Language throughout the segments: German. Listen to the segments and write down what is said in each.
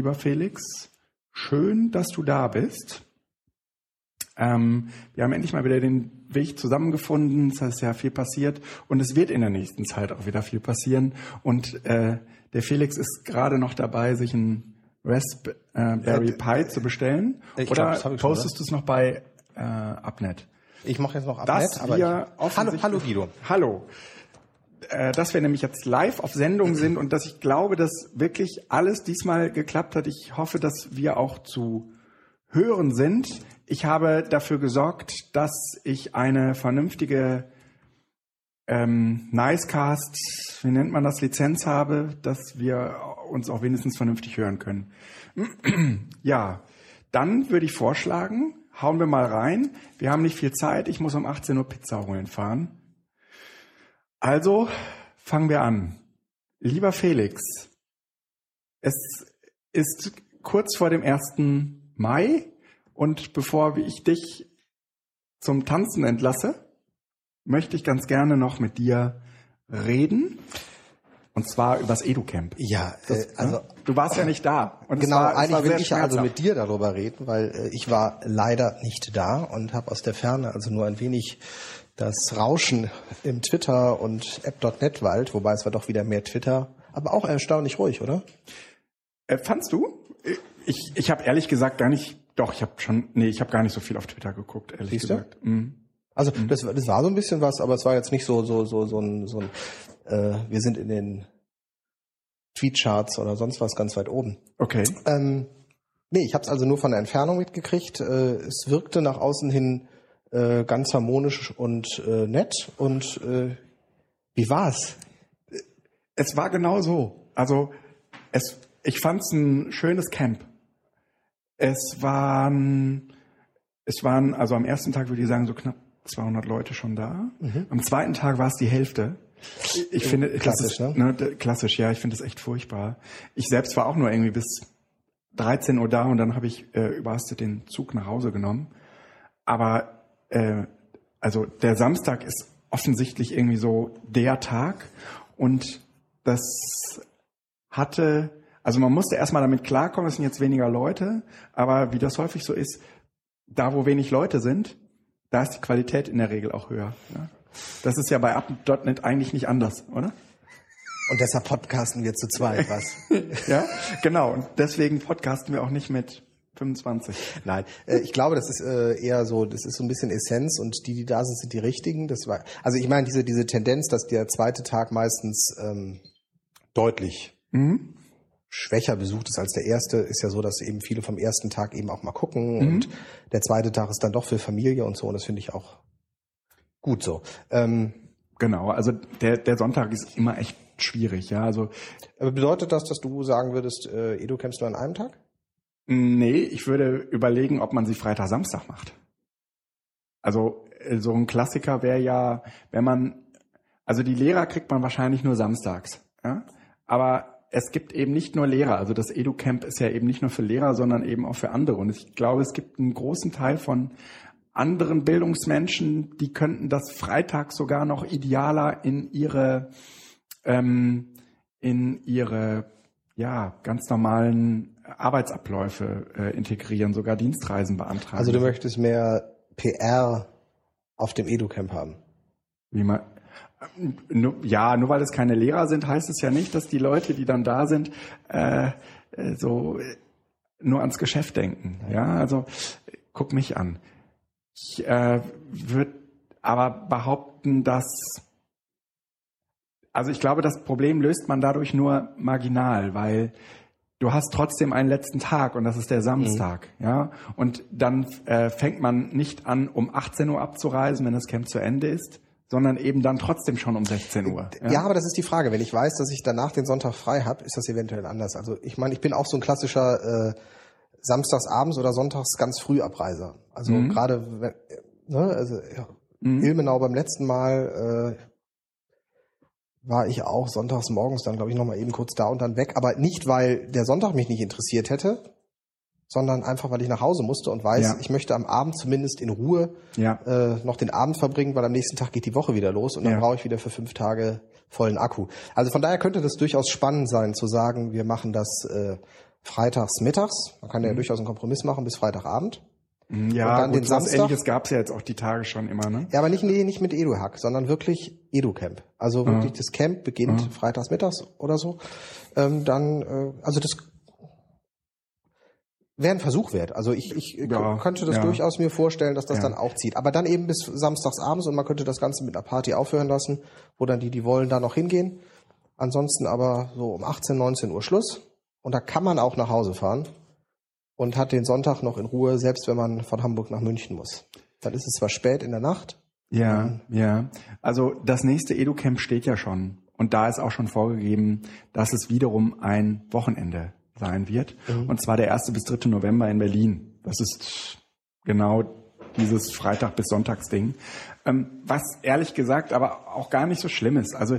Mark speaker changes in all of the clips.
Speaker 1: Lieber Felix, schön, dass du da bist. Ähm, wir haben endlich mal wieder den Weg zusammengefunden. Es ist ja viel passiert und es wird in der nächsten Zeit auch wieder viel passieren. Und äh, der Felix ist gerade noch dabei, sich ein Raspberry Pi zu bestellen.
Speaker 2: Ich
Speaker 1: Oder
Speaker 2: glaub, ich
Speaker 1: postest du es noch bei äh, Abnet?
Speaker 2: Ich mache jetzt noch ab
Speaker 1: Dass
Speaker 2: aber
Speaker 1: wir
Speaker 2: ich, hallo, hallo Guido.
Speaker 1: Hallo. Äh, dass wir nämlich jetzt live auf Sendung sind und dass ich glaube, dass wirklich alles diesmal geklappt hat. Ich hoffe, dass wir auch zu hören sind. Ich habe dafür gesorgt, dass ich eine vernünftige ähm, Nicecast, wie nennt man das, Lizenz habe, dass wir uns auch wenigstens vernünftig hören können. ja, dann würde ich vorschlagen, hauen wir mal rein. Wir haben nicht viel Zeit. Ich muss um 18 Uhr Pizza holen fahren. Also fangen wir an. Lieber Felix, es ist kurz vor dem 1. Mai und bevor ich dich zum Tanzen entlasse, möchte ich ganz gerne noch mit dir reden. Und zwar übers EduCamp.
Speaker 2: Ja,
Speaker 1: Das,
Speaker 2: äh, also
Speaker 1: ne? du warst ja nicht da.
Speaker 2: Genau,
Speaker 1: war,
Speaker 2: eigentlich will ich ja also mit dir darüber reden, weil äh, ich war leider nicht da und habe aus der Ferne also nur ein wenig das Rauschen im Twitter und App.net Wald, wobei es war doch wieder mehr Twitter, aber auch erstaunlich ruhig, oder?
Speaker 1: Äh, fandst du? Ich, ich habe ehrlich gesagt gar nicht, doch, ich habe schon, nee, ich habe gar nicht so viel auf Twitter geguckt, ehrlich
Speaker 2: Siehst
Speaker 1: gesagt. Mhm.
Speaker 2: Also das, das war so ein bisschen was, aber es war jetzt nicht so so so so ein, so ein äh, wir sind in den Tweetcharts oder sonst was ganz weit oben.
Speaker 1: Okay.
Speaker 2: Ähm, nee, ich habe es also nur von der Entfernung mitgekriegt. Äh, es wirkte nach außen hin äh, ganz harmonisch und äh, nett. Und äh, wie war's?
Speaker 1: Es war genau so. Also es, ich fand es ein schönes Camp. Es waren, es waren, also am ersten Tag würde ich sagen so knapp 200 Leute schon da. Am zweiten Tag war es die Hälfte. Ich, finde,
Speaker 2: klassisch,
Speaker 1: ist,
Speaker 2: ne?
Speaker 1: ne? Klassisch, ja. Ich finde das echt furchtbar. Ich selbst war auch nur irgendwie bis 13 Uhr da und dann habe ich äh, überhastet den Zug nach Hause genommen. Aber äh, also der Samstag ist offensichtlich irgendwie so der Tag und das hatte, also man musste erstmal damit klarkommen, es sind jetzt weniger Leute, aber wie das häufig so ist, da wo wenig Leute sind, da ist die Qualität in der Regel auch höher. Ne? Das ist ja bei Up.net eigentlich nicht anders, oder?
Speaker 2: Und deshalb podcasten wir zu zweit, was?
Speaker 1: Ja, genau. Und deswegen podcasten wir auch nicht mit 25.
Speaker 2: Nein, äh, ich glaube, das ist äh, eher so, das ist so ein bisschen Essenz und die, die da sind, sind die richtigen. Das war, also ich meine, diese, diese Tendenz, dass der zweite Tag meistens ähm, deutlich
Speaker 1: Mhm.
Speaker 2: schwächer besucht ist als der erste, ist ja so, dass eben viele vom ersten Tag eben auch mal gucken und der zweite Tag ist dann doch für Familie und so und das finde ich auch gut so. Ähm,
Speaker 1: Genau, also der, der Sonntag ist immer echt schwierig, ja. Also
Speaker 2: aber bedeutet das, dass du sagen würdest, äh, Edu campst nur an einem Tag?
Speaker 1: Nee, ich würde überlegen, ob man sie Freitag, Samstag macht. Also äh, so ein Klassiker wäre ja, wenn man, also die Lehrer kriegt man wahrscheinlich nur samstags. Ja? Aber es gibt eben nicht nur Lehrer. Also das EduCamp ist ja eben nicht nur für Lehrer, sondern eben auch für andere. Und ich glaube, es gibt einen großen Teil von anderen Bildungsmenschen, die könnten das Freitag sogar noch idealer in ihre ähm, in ihre ja ganz normalen Arbeitsabläufe äh, integrieren, sogar Dienstreisen beantragen.
Speaker 2: Also du möchtest mehr PR auf dem Edu-Camp haben.
Speaker 1: Wie man, ähm, ja, nur weil es keine Lehrer sind, heißt es ja nicht, dass die Leute, die dann da sind, äh, äh, so äh, nur ans Geschäft denken. Ja, also guck mich an. Ich äh, würde aber behaupten, dass also ich glaube, das Problem löst man dadurch nur marginal, weil du hast trotzdem einen letzten Tag und das ist der Samstag, ja. Und dann äh, fängt man nicht an, um 18 Uhr abzureisen, wenn das Camp zu Ende ist, sondern eben dann trotzdem schon um 16 Uhr.
Speaker 2: Ja. aber das ist die Frage. Wenn ich weiß, dass ich danach den Sonntag frei habe, ist das eventuell anders. Also ich meine, ich bin auch so ein klassischer äh, samstags abends oder sonntags ganz früh Abreiser. Also
Speaker 1: Mhm.
Speaker 2: gerade, ne, also ja, Ilmenau beim letzten Mal äh, war ich auch sonntags morgens dann, glaube ich, noch mal eben kurz da und dann weg. Aber nicht, weil der Sonntag mich nicht interessiert hätte, sondern einfach, weil ich nach Hause musste und weiß,
Speaker 1: Ja.
Speaker 2: ich möchte am Abend zumindest in Ruhe
Speaker 1: Ja.
Speaker 2: äh, noch den Abend verbringen, weil am nächsten Tag geht die Woche wieder los und dann
Speaker 1: Ja.
Speaker 2: brauche ich wieder für fünf Tage vollen Akku. Also von daher könnte das durchaus spannend sein zu sagen, wir machen das äh, freitags mittags. Man kann ja durchaus einen Kompromiss machen bis Freitagabend.
Speaker 1: Mhm, Ja,
Speaker 2: Und dann
Speaker 1: gut,
Speaker 2: den
Speaker 1: was
Speaker 2: Samstag?
Speaker 1: Ähnliches gab's ja jetzt auch die Tage schon immer, ne?
Speaker 2: Ja, aber nicht, nee, nicht mit EduHack, sondern wirklich EduCamp. Also wirklich das Camp beginnt freitags mittags oder so. Ähm, dann, äh, also das wäre ein Versuch wert. Also ich, ich
Speaker 1: Ja,
Speaker 2: könnte das
Speaker 1: ja.
Speaker 2: durchaus mir vorstellen, dass das
Speaker 1: Ja.
Speaker 2: dann auch zieht. Aber dann eben bis samstags abends und man könnte das Ganze mit einer Party aufhören lassen, wo dann die, die wollen, da noch hingehen. Ansonsten aber so um 18, 19 Uhr Schluss. Und da kann man auch nach Hause fahren und hat den Sonntag noch in Ruhe, selbst wenn man von Hamburg nach München muss. Dann ist es zwar spät in der Nacht,
Speaker 1: Ja, ja. Also das nächste EduCamp steht ja schon. Und da ist auch schon vorgegeben, dass es wiederum ein Wochenende sein wird. Und zwar der 1. bis 3. November in Berlin. Das ist genau dieses Freitag bis Sonntagsding. Ähm, was ehrlich gesagt aber auch gar nicht so schlimm ist. Also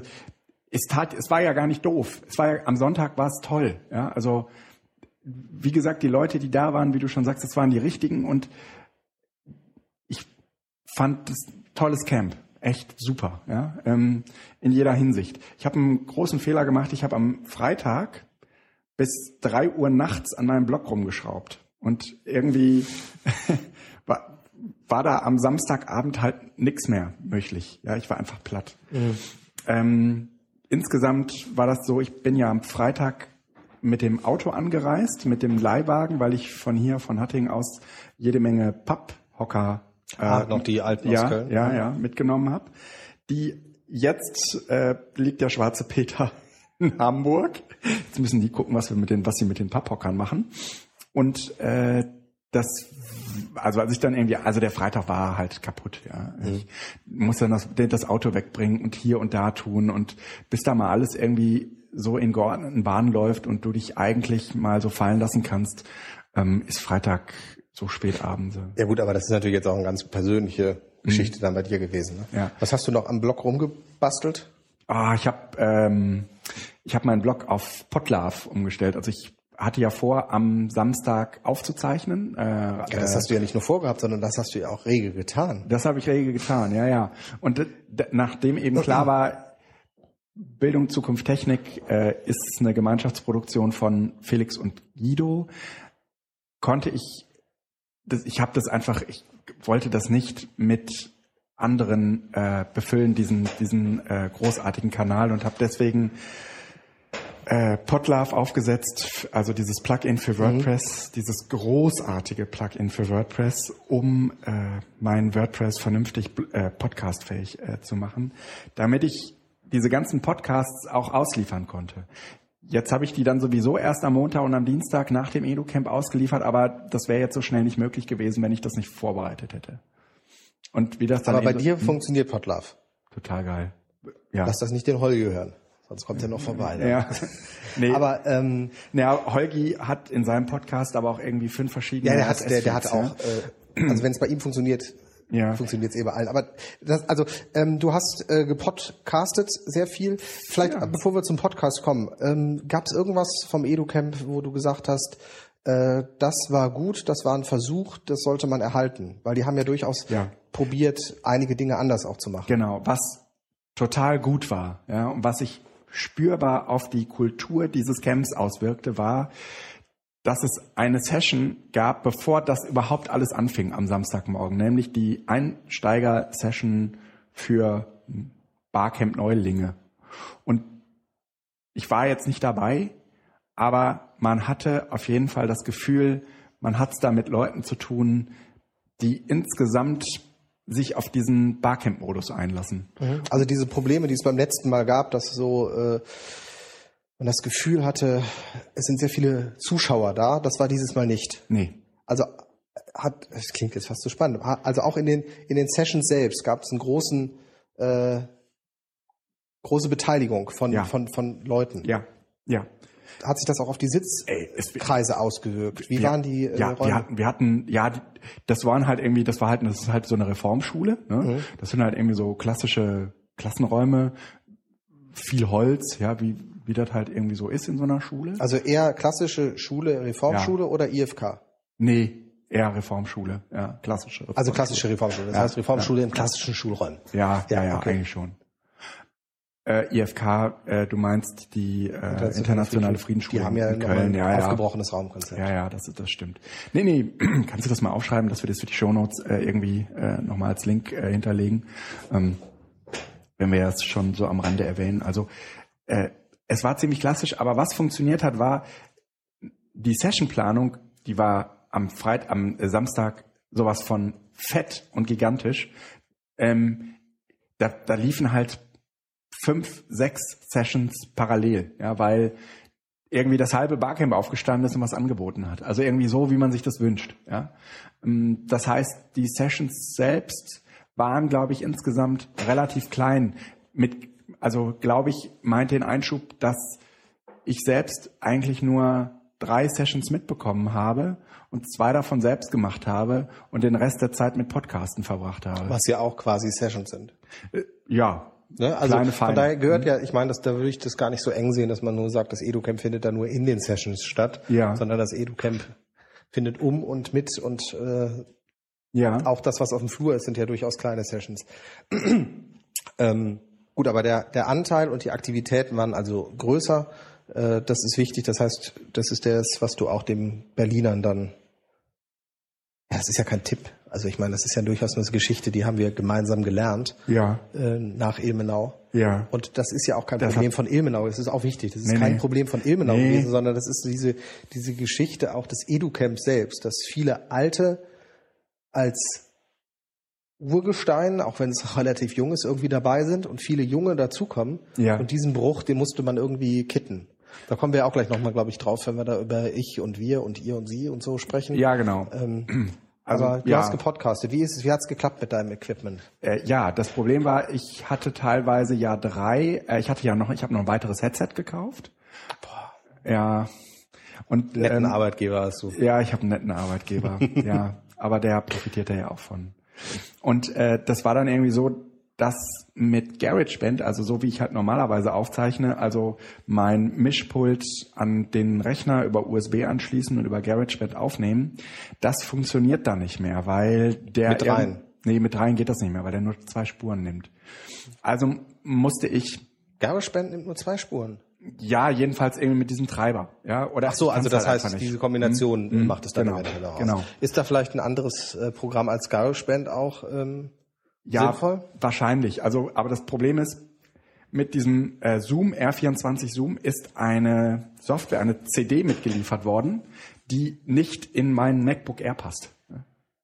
Speaker 1: es tat, es war ja gar nicht doof. Es war ja, am Sonntag war es toll. Ja, also wie gesagt, die Leute, die da waren, wie du schon sagst, das waren die richtigen und ich fand das tolles Camp. Echt super, ja, ähm, in jeder Hinsicht. Ich habe einen großen Fehler gemacht. Ich habe am Freitag bis drei Uhr nachts an meinem Blog rumgeschraubt und irgendwie war, war da am Samstagabend halt nix mehr möglich. Ja, ich war einfach platt. Ähm, insgesamt war das so, ich bin ja am Freitag mit dem Auto angereist, mit dem Leihwagen, weil ich von hier, von Hattingen aus, jede Menge Papphocker äh,
Speaker 2: Ah, noch die alten aus
Speaker 1: ja,
Speaker 2: Köln.
Speaker 1: Ja, ja, mitgenommen habe. Die jetzt äh, liegt der schwarze Peter in Hamburg. Jetzt müssen die gucken, was wir mit den, was sie mit den Papphockern machen. Und äh, das, also als ich dann irgendwie, also der Freitag war halt kaputt, ja. Ich musste dann das, das Auto wegbringen und hier und da tun und bis da mal alles irgendwie so in geordneten Bahnen läuft und du dich eigentlich mal so fallen lassen kannst, ähm, ist Freitag so spät abends.
Speaker 2: Ja gut, aber das ist natürlich jetzt auch eine ganz persönliche Geschichte dann bei dir gewesen. Ne?
Speaker 1: Ja.
Speaker 2: Was hast du noch am Blog rumgebastelt?
Speaker 1: Ah, ich habe ähm, ich habe meinen Blog auf Podlove umgestellt. Also ich hatte ja vor, am Samstag aufzuzeichnen. Äh,
Speaker 2: Ja, das
Speaker 1: äh,
Speaker 2: hast du ja nicht nur vorgehabt, sondern das hast du ja auch rege getan.
Speaker 1: das habe ich rege getan, ja, ja. Und nachdem eben klar war, Bildung, Zukunft, Technik äh, ist eine Gemeinschaftsproduktion von Felix und Guido, konnte ich, das, ich habe das einfach, ich wollte das nicht mit anderen äh, befüllen, diesen, diesen äh, großartigen Kanal und habe deswegen äh, Podlove aufgesetzt, also dieses Plugin für WordPress, dieses großartige Plugin für WordPress, um äh, mein WordPress vernünftig äh, podcastfähig äh, zu machen, damit ich diese ganzen Podcasts auch ausliefern konnte. Jetzt habe ich die dann sowieso erst am Montag und am Dienstag nach dem EduCamp ausgeliefert, aber das wäre jetzt so schnell nicht möglich gewesen, wenn ich das nicht vorbereitet hätte. Und wie das dann
Speaker 2: Aber bei dir funktioniert Podlove.
Speaker 1: total geil. Ja.
Speaker 2: Lass das nicht den Holgi hören. Sonst kommt er noch vorbei. Ne?
Speaker 1: ja. nee,
Speaker 2: Aber ähm,
Speaker 1: naja, Holgi hat in seinem Podcast aber auch irgendwie fünf verschiedene
Speaker 2: ja, der hat, der, der hat
Speaker 1: RSS-Feeds,
Speaker 2: auch, äh, also wenn es bei ihm funktioniert,
Speaker 1: Ja.
Speaker 2: funktioniert es eh bei allen. Aber das, also ähm, du hast äh, gepodcastet sehr viel. Vielleicht,
Speaker 1: Ja.
Speaker 2: bevor wir zum Podcast kommen, ähm, gab es irgendwas vom EduCamp, wo du gesagt hast, äh, das war gut, das war ein Versuch, das sollte man erhalten, weil die haben ja durchaus
Speaker 1: Ja.
Speaker 2: probiert, einige Dinge anders auch zu machen.
Speaker 1: Genau, was total gut war, ja, und was sich spürbar auf die Kultur dieses Camps auswirkte, war, dass es eine Session gab, bevor das überhaupt alles anfing am Samstagmorgen, nämlich die Einsteiger-Session für Barcamp Neulinge. Und ich war jetzt nicht dabei, aber man hatte auf jeden Fall das Gefühl, man hat es da mit Leuten zu tun, die insgesamt sich auf diesen Barcamp-Modus einlassen.
Speaker 2: Also diese Probleme, die es beim letzten Mal gab, dass so äh, man das Gefühl hatte, es sind sehr viele Zuschauer da, das war dieses Mal nicht.
Speaker 1: Nee.
Speaker 2: Also hat, das klingt jetzt fast so spannend. Also auch in den in den Sessions selbst gab es einen großen äh, große Beteiligung von
Speaker 1: Ja.
Speaker 2: von von Leuten.
Speaker 1: Ja, ja.
Speaker 2: Hat sich das auch auf die Sitzkreise ausgewirkt? Wie
Speaker 1: wir-
Speaker 2: waren die äh,
Speaker 1: ja,
Speaker 2: Räume?
Speaker 1: wir hatten, wir hatten, ja, das waren halt irgendwie, das war halt, das ist halt so eine Reformschule. Ne?
Speaker 2: Mhm.
Speaker 1: Das sind halt irgendwie so klassische Klassenräume, viel Holz, ja, wie wie das halt irgendwie so ist in so einer Schule.
Speaker 2: also eher klassische Schule, Reformschule oder IFK?
Speaker 1: nee, eher Reformschule, ja, klassische. Reformschule.
Speaker 2: Also klassische Reformschule. Das
Speaker 1: Ja,
Speaker 2: heißt Reformschule in klassischen Schulräumen.
Speaker 1: Ja, ja,
Speaker 2: Ja,
Speaker 1: ja,
Speaker 2: okay.
Speaker 1: eigentlich schon. Äh, IFK, äh, du meinst die äh, internationale Friedensschule
Speaker 2: Die haben ja
Speaker 1: in Köln.
Speaker 2: ein
Speaker 1: Ja, ja.
Speaker 2: aufgebrochenes Raumkonzept.
Speaker 1: Ja, ja, das, das stimmt. Nee, nee, kannst du das mal aufschreiben, dass wir das für die Shownotes äh, irgendwie äh, nochmal als Link äh, hinterlegen, ähm, wenn wir das schon so am Rande erwähnen. Also äh, es war ziemlich klassisch, aber was funktioniert hat, war die Sessionplanung, die war am Freit am äh, Samstag sowas von fett und gigantisch. Ähm, da, da liefen halt fünf, sechs Sessions parallel, ja, weil irgendwie das halbe Barcamp aufgestanden ist und was angeboten hat. Also irgendwie so, wie man sich das wünscht. Ja. Ähm, Das heißt, die Sessions selbst waren, glaube ich, insgesamt relativ klein. Mit, also glaube ich, meint den Einschub, dass ich selbst eigentlich nur drei Sessions mitbekommen habe und zwei davon selbst gemacht habe und den Rest der Zeit mit Podcasten verbracht habe.
Speaker 2: Was ja auch quasi Sessions sind.
Speaker 1: Äh, Ja,
Speaker 2: Ne? Also
Speaker 1: Kleine,
Speaker 2: von daher gehört ja, ich meine, das, da würde ich das gar nicht so eng sehen, dass man nur sagt, das EduCamp findet da nur in den Sessions statt,
Speaker 1: Ja.
Speaker 2: sondern das EduCamp findet um und mit und äh,
Speaker 1: ja.
Speaker 2: auch das, was auf dem Flur ist, sind ja durchaus kleine Sessions. ähm, gut, aber der, der Anteil und die Aktivitäten waren also größer. Äh, das ist wichtig. Das heißt, das ist das, was du auch den Berlinern dann. Ja, das ist ja kein Tipp. Also ich meine, das ist ja durchaus eine Geschichte, die haben wir gemeinsam gelernt
Speaker 1: Ja,
Speaker 2: äh, nach Ilmenau.
Speaker 1: ja.
Speaker 2: Und das ist ja auch kein
Speaker 1: Das
Speaker 2: Problem von Ilmenau. Das ist auch wichtig. Das ist
Speaker 1: Nee,
Speaker 2: kein
Speaker 1: nee.
Speaker 2: Problem von Ilmenau
Speaker 1: Nee.
Speaker 2: gewesen, sondern das ist diese, diese Geschichte auch des EduCamp selbst, dass viele Alte als Urgestein, auch wenn es relativ jung ist, irgendwie dabei sind und viele Junge dazukommen.
Speaker 1: Ja.
Speaker 2: Und diesen Bruch, den musste man irgendwie kitten. Da kommen wir auch gleich nochmal, glaube ich, drauf, wenn wir da über ich und wir und ihr und sie und so sprechen.
Speaker 1: Ja, genau.
Speaker 2: Ähm,
Speaker 1: Also,
Speaker 2: aber du
Speaker 1: ja.
Speaker 2: hast gepodcastet. Wie ist es, wie hat's geklappt mit deinem Equipment?
Speaker 1: Äh, ja, das Problem war, ich hatte teilweise ja drei, äh, ich hatte ja noch, ich habe noch ein weiteres Headset gekauft. Ja. Und
Speaker 2: Netten
Speaker 1: ähm,
Speaker 2: Arbeitgeber hast du.
Speaker 1: Ja, ich habe einen netten Arbeitgeber. ja, aber der profitiert da ja auch von. Und äh, das war dann irgendwie so, dass mit GarageBand, also so wie ich halt normalerweise aufzeichne, also mein Mischpult an den Rechner über USB anschließen und über GarageBand aufnehmen, das funktioniert da nicht mehr, weil der
Speaker 2: Mit
Speaker 1: irgend- Nee, mit dreien geht das nicht mehr, weil der nur zwei Spuren nimmt. Also musste ich
Speaker 2: GarageBand nimmt nur zwei Spuren.
Speaker 1: Ja, jedenfalls irgendwie mit diesem Treiber, ja, oder
Speaker 2: Ach so, also das
Speaker 1: halt
Speaker 2: heißt, diese Kombination
Speaker 1: Mhm.
Speaker 2: macht es dann
Speaker 1: Genau,
Speaker 2: eventuell aus.
Speaker 1: genau.
Speaker 2: Ist da vielleicht ein anderes äh, Programm als GarageBand auch ähm,
Speaker 1: Ja,
Speaker 2: sinnvoll?
Speaker 1: wahrscheinlich. Also, aber das Problem ist, mit diesem äh, Zoom, R24 Zoom, ist eine Software, eine CD mitgeliefert worden, die nicht in meinen MacBook Air passt.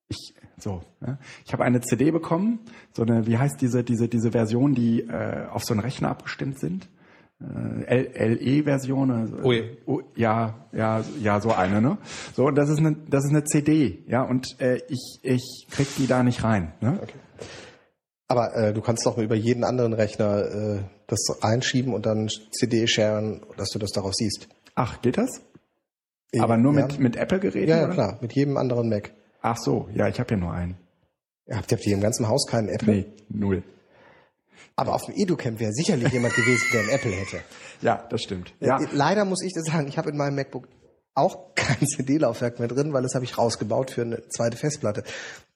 Speaker 1: Ich, so, ja. ich habe eine CD bekommen, so eine, wie heißt diese, diese, diese Version, die äh, auf so einen Rechner abgestimmt sind? Äh, LE-Version. Also,
Speaker 2: Ui.
Speaker 1: oh, ja, ja, ja, so eine, ne? So, und das ist eine, das ist eine CD, ja, und äh, ich, ich krieg die da nicht rein. Ne?
Speaker 2: Aber äh, du kannst doch über jeden anderen Rechner äh, das einschieben und dann CD sharen, dass du das daraus siehst.
Speaker 1: Ach, geht das? Aber nur
Speaker 2: ja.
Speaker 1: mit, mit Apple-Geräten?
Speaker 2: Ja, ja, klar, mit jedem anderen Mac.
Speaker 1: Ach so, ja, ich habe ja nur einen.
Speaker 2: Ihr habt, ihr habt hier im ganzen Haus keinen Apple.
Speaker 1: Nee, null.
Speaker 2: Aber auf dem EduCamp wäre sicherlich jemand gewesen, der einen Apple hätte.
Speaker 1: Ja, das stimmt. Ja,
Speaker 2: Äh, Leider muss ich das sagen, ich habe in meinem MacBook auch kein CD-Laufwerk mehr drin, weil das habe ich rausgebaut für eine zweite Festplatte.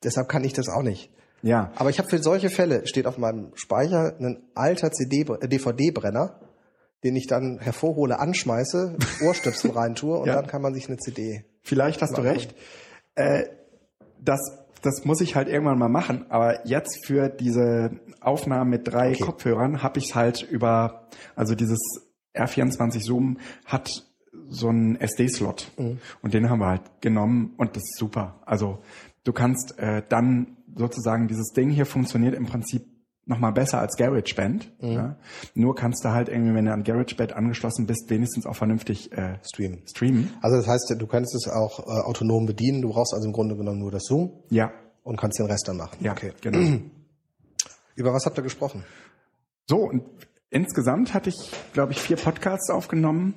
Speaker 2: Deshalb kann ich das auch nicht.
Speaker 1: ja.
Speaker 2: Aber ich habe für solche Fälle, steht auf meinem Speicher ein alter CD, äh, DVD-Brenner, den ich dann hervorhole, anschmeiße, Ohrstöpsel reintue und
Speaker 1: Ja.
Speaker 2: dann kann man sich eine CD.
Speaker 1: Vielleicht hast du recht. Äh, das, das muss ich halt irgendwann mal machen. Aber jetzt für diese Aufnahmen mit drei
Speaker 2: Okay.
Speaker 1: Kopfhörern habe ich es halt über, also dieses R24 Zoom hat so einen SD-Slot. Und den haben wir halt genommen und das ist super. Also du kannst äh, dann sozusagen, dieses Ding hier funktioniert im Prinzip nochmal besser als GarageBand. Ja? Nur kannst du halt irgendwie, wenn du an GarageBand angeschlossen bist, wenigstens auch vernünftig äh,
Speaker 2: Streamen.
Speaker 1: streamen.
Speaker 2: Also das heißt, du kannst es auch äh, autonom bedienen. Du brauchst also im Grunde genommen nur das Zoom
Speaker 1: Ja,
Speaker 2: und kannst den Rest dann machen.
Speaker 1: ja,
Speaker 2: Okay.
Speaker 1: genau.
Speaker 2: Über was habt ihr gesprochen?
Speaker 1: So, und insgesamt hatte ich, glaube ich, vier Podcasts aufgenommen.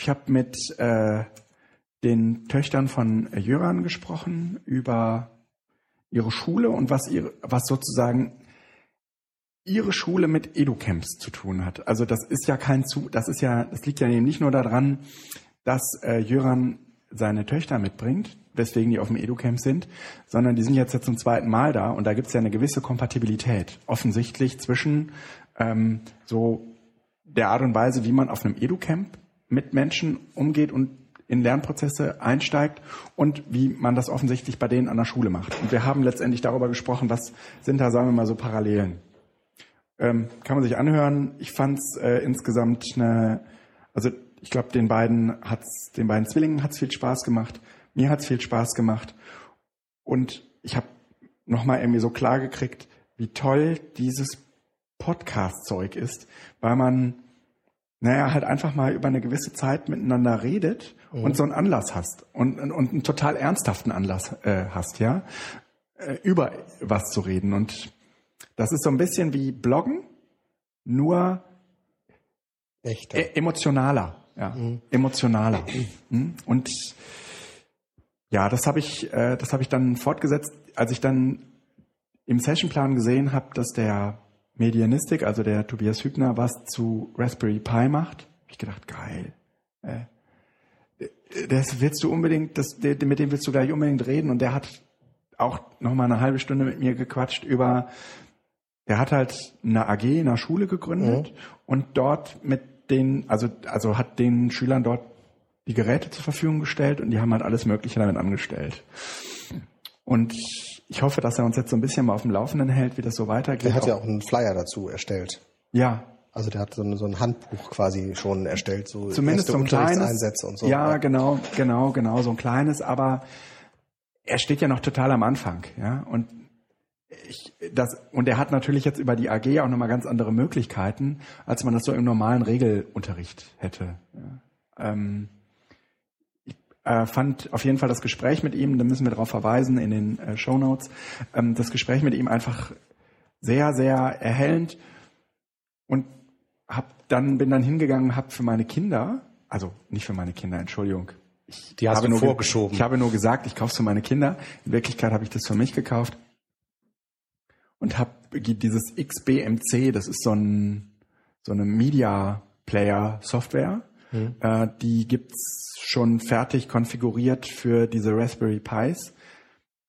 Speaker 1: Ich habe mit äh, den Töchtern von Jöran gesprochen über ihre Schule und was ihre, was sozusagen ihre Schule mit EduCamps zu tun hat. Also das ist ja kein zu, das ist ja, das liegt ja eben nicht nur daran, dass äh, Jöran seine Töchter mitbringt, weswegen die auf dem EduCamp sind, sondern die sind jetzt ja zum zweiten Mal da und da gibt es ja eine gewisse Kompatibilität offensichtlich zwischen ähm, so der Art und Weise, wie man auf einem Educamp mit Menschen umgeht und in Lernprozesse einsteigt und wie man das offensichtlich bei denen an der Schule macht. Und wir haben letztendlich darüber gesprochen, was sind da, sagen wir mal, so Parallelen. Ähm, kann man sich anhören. Ich fand es äh, insgesamt eine, also ich glaube, den beiden hat's, den beiden Zwillingen hat's viel Spaß gemacht. Mir hat's viel Spaß gemacht. Und ich habe nochmal irgendwie so klar gekriegt, wie toll dieses Podcast-Zeug ist, weil man, naja, halt einfach mal über eine gewisse Zeit miteinander redet mhm. und so einen Anlass hast und, und, und einen total ernsthaften Anlass äh, hast, ja, äh, über was zu reden. Und das ist so ein bisschen wie Bloggen, nur
Speaker 2: Echter.
Speaker 1: E emotionaler, ja, mhm. emotionaler. Mhm. Und ja, das habe ich, äh, das habe ich dann fortgesetzt, als ich dann im Sessionplan gesehen habe, dass der Medianistik, also der Tobias Hübner, was zu Raspberry Pi macht. Hab ich gedacht, geil. Äh, das willst du unbedingt, das, mit dem willst du gleich unbedingt reden. Und der hat auch noch mal eine halbe Stunde mit mir gequatscht über, der hat halt eine AG in der Schule gegründet mhm. und dort mit den, also, also hat den Schülern dort die Geräte zur Verfügung gestellt und die haben halt alles Mögliche damit angestellt. Und ich hoffe, dass er uns jetzt so ein bisschen mal auf dem Laufenden hält, wie das so weitergeht.
Speaker 2: Er hat ja auch einen Flyer dazu erstellt.
Speaker 1: Ja.
Speaker 2: Also der hat so ein, so ein Handbuch quasi schon erstellt, so
Speaker 1: zumindest so ein kleines
Speaker 2: und so.
Speaker 1: Ja, genau, genau, genau, so ein kleines, aber er steht ja noch total am Anfang, ja. Und ich, das, und er hat natürlich jetzt über die AG auch nochmal ganz andere Möglichkeiten, als man das so im normalen Regelunterricht hätte. Ja. Ähm, äh, fand auf jeden Fall das Gespräch mit ihm, da müssen wir darauf verweisen in den äh, Show Notes, ähm, das Gespräch mit ihm einfach sehr, sehr erhellend und hab dann bin dann hingegangen, habe für meine Kinder, also nicht für meine Kinder, Entschuldigung,
Speaker 2: ich die hast
Speaker 1: habe
Speaker 2: du
Speaker 1: nur
Speaker 2: vorgeschoben.
Speaker 1: Ich habe nur gesagt, ich kaufe es für meine Kinder. In Wirklichkeit habe ich das für mich gekauft und habe dieses XBMC, das ist so ein so eine Media Player Software. Mhm. Äh, die gibt's schon fertig konfiguriert für diese Raspberry Pis.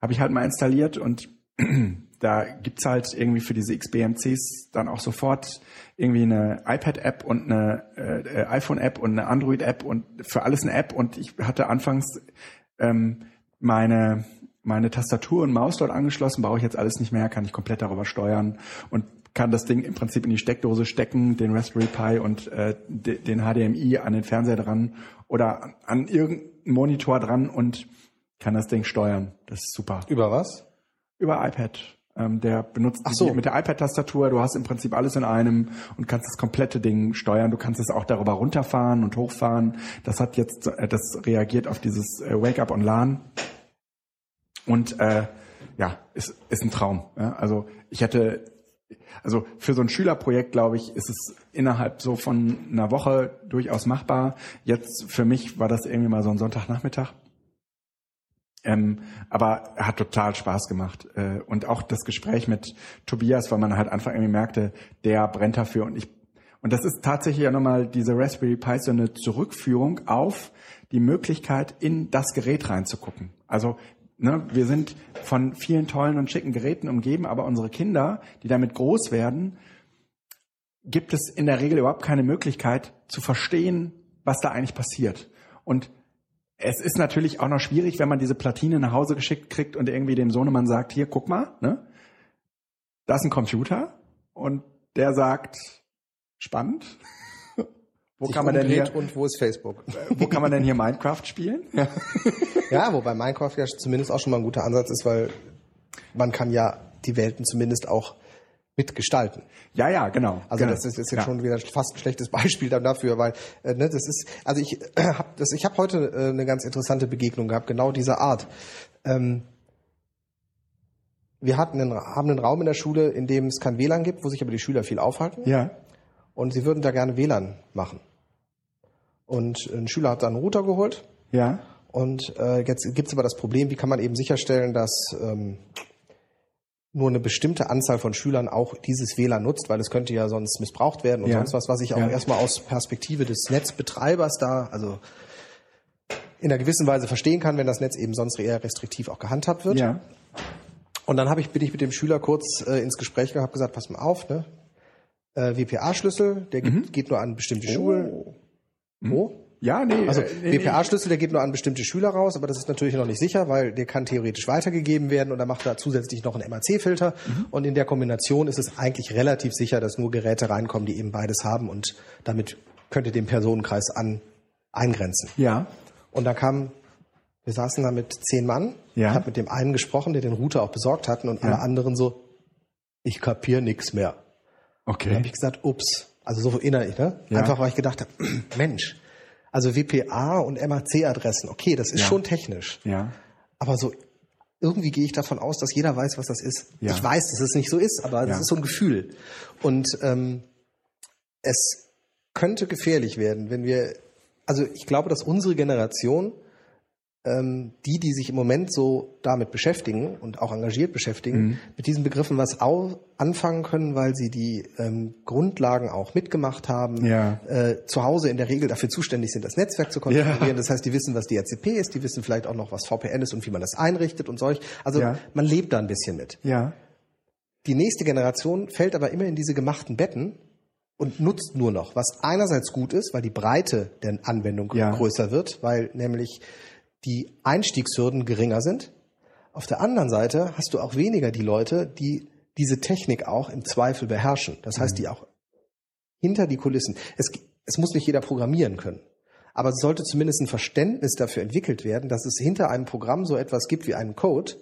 Speaker 1: Habe ich halt mal installiert und da gibt's halt irgendwie für diese XBMCs dann auch sofort irgendwie eine iPad-App und eine äh, iPhone-App und eine Android-App und für alles eine App und ich hatte anfangs ähm, meine meine Tastatur und Maus dort angeschlossen, brauche ich jetzt alles nicht mehr, kann ich komplett darüber steuern und kann das Ding im Prinzip in die Steckdose stecken, den Raspberry Pi und äh, den HDMI an den Fernseher dran oder an irgendeinen Monitor dran und kann das Ding steuern. Das ist super.
Speaker 2: Über was?
Speaker 1: Über iPad. Ähm, der benutzt
Speaker 2: Ach so.
Speaker 1: die, mit der iPad-Tastatur. Du hast im Prinzip alles in einem und kannst das komplette Ding steuern. Du kannst es auch darüber runterfahren und hochfahren. Das hat jetzt, äh, das reagiert auf dieses äh, Wake Up on LAN. Und äh, ja, ist, ist ein Traum. Ja? Also ich hätte also für so ein Schülerprojekt, glaube ich, ist es innerhalb so von einer Woche durchaus machbar. Jetzt für mich war das irgendwie mal so ein Sonntagnachmittag. Ähm, aber er hat total Spaß gemacht. Äh, und auch das Gespräch mit Tobias, weil man halt einfach irgendwie merkte, der brennt dafür und ich und das ist tatsächlich ja nochmal diese Raspberry Pi so eine Zurückführung auf die Möglichkeit, in das Gerät reinzugucken. Also Ne, wir sind von vielen tollen und schicken Geräten umgeben, aber unsere Kinder, die damit groß werden, gibt es in der Regel überhaupt keine Möglichkeit zu verstehen, was da eigentlich passiert. Und es ist natürlich auch noch schwierig, wenn man diese Platine nach Hause geschickt kriegt und irgendwie dem Sohnemann sagt, hier, guck mal, ne? Da ist ein Computer und der sagt, spannend.
Speaker 2: Wo kann man denn hier und wo ist Facebook?
Speaker 1: Wo kann man denn hier Minecraft spielen?
Speaker 2: Ja. wobei Minecraft ja zumindest auch schon mal ein guter Ansatz ist, weil man kann ja die Welten zumindest auch mitgestalten.
Speaker 1: Ja, ja, genau.
Speaker 2: Also
Speaker 1: genau.
Speaker 2: das ist jetzt ja. schon wieder fast ein schlechtes Beispiel dann dafür, weil äh, ne, das ist, also ich äh, habe das, ich habe heute äh, eine ganz interessante Begegnung gehabt, genau dieser Art. Ähm, wir hatten einen, haben einen Raum in der Schule, in dem es kein WLAN gibt, wo sich aber die Schüler viel aufhalten.
Speaker 1: Ja.
Speaker 2: Und sie würden da gerne WLAN machen. Und ein Schüler hat dann einen Router geholt.
Speaker 1: Ja.
Speaker 2: Und äh, jetzt gibt es aber das Problem, wie kann man eben sicherstellen, dass ähm, nur eine bestimmte Anzahl von Schülern auch dieses WLAN nutzt, weil es könnte ja sonst missbraucht werden und ja. sonst was, was ich auch ja. erstmal aus Perspektive des Netzbetreibers da, also in einer gewissen Weise verstehen kann, wenn das Netz eben sonst eher restriktiv auch gehandhabt wird.
Speaker 1: Ja.
Speaker 2: Und dann habe ich, bin ich mit dem Schüler kurz äh, ins Gespräch gehabt, gesagt, pass mal auf, ne? Äh, WPA-Schlüssel, der geht,
Speaker 1: Mhm.
Speaker 2: geht nur an bestimmte
Speaker 1: Oh.
Speaker 2: Schulen. Wo?
Speaker 1: Ja, nee.
Speaker 2: Also
Speaker 1: äh, nee,
Speaker 2: WPA-Schlüssel, der geht nur an bestimmte Schüler raus, aber das ist natürlich noch nicht sicher, weil der kann theoretisch weitergegeben werden und dann macht er zusätzlich noch einen MAC-Filter.
Speaker 1: Mhm.
Speaker 2: Und in der Kombination ist es eigentlich relativ sicher, dass nur Geräte reinkommen, die eben beides haben und damit könnte den Personenkreis an eingrenzen.
Speaker 1: Ja.
Speaker 2: Und da kam, wir saßen da mit zehn Mann.
Speaker 1: Ja.
Speaker 2: Ich habe mit dem einen gesprochen, der den Router auch besorgt hatten und
Speaker 1: Ja.
Speaker 2: alle anderen so, ich kapier nix mehr. Dann habe
Speaker 1: Okay.
Speaker 2: ich gesagt, ups. Also so innerlich, ne?
Speaker 1: Ja.
Speaker 2: Einfach, weil ich gedacht habe, Mensch, also WPA und MAC-Adressen, okay, das ist
Speaker 1: Ja.
Speaker 2: schon technisch.
Speaker 1: Ja.
Speaker 2: Aber so irgendwie gehe ich davon aus, dass jeder weiß, was das ist.
Speaker 1: Ja.
Speaker 2: Ich weiß, dass es nicht so ist, aber das ist so ein Gefühl. Und ähm, es könnte gefährlich werden, wenn wir, also ich glaube, dass unsere Generation, ähm, die, die sich im Moment so damit beschäftigen und auch engagiert beschäftigen,
Speaker 1: Mhm.
Speaker 2: mit diesen Begriffen was au anfangen können, weil sie die ähm, Grundlagen auch mitgemacht haben,
Speaker 1: Ja.
Speaker 2: äh, zu Hause in der Regel dafür zuständig sind, das Netzwerk zu konfigurieren.
Speaker 1: Ja.
Speaker 2: Das heißt, die wissen, was DHCP ist, die wissen vielleicht auch noch, was VPN ist und wie man das einrichtet und solch. Also
Speaker 1: Ja.
Speaker 2: man lebt da ein bisschen mit.
Speaker 1: Ja.
Speaker 2: Die nächste Generation fällt aber immer in diese gemachten Betten und nutzt nur noch, was einerseits gut ist, weil die Breite der Anwendung größer wird, weil nämlich die Einstiegshürden geringer sind. Auf der anderen Seite hast du auch weniger die Leute, die diese Technik auch im Zweifel beherrschen. Das heißt, die auch hinter die Kulissen. Es, es muss nicht jeder programmieren können. Aber es sollte zumindest ein Verständnis dafür entwickelt werden, dass es hinter einem Programm so etwas gibt wie einen Code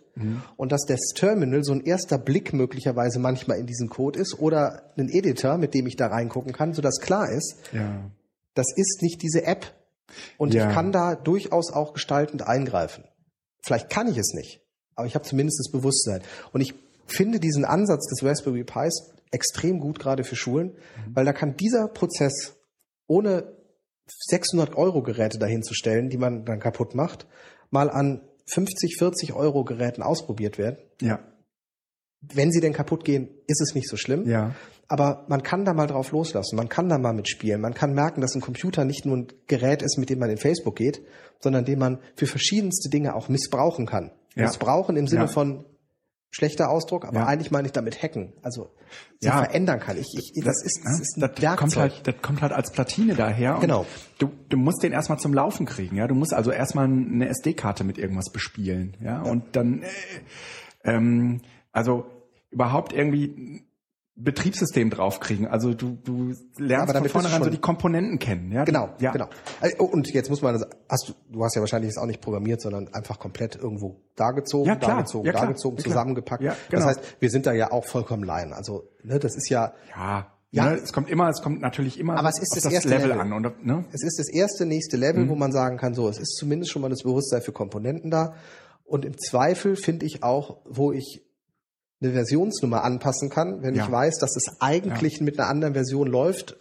Speaker 2: und dass das Terminal so ein erster Blick möglicherweise manchmal in diesen Code ist oder ein Editor, mit dem ich da reingucken kann, sodass klar ist,
Speaker 1: Ja.
Speaker 2: das ist nicht diese App. Und
Speaker 1: Ja.
Speaker 2: ich kann da durchaus auch gestaltend eingreifen. Vielleicht kann ich es nicht, aber ich habe zumindest das Bewusstsein. Und ich finde diesen Ansatz des Raspberry Pis extrem gut, gerade für Schulen, weil da kann dieser Prozess ohne 600 Euro Geräte dahin zu stellen, die man dann kaputt macht, mal an 50, 40 Euro Geräten ausprobiert werden.
Speaker 1: Ja.
Speaker 2: Wenn sie denn kaputt gehen, ist es nicht so schlimm.
Speaker 1: Ja.
Speaker 2: Aber man kann da mal drauf loslassen, man kann da mal mitspielen, man kann merken, dass ein Computer nicht nur ein Gerät ist, mit dem man in Facebook geht, sondern den man für verschiedenste Dinge auch missbrauchen kann.
Speaker 1: Ja.
Speaker 2: Missbrauchen im Sinne
Speaker 1: Ja.
Speaker 2: von schlechter Ausdruck, aber
Speaker 1: Ja.
Speaker 2: eigentlich meine ich damit hacken. Also sie
Speaker 1: Ja.
Speaker 2: verändern kann. Ich, ich, das, ist, das ist ein
Speaker 1: das
Speaker 2: Werkzeug.
Speaker 1: kommt halt, das kommt halt als Platine daher.
Speaker 2: Genau.
Speaker 1: Du, du musst den erstmal zum Laufen kriegen, ja. Du musst also erstmal eine SD-Karte mit irgendwas bespielen, ja. Und dann, äh, ähm, also überhaupt irgendwie ein Betriebssystem draufkriegen. Also du, du lernst
Speaker 2: aber
Speaker 1: von vornherein so die Komponenten kennen, ja.
Speaker 2: Genau,
Speaker 1: ja.
Speaker 2: genau. Also, Und jetzt muss man, hast du, du hast ja wahrscheinlich jetzt auch nicht programmiert, sondern einfach komplett irgendwo dargezogen,
Speaker 1: Ja, klar.
Speaker 2: dargezogen,
Speaker 1: Ja, klar.
Speaker 2: dargezogen,
Speaker 1: Ja,
Speaker 2: zusammengepackt.
Speaker 1: Ja, genau.
Speaker 2: Das heißt, wir sind da ja auch vollkommen Laien. Also, ne, das ist ja,
Speaker 1: Ja.
Speaker 2: Ja.
Speaker 1: Ne, es kommt immer, es kommt natürlich immer
Speaker 2: Aber es ist das
Speaker 1: das,
Speaker 2: erste
Speaker 1: Level
Speaker 2: Level.
Speaker 1: an. Und, ne?
Speaker 2: es ist das erste nächste Level,
Speaker 1: Mhm.
Speaker 2: wo man sagen kann, so, es ist zumindest schon mal das Bewusstsein für Komponenten da. Und im Zweifel finde ich auch, wo ich eine Versionsnummer anpassen kann, wenn
Speaker 1: Ja.
Speaker 2: ich weiß, dass es eigentlich mit einer anderen Version läuft,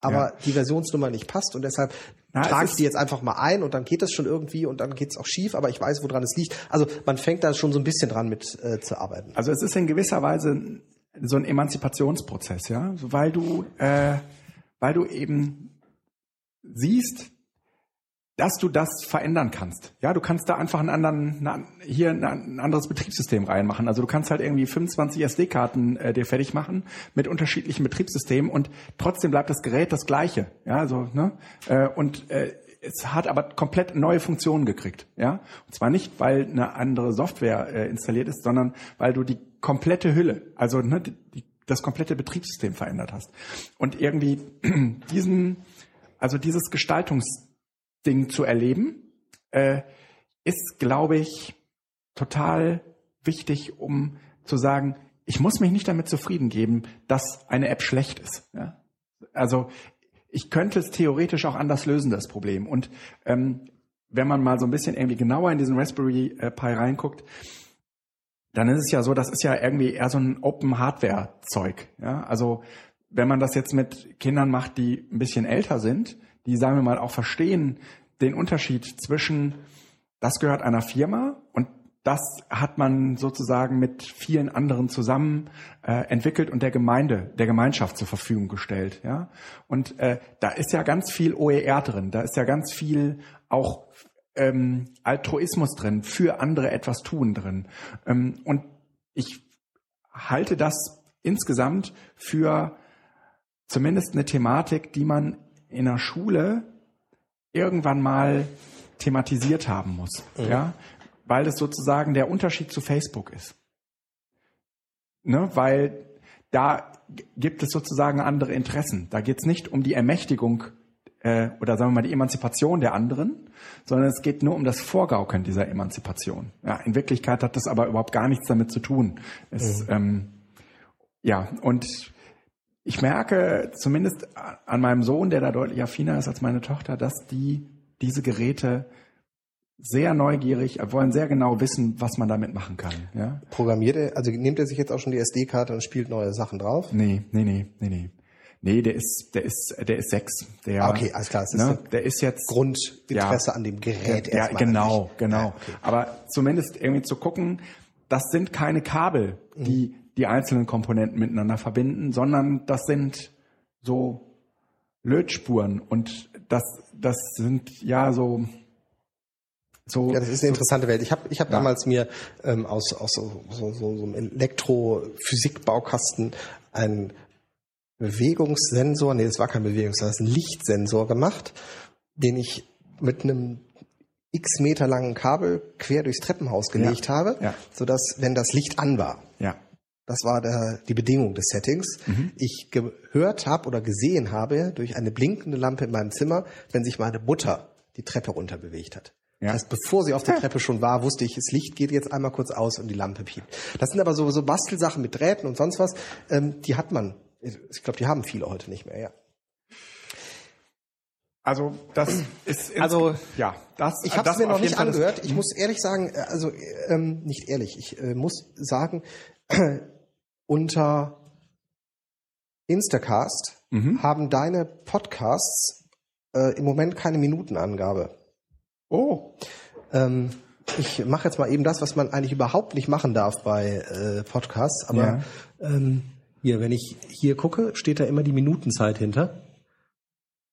Speaker 2: aber
Speaker 1: Ja.
Speaker 2: die Versionsnummer nicht passt und deshalb
Speaker 1: Na,
Speaker 2: trage ich die jetzt einfach mal ein und dann geht das schon irgendwie und dann geht es auch schief, aber ich weiß, woran es liegt. Also man fängt da schon so ein bisschen dran mit äh, zu arbeiten.
Speaker 1: Also es ist in gewisser Weise so ein Emanzipationsprozess, ja, weil du, äh, weil du eben siehst, dass du das verändern kannst. Ja, du kannst da einfach einen anderen, na- hier ein, anderes Betriebssystem reinmachen. Also du kannst halt irgendwie 25 SD-Karten äh, dir fertig machen mit unterschiedlichen Betriebssystemen und trotzdem bleibt das Gerät das gleiche. Ja, also ne äh, und äh, es hat aber komplett neue Funktionen gekriegt. Ja, und zwar nicht, weil eine andere Software äh, installiert ist, sondern weil du die komplette Hülle, also ne, die, das komplette Betriebssystem verändert hast. Und irgendwie diesen, also dieses Gestaltungsding zu erleben, äh, ist, glaube ich, total wichtig, um zu sagen, ich muss mich nicht damit zufrieden geben, dass eine App schlecht ist. Ja? Also ich könnte es theoretisch auch anders lösen, das Problem. Und ähm, wenn man mal so ein bisschen irgendwie genauer in diesen Raspberry äh, Pi reinguckt, dann ist es ja so, das ist ja irgendwie eher so ein Open Hardware Zeug. Ja? Also wenn man das jetzt mit Kindern macht, die ein bisschen älter sind, die sagen wir mal auch verstehen den Unterschied zwischen das gehört einer Firma und das hat man sozusagen mit vielen anderen zusammen äh, entwickelt und der Gemeinde, der Gemeinschaft zur Verfügung gestellt. Ja, und äh, da ist ja ganz viel OER drin, da ist ja ganz viel auch ähm, Altruismus drin, für andere etwas tun drin. Ähm, und ich halte das insgesamt für zumindest eine Thematik, die man in der Schule irgendwann mal thematisiert haben muss, mhm. ja, weil das sozusagen der Unterschied zu Facebook ist. Ne, weil da gibt es sozusagen andere Interessen. Da geht es nicht um die Ermächtigung äh, oder sagen wir mal die Emanzipation der anderen, sondern es geht nur um das Vorgaukeln dieser Emanzipation. Ja, in Wirklichkeit hat das aber überhaupt gar nichts damit zu tun. Es, mhm. ähm, ja, und ich merke zumindest an meinem Sohn, der da deutlich affiner ist als meine Tochter, dass die diese Geräte sehr neugierig, wollen sehr genau wissen, was man damit machen kann. Ja?
Speaker 2: Programmiert er, also nimmt er sich jetzt auch schon die SD-Karte und spielt neue Sachen drauf?
Speaker 1: Nee, nee, nee, nee, nee. Nee, der ist, der ist, der ist sechs. Der,
Speaker 2: ah, okay, alles klar.
Speaker 1: Das ne, ist der ist jetzt
Speaker 2: Grundinteresse ja, an dem Gerät.
Speaker 1: Ja, genau, nicht. genau. Ja, okay. Aber zumindest irgendwie zu gucken, das sind keine Kabel, die mhm. Die einzelnen Komponenten miteinander verbinden, sondern das sind so Lötspuren und das, das sind ja so
Speaker 2: so, ja, das ist eine interessante Welt. Ich habe ich hab ja. damals mir ähm, aus, aus so, so, so, so einem Elektrophysikbaukasten einen Bewegungssensor, nee, das war kein Bewegungssensor, das ist ein Lichtsensor gemacht, den ich mit einem x Meter langen Kabel quer durchs Treppenhaus gelegt ja. habe, ja. sodass, wenn das Licht an war. Das war der, die Bedingung des Settings, mhm. ich gehört habe oder gesehen habe durch eine blinkende Lampe in meinem Zimmer, wenn sich meine Mutter die Treppe runter bewegt hat. Ja. Das heißt, bevor sie auf der Treppe schon war, wusste ich, das Licht geht jetzt einmal kurz aus und die Lampe piept. Das sind aber so, so Bastelsachen mit Drähten und sonst was, ähm, die hat man. Ich glaube, die haben viele heute nicht mehr, ja.
Speaker 1: Also das ist
Speaker 2: also
Speaker 1: ja
Speaker 2: das. Ich habe es mir noch nicht angehört. Ich muss ehrlich sagen, äh, also ähm, nicht ehrlich. Ich äh, muss sagen, äh, unter Instacast mhm. haben deine Podcasts äh, im Moment keine Minutenangabe.
Speaker 1: Oh.
Speaker 2: Ähm, ich mache jetzt mal eben das, was man eigentlich überhaupt nicht machen darf bei äh, Podcasts. Aber ja. ähm, hier, wenn ich hier gucke, steht da immer die Minutenzeit hinter.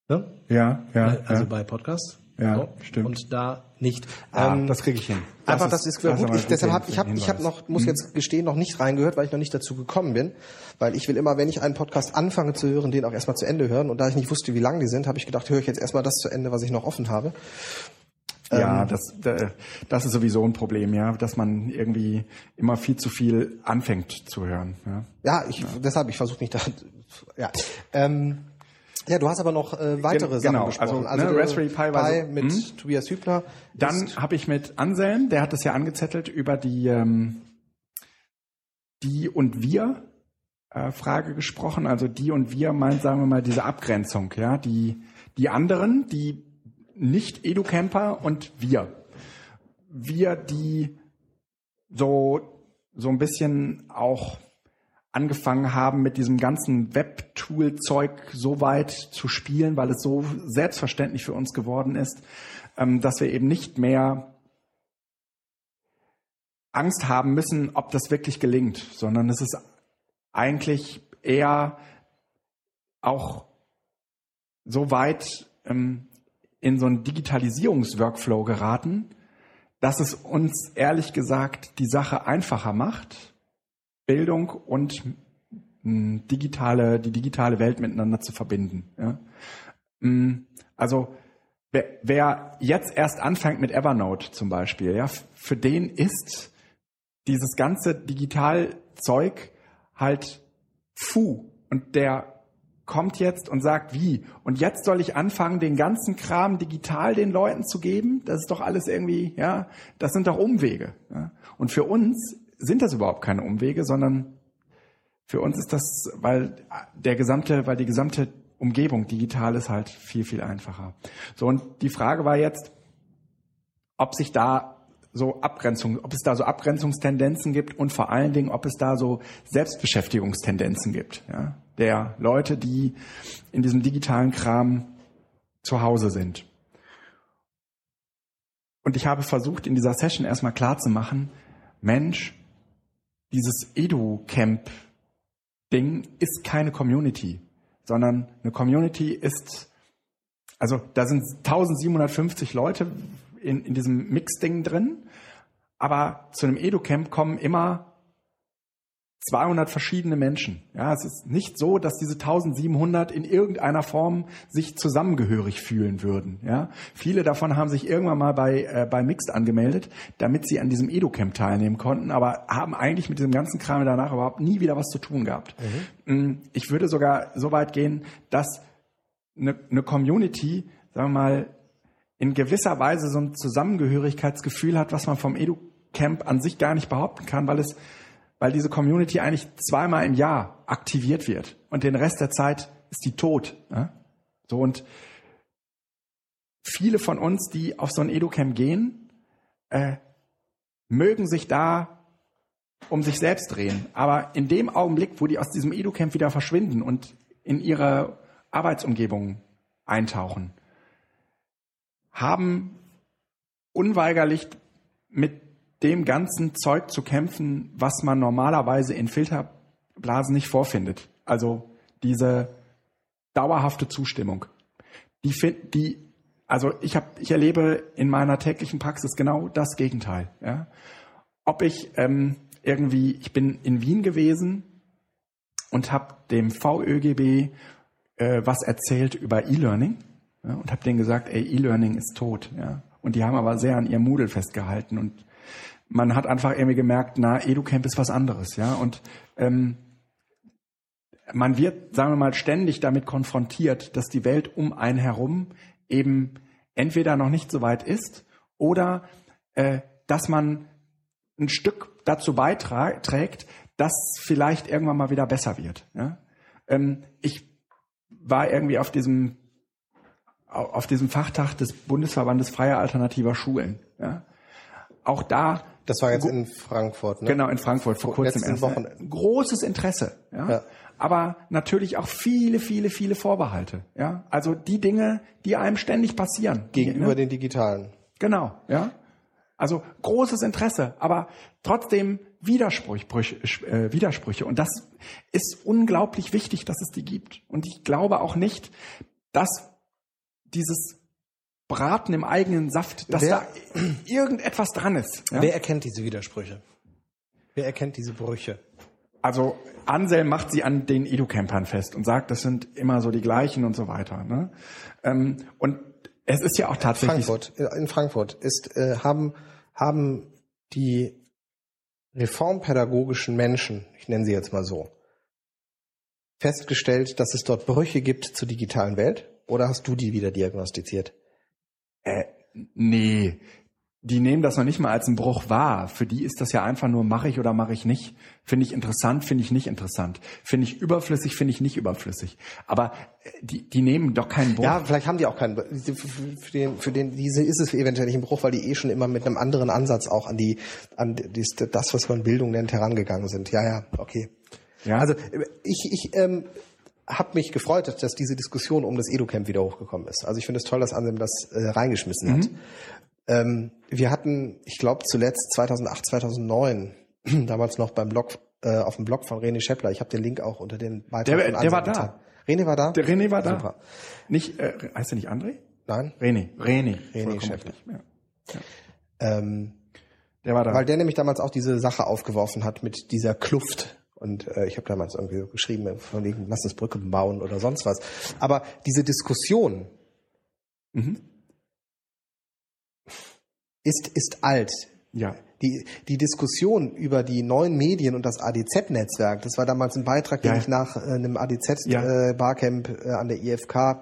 Speaker 1: Ja, ja. ja
Speaker 2: also
Speaker 1: ja.
Speaker 2: bei Podcasts.
Speaker 1: Ja, so. stimmt.
Speaker 2: Und da nicht.
Speaker 1: Ah, ähm, das kriege ich hin.
Speaker 2: Das einfach, ist, das ist das gut. Ich, deshalb habe ich habe ich habe noch muss mhm. jetzt gestehen noch nicht reingehört, weil ich noch nicht dazu gekommen bin, weil ich will immer, wenn ich einen Podcast anfange zu hören, den auch erstmal zu Ende hören. Und da ich nicht wusste, wie lang die sind, habe ich gedacht, höre ich jetzt erstmal das zu Ende, was ich noch offen habe.
Speaker 1: Ja, ähm, das, das ist sowieso ein Problem, ja, dass man irgendwie immer viel zu viel anfängt zu hören. Ja,
Speaker 2: ja, ich, ja. deshalb, ich versuche nicht da, ja. Ähm, ja, du hast aber noch äh, weitere Gen genau, Sachen besprochen.
Speaker 1: Also, also ne, Raspberry Pi, Pi
Speaker 2: mit hm? Tobias Hübner.
Speaker 1: Dann habe ich mit Anselm, der hat das ja angezettelt, über die ähm, die und wir äh, Frage gesprochen. Also die und wir meint, sagen wir mal, diese Abgrenzung, ja, die die anderen, die nicht Educamper und wir. Wir, die so, so ein bisschen auch angefangen haben, mit diesem ganzen Web-Tool-Zeug so weit zu spielen, weil es so selbstverständlich für uns geworden ist, ähm, dass wir eben nicht mehr Angst haben müssen, ob das wirklich gelingt, sondern es ist eigentlich eher auch so weit ähm, in so einen Digitalisierungsworkflow geraten, dass es uns ehrlich gesagt die Sache einfacher macht, Bildung und hm, digitale, die digitale Welt miteinander zu verbinden. Ja? Hm, also wer, wer jetzt erst anfängt mit Evernote zum Beispiel, ja, für den ist dieses ganze Digitalzeug halt Fu und der kommt jetzt und sagt, wie? Und jetzt soll ich anfangen, den ganzen Kram digital den Leuten zu geben? Das ist doch alles irgendwie, ja, das sind doch Umwege. Ja? Und für uns sind das überhaupt keine Umwege, sondern für uns ist das, weil der gesamte, weil die gesamte Umgebung digital ist halt viel, viel einfacher. So, und die Frage war jetzt, ob sich da so Abgrenzung, ob es da so Abgrenzungstendenzen gibt und vor allen Dingen, ob es da so Selbstbeschäftigungstendenzen gibt. Ja? der Leute, die in diesem digitalen Kram zu Hause sind. Und ich habe versucht, in dieser Session erstmal klar zu machen, Mensch, dieses Edu-Camp-Ding ist keine Community, sondern eine Community ist, also da sind 1750 Leute in, in diesem Mix-Ding drin, aber zu einem Edu-Camp kommen immer 200 verschiedene Menschen. Ja, es ist nicht so, dass diese 1700 in irgendeiner Form sich zusammengehörig fühlen würden. Ja, viele davon haben sich irgendwann mal bei äh, bei Mixed angemeldet, damit sie an diesem Edu-Camp teilnehmen konnten, aber haben eigentlich mit diesem ganzen Kram danach überhaupt nie wieder was zu tun gehabt. Mhm. Ich würde sogar so weit gehen, dass eine, eine Community, sagen wir mal, in gewisser Weise so ein Zusammengehörigkeitsgefühl hat, was man vom Edu-Camp an sich gar nicht behaupten kann, weil es weil diese Community eigentlich zweimal im Jahr aktiviert wird und den Rest der Zeit ist die tot. Ja? So und viele von uns, die auf so ein Educamp gehen, äh, mögen sich da um sich selbst drehen. Aber in dem Augenblick, wo die aus diesem Educamp wieder verschwinden und in ihre Arbeitsumgebung eintauchen, haben unweigerlich mit dem ganzen Zeug zu kämpfen, was man normalerweise in Filterblasen nicht vorfindet. Also diese dauerhafte Zustimmung. Die, die also ich habe, ich erlebe in meiner täglichen Praxis genau das Gegenteil. Ja? Ob ich ähm, irgendwie, ich bin in Wien gewesen und habe dem VÖGB äh, was erzählt über E-Learning ja, und habe denen gesagt, ey, E-Learning ist tot. Ja? Und die haben aber sehr an ihrem Moodle festgehalten und man hat einfach irgendwie gemerkt, na, EduCamp ist was anderes, ja. Und ähm, man wird, sagen wir mal, ständig damit konfrontiert, dass die Welt um einen herum eben entweder noch nicht so weit ist oder äh, dass man ein Stück dazu beiträgt, dass vielleicht irgendwann mal wieder besser wird. Ja? Ähm, ich war irgendwie auf diesem auf diesem Fachtag des Bundesverbandes freier alternativer Schulen. Ja? Auch da
Speaker 2: das war jetzt in Frankfurt, ne?
Speaker 1: Genau, in Frankfurt vor kurzem erst. Wochen. Großes Interesse, ja? ja. Aber natürlich auch viele, viele, viele Vorbehalte, ja? Also die Dinge, die einem ständig passieren.
Speaker 2: Gegenüber ne? den digitalen.
Speaker 1: Genau, ja? Also großes Interesse, aber trotzdem Widersprüche, äh, Widersprüche. Und das ist unglaublich wichtig, dass es die gibt. Und ich glaube auch nicht, dass dieses Braten im eigenen Saft, dass wer, da irgendetwas dran ist.
Speaker 2: Ja? Wer erkennt diese Widersprüche? Wer erkennt diese Brüche?
Speaker 1: Also Anselm macht sie an den Edu-Campern fest und sagt, das sind immer so die gleichen und so weiter. Ne? Ähm, und es ist ja auch tatsächlich.
Speaker 2: Frankfurt, in Frankfurt ist, äh, haben, haben die reformpädagogischen Menschen, ich nenne sie jetzt mal so, festgestellt, dass es dort Brüche gibt zur digitalen Welt? Oder hast du die wieder diagnostiziert?
Speaker 1: Äh, nee, die nehmen das noch nicht mal als einen Bruch wahr. Für die ist das ja einfach nur, mache ich oder mache ich nicht. Finde ich interessant, finde ich nicht interessant. Finde ich überflüssig, finde ich nicht überflüssig. Aber äh, die, die nehmen doch keinen Bruch.
Speaker 2: Ja, vielleicht haben die auch keinen. Für den, für den, diese ist es eventuell nicht ein Bruch, weil die eh schon immer mit einem anderen Ansatz auch an die, an die, das, was man Bildung nennt, herangegangen sind. Ja, ja, okay. Ja. Also ich, ich ähm, habe mich gefreut, dass diese Diskussion um das EduCamp wieder hochgekommen ist. Also ich finde es toll, dass Ansem das äh, reingeschmissen mhm. hat. Ähm, wir hatten, ich glaube zuletzt 2008, 2009, damals noch beim Blog, äh, auf dem Blog von René Scheppler. Ich habe den Link auch unter den
Speaker 1: Beitrag Der, der war da.
Speaker 2: René war da?
Speaker 1: Der René war da. Super. Nicht, äh, heißt er nicht André?
Speaker 2: Nein.
Speaker 1: René. René.
Speaker 2: René Scheppler. Ja. Ja. Ähm, der war da. Weil der nämlich damals auch diese Sache aufgeworfen hat mit dieser Kluft und äh, ich habe damals irgendwie geschrieben, von wegen, lass uns Brücke bauen oder sonst was. Aber diese Diskussion mhm. ist, ist alt.
Speaker 1: Ja.
Speaker 2: Die, die Diskussion über die neuen Medien und das ADZ-Netzwerk, das war damals ein Beitrag, den ja. ich nach äh, einem ADZ-Barcamp ja. äh, an der IFK,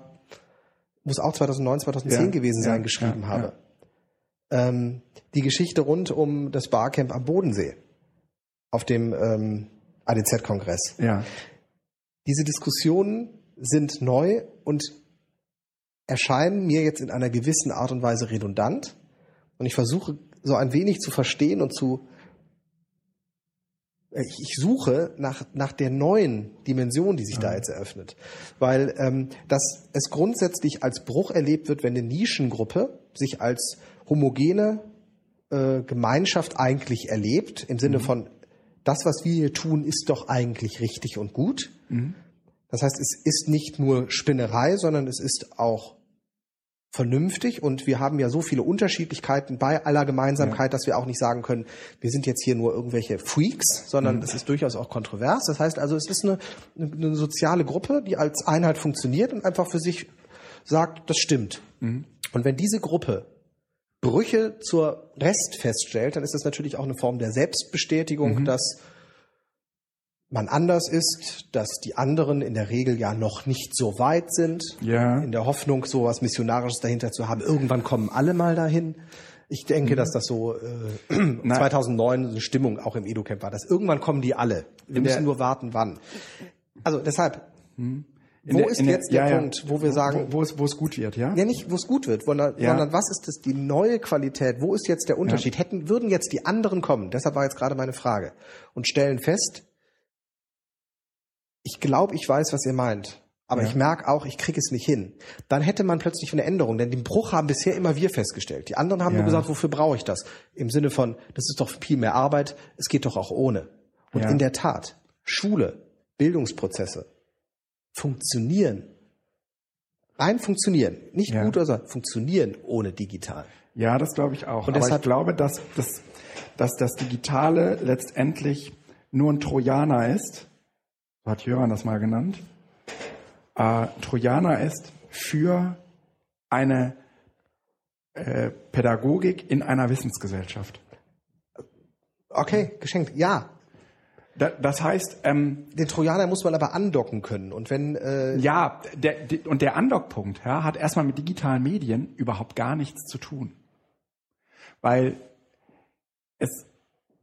Speaker 2: muss auch 2009, 2010 ja. gewesen sein, geschrieben habe. Ähm, die Geschichte rund um das Barcamp am Bodensee auf dem ähm, ADZ-Kongress.
Speaker 1: Ja.
Speaker 2: Diese Diskussionen sind neu und erscheinen mir jetzt in einer gewissen Art und Weise redundant. Und ich versuche so ein wenig zu verstehen und zu, äh, ich suche nach, nach der neuen Dimension, die sich ja. da jetzt eröffnet. Weil ähm, dass es grundsätzlich als Bruch erlebt wird, wenn eine Nischengruppe sich als homogene äh, Gemeinschaft eigentlich erlebt, im Sinne mhm. von das, was wir hier tun, ist doch eigentlich richtig und gut. Mhm. Das heißt, es ist nicht nur Spinnerei, sondern es ist auch vernünftig und wir haben ja so viele Unterschiedlichkeiten bei aller Gemeinsamkeit, ja. dass wir auch nicht sagen können, wir sind jetzt hier nur irgendwelche Freaks, sondern mhm. es ist durchaus auch kontrovers. Das heißt also, es ist eine, eine soziale Gruppe, die als Einheit funktioniert und einfach für sich sagt, das stimmt. Mhm. Und wenn diese Gruppe Brüche zur Rest feststellt, dann ist das natürlich auch eine Form der Selbstbestätigung, mhm. dass man anders ist, dass die anderen in der Regel ja noch nicht so weit sind,
Speaker 1: ja.
Speaker 2: in der Hoffnung, so was Missionarisches dahinter zu haben. Irgendwann kommen alle mal dahin. Ich denke, mhm. dass das so äh, 2009 eine Stimmung auch im Edu-Camp war, dass irgendwann kommen die alle. Wir in müssen nur warten, wann. Also deshalb, mhm. Wo der, ist jetzt der, der ja, Punkt, wo wir sagen,
Speaker 1: wo, wo, es, wo es gut wird, ja?
Speaker 2: Ja, nicht, wo es gut wird, sondern, ja. sondern was ist das, die neue Qualität? Wo ist jetzt der Unterschied? Hätten, würden jetzt die anderen kommen? Deshalb war jetzt gerade meine Frage und stellen fest, ich glaube, ich weiß, was ihr meint. Aber ja. ich merke auch, ich kriege es nicht hin. Dann hätte man plötzlich eine Änderung, denn den Bruch haben bisher immer wir festgestellt. Die anderen haben ja. nur gesagt, wofür brauche ich das? Im Sinne von, das ist doch viel mehr Arbeit, es geht doch auch ohne. Und ja. in der Tat, Schule, Bildungsprozesse funktionieren. Rein funktionieren. Nicht gut oder so, funktionieren ohne digital.
Speaker 1: Ja, das glaube ich auch. Und Aber ich glaube, dass, dass, dass das Digitale letztendlich nur ein Trojaner ist, so hat Jöran das mal genannt, äh, Trojaner ist für eine äh, Pädagogik in einer Wissensgesellschaft.
Speaker 2: Okay, geschenkt, ja.
Speaker 1: Da, das heißt, ähm,
Speaker 2: den Trojaner muss man aber andocken können und wenn
Speaker 1: äh ja, der, der, und der Andockpunkt ja, hat erstmal mit digitalen Medien überhaupt gar nichts zu tun, weil es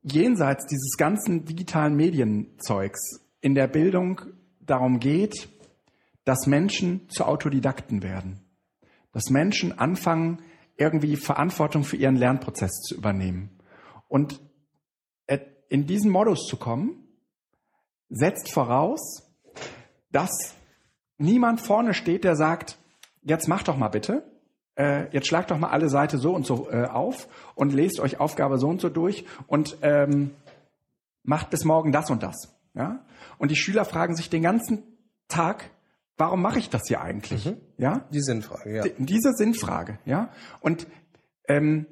Speaker 1: jenseits dieses ganzen digitalen Medienzeugs in der Bildung darum geht, dass Menschen zu Autodidakten werden. Dass Menschen anfangen, irgendwie Verantwortung für ihren Lernprozess zu übernehmen. Und in diesen Modus zu kommen, setzt voraus, dass niemand vorne steht, der sagt, jetzt mach doch mal bitte, äh, jetzt schlagt doch mal alle Seite so und so äh, auf und lest euch Aufgabe so und so durch und ähm, macht bis morgen das und das. Ja? Und die Schüler fragen sich den ganzen Tag, warum mache ich das hier eigentlich? Mhm.
Speaker 2: Ja? Die Sinnfrage, ja.
Speaker 1: diese Sinnfrage, ja. Und ähm,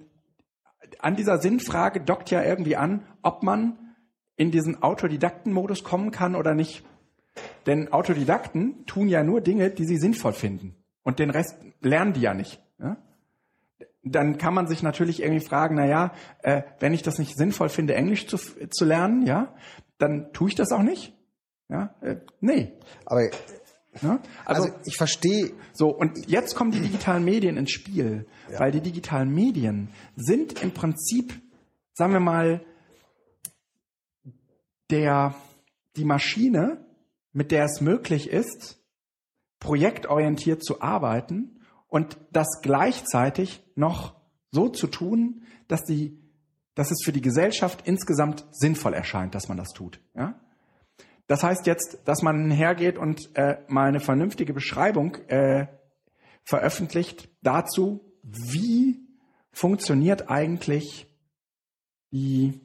Speaker 1: an dieser Sinnfrage dockt ja irgendwie an, ob man in diesen Autodidaktenmodus kommen kann oder nicht. Denn Autodidakten tun ja nur Dinge, die sie sinnvoll finden. Und den Rest lernen die ja nicht. Ja? Dann kann man sich natürlich irgendwie fragen, na ja, äh, wenn ich das nicht sinnvoll finde, Englisch zu, zu lernen, ja, dann tue ich das auch nicht. Ja, äh, nee.
Speaker 2: Aber ja? Also, also, ich verstehe.
Speaker 1: So, und jetzt kommen die digitalen Medien ins Spiel, ja. weil die digitalen Medien sind im Prinzip, sagen wir mal, der, die Maschine, mit der es möglich ist, projektorientiert zu arbeiten und das gleichzeitig noch so zu tun, dass die dass es für die Gesellschaft insgesamt sinnvoll erscheint, dass man das tut. Ja? Das heißt jetzt, dass man hergeht und äh, mal eine vernünftige Beschreibung äh, veröffentlicht dazu, wie funktioniert eigentlich die,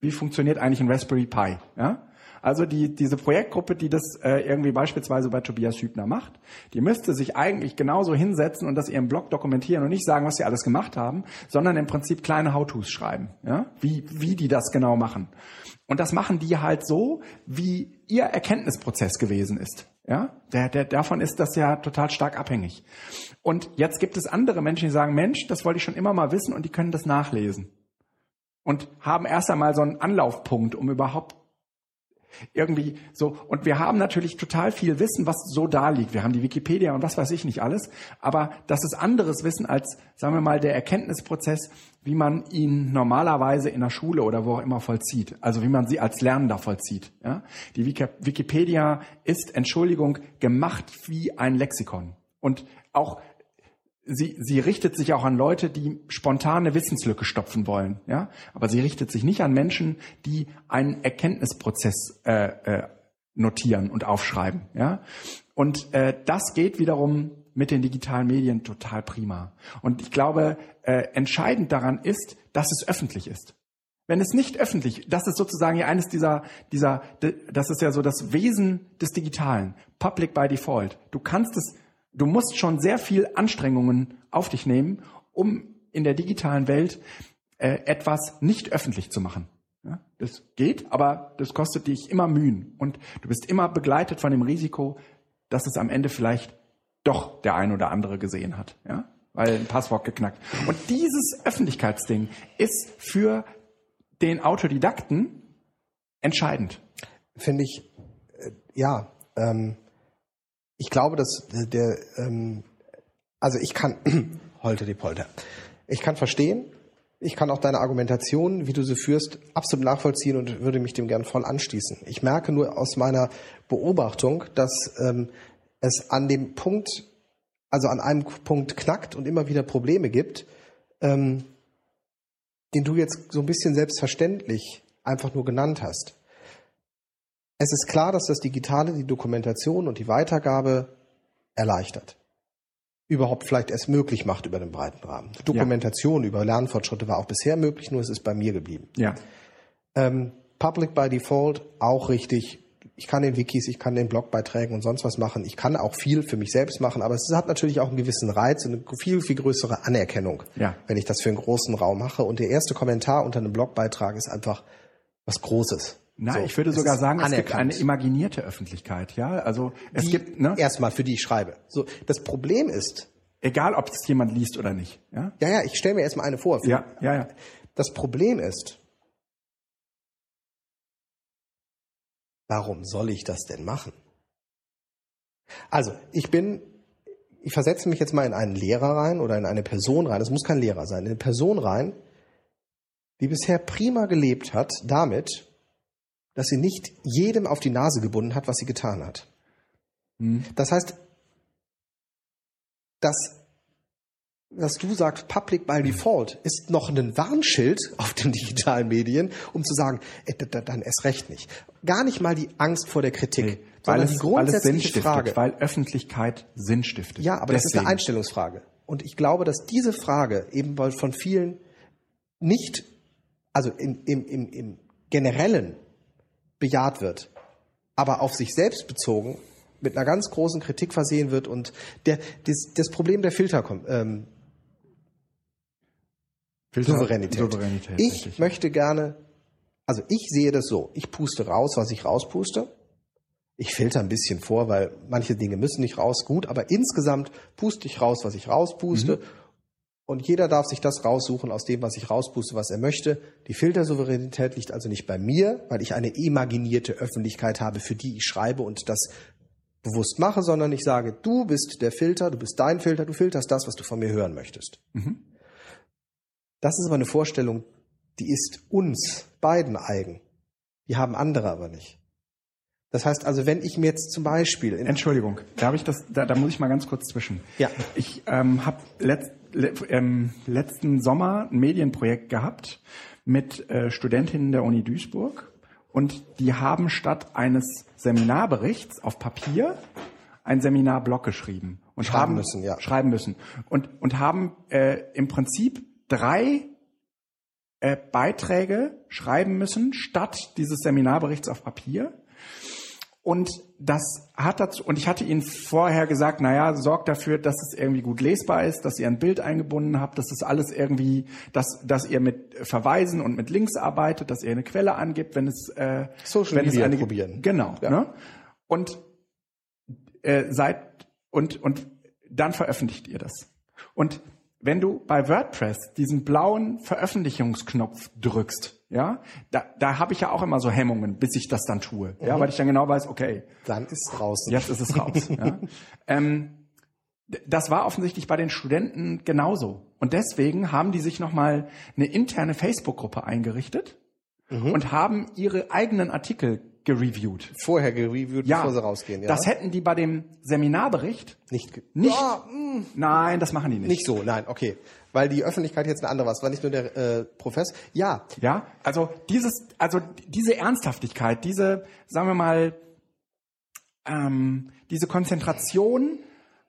Speaker 1: wie funktioniert eigentlich ein Raspberry Pi? Ja? Also die, diese Projektgruppe, die das äh, irgendwie beispielsweise bei Tobias Hübner macht, die müsste sich eigentlich genauso hinsetzen und das ihrem Blog dokumentieren und nicht sagen, was sie alles gemacht haben, sondern im Prinzip kleine How-Tos schreiben, ja? wie, wie die das genau machen. Und das machen die halt so, wie ihr Erkenntnisprozess gewesen ist. Ja, der, der, davon ist das ja total stark abhängig. Und jetzt gibt es andere Menschen, die sagen, Mensch, das wollte ich schon immer mal wissen und die können das nachlesen. Und haben erst einmal so einen Anlaufpunkt, um überhaupt irgendwie so, und wir haben natürlich total viel Wissen, was so da liegt. Wir haben die Wikipedia und was weiß ich nicht alles. Aber das ist anderes Wissen als, sagen wir mal, der Erkenntnisprozess, wie man ihn normalerweise in der Schule oder wo auch immer vollzieht. Also wie man sie als Lernender vollzieht. Ja? Die Wikipedia ist, Entschuldigung, gemacht wie ein Lexikon. Und auch sie, sie richtet sich auch an Leute, die spontane Wissenslücke stopfen wollen, ja. Aber sie richtet sich nicht an Menschen, die einen Erkenntnisprozess äh, äh, notieren und aufschreiben, ja. Und äh, das geht wiederum mit den digitalen Medien total prima. Und ich glaube, äh, entscheidend daran ist, dass es öffentlich ist. Wenn es nicht öffentlich, das ist sozusagen ja eines dieser, dieser, das ist ja so das Wesen des Digitalen. Public by default. Du kannst es Du musst schon sehr viel Anstrengungen auf dich nehmen, um in der digitalen Welt äh, etwas nicht öffentlich zu machen. Ja, das geht, aber das kostet dich immer Mühen. Und du bist immer begleitet von dem Risiko, dass es am Ende vielleicht doch der ein oder andere gesehen hat. Ja? Weil ein Passwort geknackt. Und dieses Öffentlichkeitsding ist für den Autodidakten entscheidend.
Speaker 2: Finde ich, äh, ja. Ähm, ich glaube, dass der, ähm, also ich kann, holte die Polter. Ich kann verstehen, ich kann auch deine Argumentation, wie du sie führst, absolut nachvollziehen und würde mich dem gern voll anschließen. Ich merke nur aus meiner Beobachtung, dass ähm, es an dem Punkt, also an einem Punkt knackt und immer wieder Probleme gibt, ähm, den du jetzt so ein bisschen selbstverständlich einfach nur genannt hast. Es ist klar, dass das Digitale die Dokumentation und die Weitergabe erleichtert überhaupt vielleicht erst möglich macht über den breiten Rahmen. Dokumentation ja. über Lernfortschritte war auch bisher möglich, nur es ist bei mir geblieben.
Speaker 1: Ja.
Speaker 2: Ähm, Public by Default auch richtig. Ich kann den Wikis, ich kann den Blogbeiträgen und sonst was machen. Ich kann auch viel für mich selbst machen, aber es hat natürlich auch einen gewissen Reiz und eine viel, viel größere Anerkennung,
Speaker 1: ja.
Speaker 2: wenn ich das für einen großen Raum mache. Und der erste Kommentar unter einem Blogbeitrag ist einfach was Großes.
Speaker 1: Na, so, ich würde sogar sagen, es gibt eine imaginierte Öffentlichkeit, ja. Also es
Speaker 2: die,
Speaker 1: gibt
Speaker 2: ne? erstmal für die ich schreibe. So, das Problem ist,
Speaker 1: egal ob es jemand liest oder nicht, ja.
Speaker 2: Ja, ja, ich stelle mir erstmal eine vor.
Speaker 1: Ja, ja, ja.
Speaker 2: Das Problem ist, warum soll ich das denn machen? Also, ich bin, ich versetze mich jetzt mal in einen Lehrer rein oder in eine Person rein. Es muss kein Lehrer sein, in eine Person rein, die bisher prima gelebt hat, damit dass sie nicht jedem auf die Nase gebunden hat, was sie getan hat. Mhm. Das heißt, dass was du sagst, Public by Default, ist noch ein Warnschild auf den digitalen Medien, um zu sagen, äh, dann erst recht nicht. Gar nicht mal die Angst vor der Kritik, nee,
Speaker 1: weil es, die grundsätzliche weil Frage, weil Öffentlichkeit Sinn stiftet.
Speaker 2: Ja, aber Deswegen. das ist eine Einstellungsfrage. Und ich glaube, dass diese Frage eben von vielen nicht, also im, im, im, im generellen bejaht wird, aber auf sich selbst bezogen mit einer ganz großen Kritik versehen wird und der, das, das Problem der Filter, ähm, Filter Souveränität. Souveränität. Ich richtig. möchte gerne, also ich sehe das so, ich puste raus, was ich rauspuste. Ich filter ein bisschen vor, weil manche Dinge müssen nicht raus, gut, aber insgesamt puste ich raus, was ich rauspuste mhm. Und jeder darf sich das raussuchen aus dem, was ich rauspuste, was er möchte. Die Filtersouveränität liegt also nicht bei mir, weil ich eine imaginierte Öffentlichkeit habe, für die ich schreibe und das bewusst mache, sondern ich sage, du bist der Filter, du bist dein Filter, du filterst das, was du von mir hören möchtest. Mhm. Das ist aber eine Vorstellung, die ist uns beiden eigen. Die haben andere aber nicht. Das heißt also, wenn ich mir jetzt zum Beispiel
Speaker 1: Entschuldigung, da habe ich das, da, da muss ich mal ganz kurz zwischen.
Speaker 2: Ja.
Speaker 1: Ich ähm, habe letzt, le, ähm, letzten Sommer ein Medienprojekt gehabt mit äh, Studentinnen der Uni Duisburg. Und die haben statt eines Seminarberichts auf Papier ein Seminarblock geschrieben und
Speaker 2: schreiben
Speaker 1: haben,
Speaker 2: müssen, ja.
Speaker 1: Schreiben müssen. Und und haben äh, im Prinzip drei äh, Beiträge schreiben müssen statt dieses Seminarberichts auf Papier und das hat dazu, und ich hatte Ihnen vorher gesagt, naja, sorgt dafür, dass es irgendwie gut lesbar ist, dass ihr ein Bild eingebunden habt, dass es alles irgendwie, dass, dass ihr mit Verweisen und mit Links arbeitet, dass ihr eine Quelle angibt, wenn es, äh,
Speaker 2: Social
Speaker 1: wenn
Speaker 2: Media
Speaker 1: es eine,
Speaker 2: probieren.
Speaker 1: Genau, ja. ne? Und, äh, seid, und, und dann veröffentlicht ihr das. Und wenn du bei WordPress diesen blauen Veröffentlichungsknopf drückst, ja, da, da habe ich ja auch immer so Hemmungen, bis ich das dann tue, mhm. ja, weil ich dann genau weiß, okay,
Speaker 2: dann ist es raus.
Speaker 1: Jetzt ist es raus. ja. ähm, das war offensichtlich bei den Studenten genauso. Und deswegen haben die sich nochmal eine interne Facebook-Gruppe eingerichtet mhm. und haben ihre eigenen Artikel gereviewt.
Speaker 2: Vorher gereviewt,
Speaker 1: ja, bevor sie rausgehen. Ja. Das hätten die bei dem Seminarbericht
Speaker 2: nicht.
Speaker 1: nicht mm. nein, das machen die nicht.
Speaker 2: Nicht so, nein, okay. Weil die Öffentlichkeit jetzt eine andere war. Es war nicht nur der äh, Professor. Ja.
Speaker 1: Ja, also dieses, also diese Ernsthaftigkeit, diese, sagen wir mal, ähm, diese Konzentration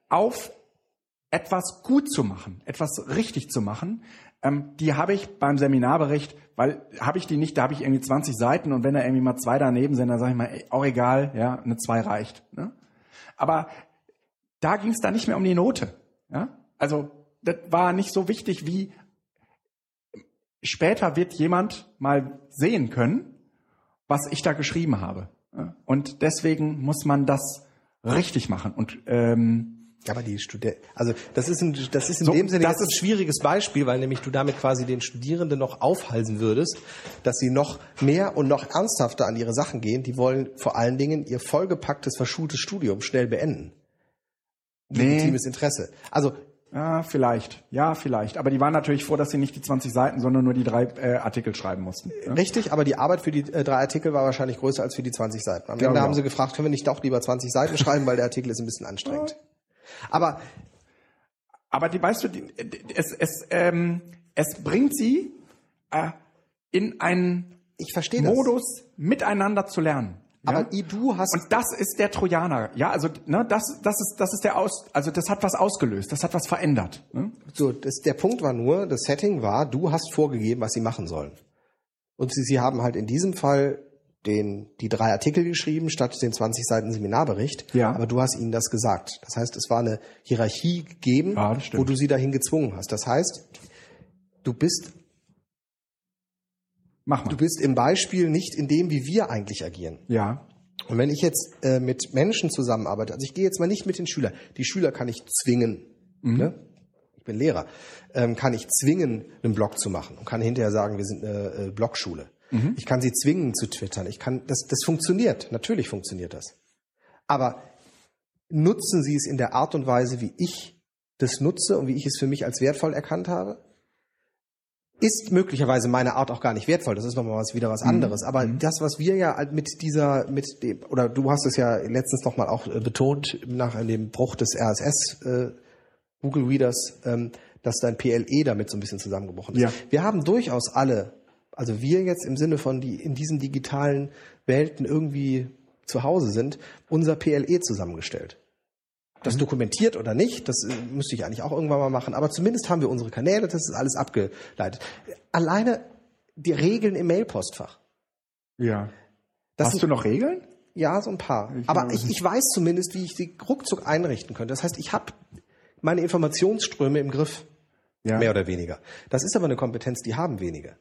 Speaker 1: auf etwas gut zu machen, etwas richtig zu machen, ähm, die habe ich beim Seminarbericht, weil habe ich die nicht, da habe ich irgendwie 20 Seiten und wenn da irgendwie mal zwei daneben sind, dann sage ich mal, ey, auch egal, ja, eine zwei reicht. Ne? Aber da ging es da nicht mehr um die Note. Ja? Also das war nicht so wichtig wie später wird jemand mal sehen können, was ich da geschrieben habe. Und deswegen muss man das richtig machen. Und ähm,
Speaker 2: aber die Studenten, also das ist, ein, das ist in so, dem Sinne das ist ein schwieriges Beispiel, weil nämlich du damit quasi den Studierenden noch aufhalsen würdest, dass sie noch mehr und noch ernsthafter an ihre Sachen gehen. Die wollen vor allen Dingen ihr vollgepacktes, verschultes Studium schnell beenden. Legitimes nee. Interesse. Also
Speaker 1: ja, vielleicht. Ja, vielleicht. Aber die waren natürlich froh, dass sie nicht die 20 Seiten, sondern nur die drei äh, Artikel schreiben mussten.
Speaker 2: Ne? Richtig, aber die Arbeit für die äh, drei Artikel war wahrscheinlich größer als für die 20 Seiten. Am Ende haben sie gefragt, können wir nicht doch lieber 20 Seiten schreiben, weil der Artikel ist ein bisschen anstrengend. Aber
Speaker 1: aber die weißt du, die, es es ähm, es bringt sie äh, in einen
Speaker 2: ich verstehe
Speaker 1: Modus miteinander zu lernen.
Speaker 2: Aber ja? du hast
Speaker 1: und das ist der Trojaner. Ja, also ne, das das ist das ist der aus also das hat was ausgelöst, das hat was verändert. Ne?
Speaker 2: So, das, der Punkt war nur, das Setting war, du hast vorgegeben, was sie machen sollen. Und sie, sie haben halt in diesem Fall den, die drei Artikel geschrieben statt den 20 Seiten Seminarbericht. Ja. Aber du hast ihnen das gesagt. Das heißt, es war eine Hierarchie gegeben, ja, wo du sie dahin gezwungen hast. Das heißt, du bist Mach mal. Du bist im Beispiel nicht in dem, wie wir eigentlich agieren.
Speaker 1: Ja.
Speaker 2: Und wenn ich jetzt äh, mit Menschen zusammenarbeite, also ich gehe jetzt mal nicht mit den Schülern. Die Schüler kann ich zwingen. Mhm. Ne? Ich bin Lehrer. Ähm, kann ich zwingen, einen Blog zu machen und kann hinterher sagen, wir sind eine äh, Blogschule. Mhm. Ich kann sie zwingen zu twittern. Ich kann, das, das funktioniert. Natürlich funktioniert das. Aber nutzen Sie es in der Art und Weise, wie ich das nutze und wie ich es für mich als wertvoll erkannt habe? Ist möglicherweise meine Art auch gar nicht wertvoll. Das ist nochmal was, wieder was mhm. anderes. Aber mhm. das, was wir ja mit dieser, mit dem, oder du hast es ja letztens nochmal auch äh, betont, nach dem Bruch des RSS, äh, Google Readers, ähm, dass dein PLE damit so ein bisschen zusammengebrochen ist. Ja. Wir haben durchaus alle also wir jetzt im Sinne von die in diesen digitalen Welten irgendwie zu Hause sind, unser PLE zusammengestellt. Das mhm. dokumentiert oder nicht, das äh, müsste ich eigentlich auch irgendwann mal machen, aber zumindest haben wir unsere Kanäle, das ist alles abgeleitet. Alleine die Regeln im Mailpostfach.
Speaker 1: Ja. Das Hast sind, du noch Regeln?
Speaker 2: Ja, so ein paar. Ich aber ich, ich weiß zumindest, wie ich die ruckzuck einrichten könnte. Das heißt, ich habe meine Informationsströme im Griff. Ja. Mehr oder weniger. Das ist aber eine Kompetenz, die haben wenige.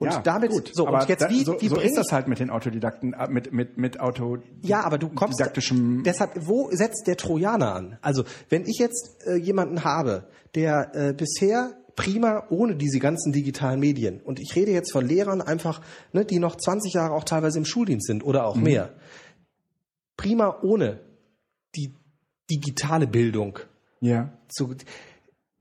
Speaker 1: Und ja, damit gut, so und jetzt wie, so, wie so ist das halt mit den Autodidakten äh, mit mit mit Auto
Speaker 2: Ja, aber du kommst deshalb wo setzt der Trojaner an? Also, wenn ich jetzt äh, jemanden habe, der äh, bisher prima ohne diese ganzen digitalen Medien und ich rede jetzt von Lehrern einfach, ne, die noch 20 Jahre auch teilweise im Schuldienst sind oder auch mhm. mehr. Prima ohne die digitale Bildung.
Speaker 1: Ja. Zu,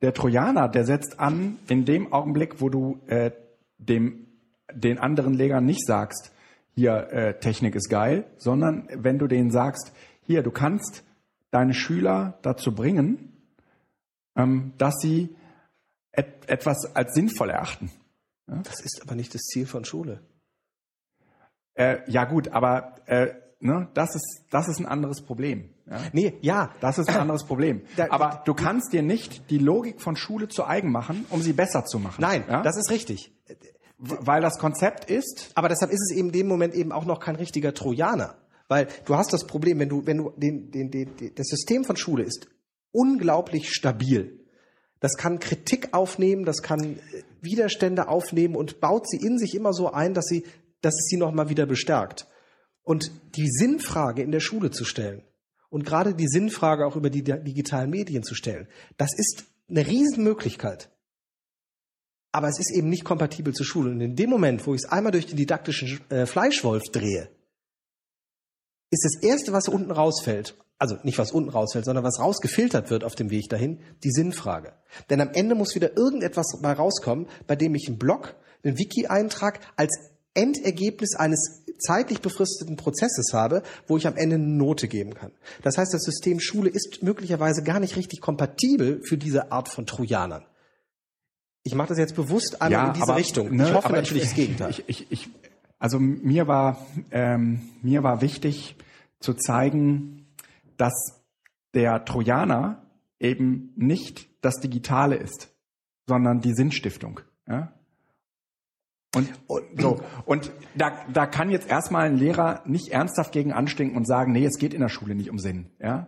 Speaker 1: der Trojaner, der setzt an in dem Augenblick, wo du äh, dem den anderen Legern nicht sagst, hier äh, Technik ist geil, sondern wenn du denen sagst, hier, du kannst deine Schüler dazu bringen, ähm, dass sie et etwas als sinnvoll erachten.
Speaker 2: Ja? Das ist aber nicht das Ziel von Schule.
Speaker 1: Äh, ja gut, aber äh, ne, das ist das ist ein anderes Problem.
Speaker 2: Ja? Nee, ja,
Speaker 1: das ist ein anderes Problem. Da, aber du kannst dir nicht die Logik von Schule zu eigen machen, um sie besser zu machen.
Speaker 2: Nein,
Speaker 1: ja?
Speaker 2: das ist richtig
Speaker 1: weil das Konzept ist.
Speaker 2: Aber deshalb ist es eben in dem Moment eben auch noch kein richtiger Trojaner. Weil du hast das Problem, wenn du, wenn du den, den, den, den, das System von Schule ist unglaublich stabil. Das kann Kritik aufnehmen, das kann äh, Widerstände aufnehmen und baut sie in sich immer so ein, dass sie, dass es sie nochmal wieder bestärkt. Und die Sinnfrage in der Schule zu stellen und gerade die Sinnfrage auch über die digitalen Medien zu stellen, das ist eine Riesenmöglichkeit aber es ist eben nicht kompatibel zur Schule. Und in dem Moment, wo ich es einmal durch den didaktischen äh, Fleischwolf drehe, ist das Erste, was unten rausfällt, also nicht was unten rausfällt, sondern was rausgefiltert wird auf dem Weg dahin, die Sinnfrage. Denn am Ende muss wieder irgendetwas mal rauskommen, bei dem ich einen Blog, einen Wiki-Eintrag als Endergebnis eines zeitlich befristeten Prozesses habe, wo ich am Ende eine Note geben kann. Das heißt, das System Schule ist möglicherweise gar nicht richtig kompatibel für diese Art von Trojanern. Ich mache das jetzt bewusst einmal ja, in diese aber, Richtung.
Speaker 1: Ne, ich hoffe natürlich ich, das Gegenteil. Ich, ich, ich, also mir war, ähm, mir war wichtig zu zeigen, dass der Trojaner eben nicht das Digitale ist, sondern die Sinnstiftung. Ja? Und, und so und da, da kann jetzt erstmal ein Lehrer nicht ernsthaft gegen anstinken und sagen, nee, es geht in der Schule nicht um Sinn, ja.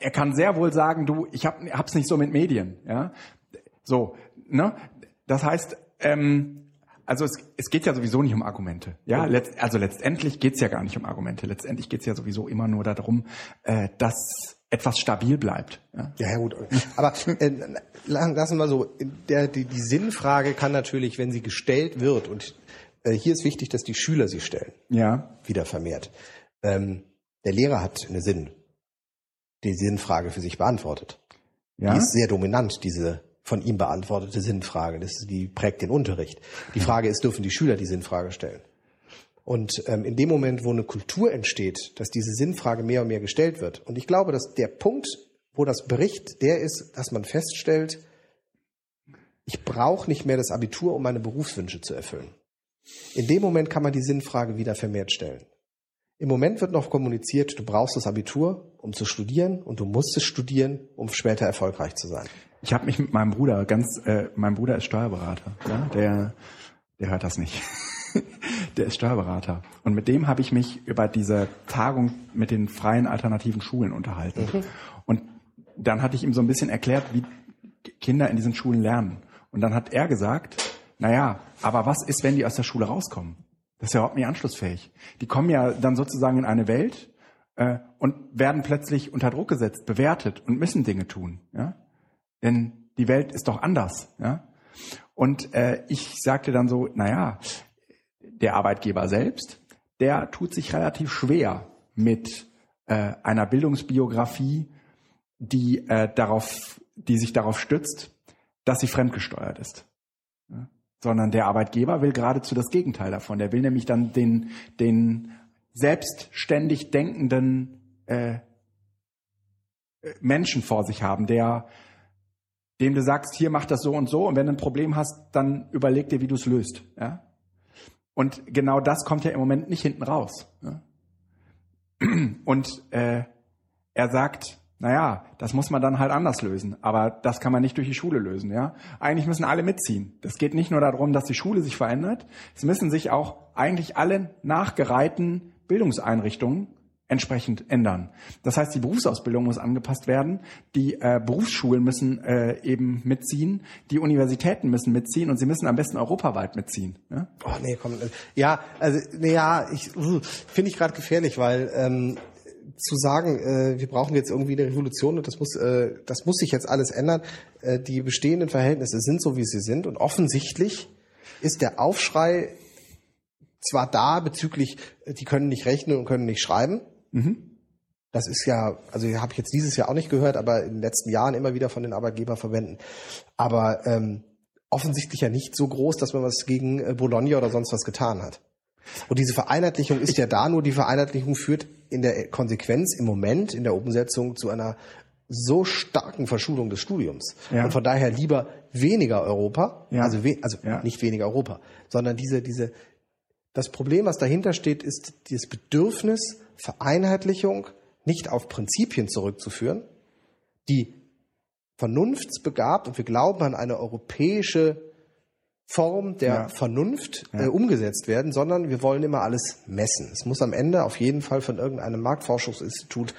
Speaker 1: Er kann sehr wohl sagen, du, ich hab, hab's nicht so mit Medien, ja. So, ne? Das heißt, ähm, also es, es geht ja sowieso nicht um Argumente. Ja, letzt, also letztendlich geht's ja gar nicht um Argumente. Letztendlich geht's ja sowieso immer nur darum, äh, dass etwas stabil bleibt.
Speaker 2: Ja, ja, gut. Aber äh, lassen wir so, der, die, die Sinnfrage kann natürlich, wenn sie gestellt wird, und äh, hier ist wichtig, dass die Schüler sie stellen.
Speaker 1: Ja.
Speaker 2: Wieder vermehrt. Ähm, der Lehrer hat eine Sinn, die Sinnfrage für sich beantwortet. Ja. Die ist sehr dominant, diese von ihm beantwortete Sinnfrage. Das die prägt den Unterricht. Die Frage ist, dürfen die Schüler die Sinnfrage stellen? Und ähm, in dem Moment, wo eine Kultur entsteht, dass diese Sinnfrage mehr und mehr gestellt wird, und ich glaube, dass der Punkt, wo das bricht, der ist, dass man feststellt, ich brauche nicht mehr das Abitur, um meine Berufswünsche zu erfüllen. In dem Moment kann man die Sinnfrage wieder vermehrt stellen. Im Moment wird noch kommuniziert, du brauchst das Abitur, um zu studieren, und du musst es studieren, um später erfolgreich zu sein.
Speaker 1: Ich habe mich mit meinem Bruder ganz, äh, mein Bruder ist Steuerberater, ja? der, der hört das nicht. der ist Steuerberater. Und mit dem habe ich mich über diese Tagung mit den freien alternativen Schulen unterhalten. Mhm. Und dann hatte ich ihm so ein bisschen erklärt, wie Kinder in diesen Schulen lernen. Und dann hat er gesagt, naja, aber was ist, wenn die aus der Schule rauskommen? Das ist ja überhaupt nicht anschlussfähig. Die kommen ja dann sozusagen in eine Welt äh, und werden plötzlich unter Druck gesetzt, bewertet und müssen Dinge tun. Ja? Denn die Welt ist doch anders. Ja? Und äh, ich sagte dann so, naja, der Arbeitgeber selbst, der tut sich relativ schwer mit äh, einer Bildungsbiografie, die äh, darauf, die sich darauf stützt, dass sie fremdgesteuert ist. Ja? Sondern der Arbeitgeber will geradezu das Gegenteil davon. Der will nämlich dann den, den selbstständig denkenden äh, Menschen vor sich haben, der dem du sagst, hier mach das so und so und wenn du ein Problem hast, dann überleg dir, wie du es löst. Ja? Und genau das kommt ja im Moment nicht hinten raus. Ja? Und äh, er sagt, naja, das muss man dann halt anders lösen, aber das kann man nicht durch die Schule lösen. Ja? Eigentlich müssen alle mitziehen. Das geht nicht nur darum, dass die Schule sich verändert, es müssen sich auch eigentlich alle nachgereihten Bildungseinrichtungen entsprechend ändern. Das heißt, die Berufsausbildung muss angepasst werden, die äh, Berufsschulen müssen äh, eben mitziehen, die Universitäten müssen mitziehen und sie müssen am besten europaweit mitziehen. Ja?
Speaker 2: Oh nee, komm. Äh, ja, also nee, ja, ich uh, finde ich gerade gefährlich, weil ähm, zu sagen, äh, wir brauchen jetzt irgendwie eine Revolution und das muss, äh, das muss sich jetzt alles ändern. Äh, die bestehenden Verhältnisse sind so, wie sie sind und offensichtlich ist der Aufschrei zwar da bezüglich, äh, die können nicht rechnen und können nicht schreiben, Mhm. Das ist ja, also habe ich jetzt dieses Jahr auch nicht gehört, aber in den letzten Jahren immer wieder von den Arbeitgeberverbänden. Aber ähm, offensichtlich ja nicht so groß, dass man was gegen äh, Bologna oder sonst was getan hat. Und diese Vereinheitlichung ist ja da, nur die Vereinheitlichung führt in der Konsequenz im Moment in der Umsetzung zu einer so starken Verschulung des Studiums. Ja. Und von daher lieber weniger Europa, ja. also, we also ja. nicht weniger Europa, sondern diese, diese, das Problem, was dahinter steht, ist das Bedürfnis, Vereinheitlichung nicht auf Prinzipien zurückzuführen, die vernunftsbegabt und wir glauben an eine europäische Form der ja. Vernunft ja. Äh, umgesetzt werden, sondern wir wollen immer alles messen. Es muss am Ende auf jeden Fall von irgendeinem Marktforschungsinstitut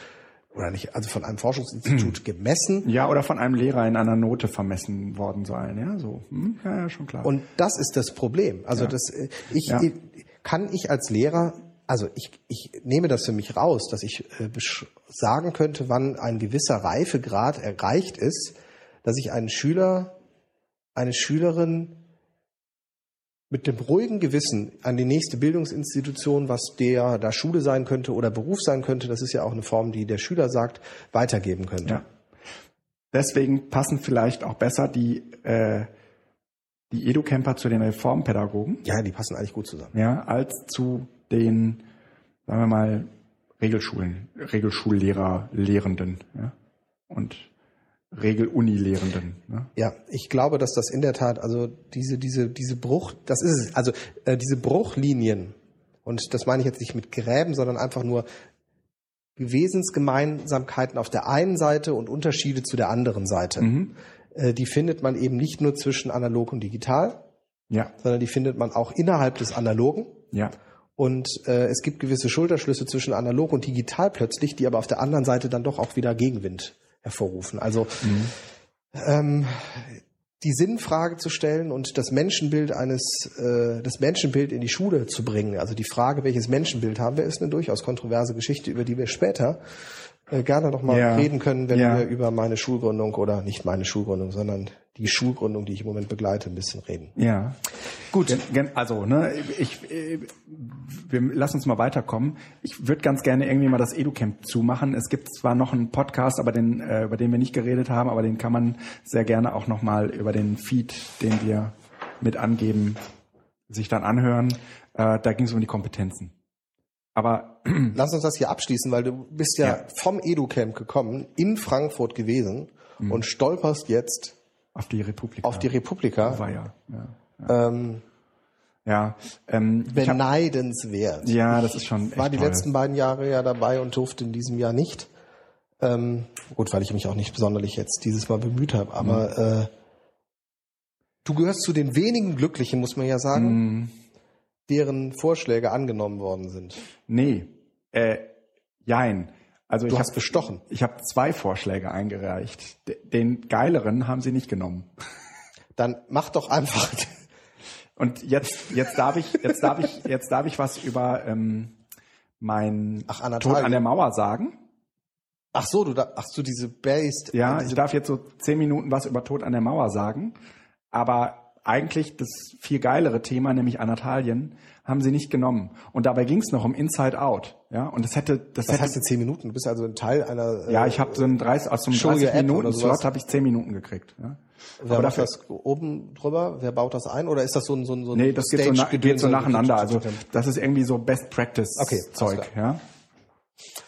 Speaker 2: oder nicht, also von einem Forschungsinstitut gemessen.
Speaker 1: Ja, oder von einem Lehrer in einer Note vermessen worden sein, ja, so. Hm, ja, ja, schon klar.
Speaker 2: Und das ist das Problem. Also ja. das, äh, ich, ja. Kann ich als Lehrer also ich, ich nehme das für mich raus, dass ich äh, sagen könnte, wann ein gewisser Reifegrad erreicht ist, dass ich einen Schüler, eine Schülerin mit dem ruhigen Gewissen an die nächste Bildungsinstitution, was der da Schule sein könnte oder Beruf sein könnte, das ist ja auch eine Form, die der Schüler sagt, weitergeben könnte. Ja.
Speaker 1: Deswegen passen vielleicht auch besser die äh, die Educamper zu den Reformpädagogen.
Speaker 2: Ja, die passen eigentlich gut zusammen.
Speaker 1: Ja, als zu den, sagen wir mal, Regelschulen, Regelschullehrer, Lehrenden ja? und Regelunilehrenden.
Speaker 2: Ne? Ja, ich glaube, dass das in der Tat, also diese, diese, diese Bruch, das ist es, also äh, diese Bruchlinien, und das meine ich jetzt nicht mit Gräben, sondern einfach nur Wesensgemeinsamkeiten auf der einen Seite und Unterschiede zu der anderen Seite. Mhm. Äh, die findet man eben nicht nur zwischen analog und digital,
Speaker 1: Ja.
Speaker 2: sondern die findet man auch innerhalb des Analogen.
Speaker 1: Ja.
Speaker 2: Und äh, es gibt gewisse Schulterschlüsse zwischen analog und digital plötzlich, die aber auf der anderen Seite dann doch auch wieder Gegenwind hervorrufen. Also ähm, die Sinnfrage zu stellen und das Menschenbild eines, äh, das Menschenbild in die Schule zu bringen. Also die Frage, welches Menschenbild haben wir, ist eine durchaus kontroverse Geschichte, über die wir später äh, gerne noch mal
Speaker 1: Ja.
Speaker 2: reden können, wenn
Speaker 1: Ja.
Speaker 2: wir über meine Schulgründung oder nicht meine Schulgründung, sondern die Schulgründung, die ich im Moment begleite, ein bisschen reden.
Speaker 1: Ja. Gut. Also, ne, ich, äh, wir lassen uns mal weiterkommen. Ich würde ganz gerne irgendwie mal das EduCamp zumachen. Es gibt zwar noch einen Podcast, aber den, äh, über den wir nicht geredet haben, aber den kann man sehr gerne auch noch mal über den Feed, den wir mit angeben, sich dann anhören. Da ging es um die Kompetenzen. Aber
Speaker 2: Lass uns das hier abschließen, weil du bist ja,
Speaker 1: Ja.
Speaker 2: vom EduCamp gekommen, in Frankfurt gewesen und stolperst jetzt
Speaker 1: auf die Republik.
Speaker 2: auf die Republika.
Speaker 1: war ja. Ja.
Speaker 2: Ähm,
Speaker 1: ja, ähm, ich hab,
Speaker 2: beneidenswert.
Speaker 1: ja, das ist schon echt
Speaker 2: war die
Speaker 1: toll.
Speaker 2: letzten beiden Jahre ja dabei und durfte in diesem Jahr nicht. Ähm, gut, weil ich mich auch nicht besonders jetzt dieses Mal bemüht habe, aber
Speaker 1: Mhm.
Speaker 2: äh, du gehörst zu den wenigen Glücklichen, muss man ja sagen,
Speaker 1: Mhm.
Speaker 2: Deren Vorschläge angenommen worden sind.
Speaker 1: Nee, äh, jein. Also
Speaker 2: Du
Speaker 1: ich
Speaker 2: hast
Speaker 1: habe
Speaker 2: bestochen.
Speaker 1: ich hab zwei Vorschläge eingereicht. Den geileren haben sie nicht genommen.
Speaker 2: Dann mach doch einfach.
Speaker 1: Und jetzt jetzt darf ich jetzt darf ich jetzt darf ich was über ähm, mein
Speaker 2: Ach,
Speaker 1: Tod an der Mauer sagen.
Speaker 2: Ach so, du da, ach so, diese Based.
Speaker 1: Ja,
Speaker 2: diese,
Speaker 1: ich darf jetzt so zehn Minuten was über Tod an der Mauer sagen. Aber eigentlich das viel geilere Thema, nämlich Anatalien, haben sie nicht genommen. Und dabei ging es noch um Inside Out. Ja, und das hätte das
Speaker 2: was
Speaker 1: hätte
Speaker 2: heißt zehn Minuten? Du bist also ein Teil einer.
Speaker 1: Ja,
Speaker 2: äh,
Speaker 1: ich habe so einen 30, aus so einem
Speaker 2: Show your
Speaker 1: 30
Speaker 2: App oder
Speaker 1: Minuten. Slot habe ich 10 Minuten gekriegt. Ja.
Speaker 2: Wer
Speaker 1: aber dafür-
Speaker 2: das oben drüber? Wer baut das ein? Oder ist das so ein so ein, so
Speaker 1: Nee, das geht so, na, geht so nacheinander. Also das ist irgendwie so Best Practice
Speaker 2: Okay,
Speaker 1: Zeug. Ja.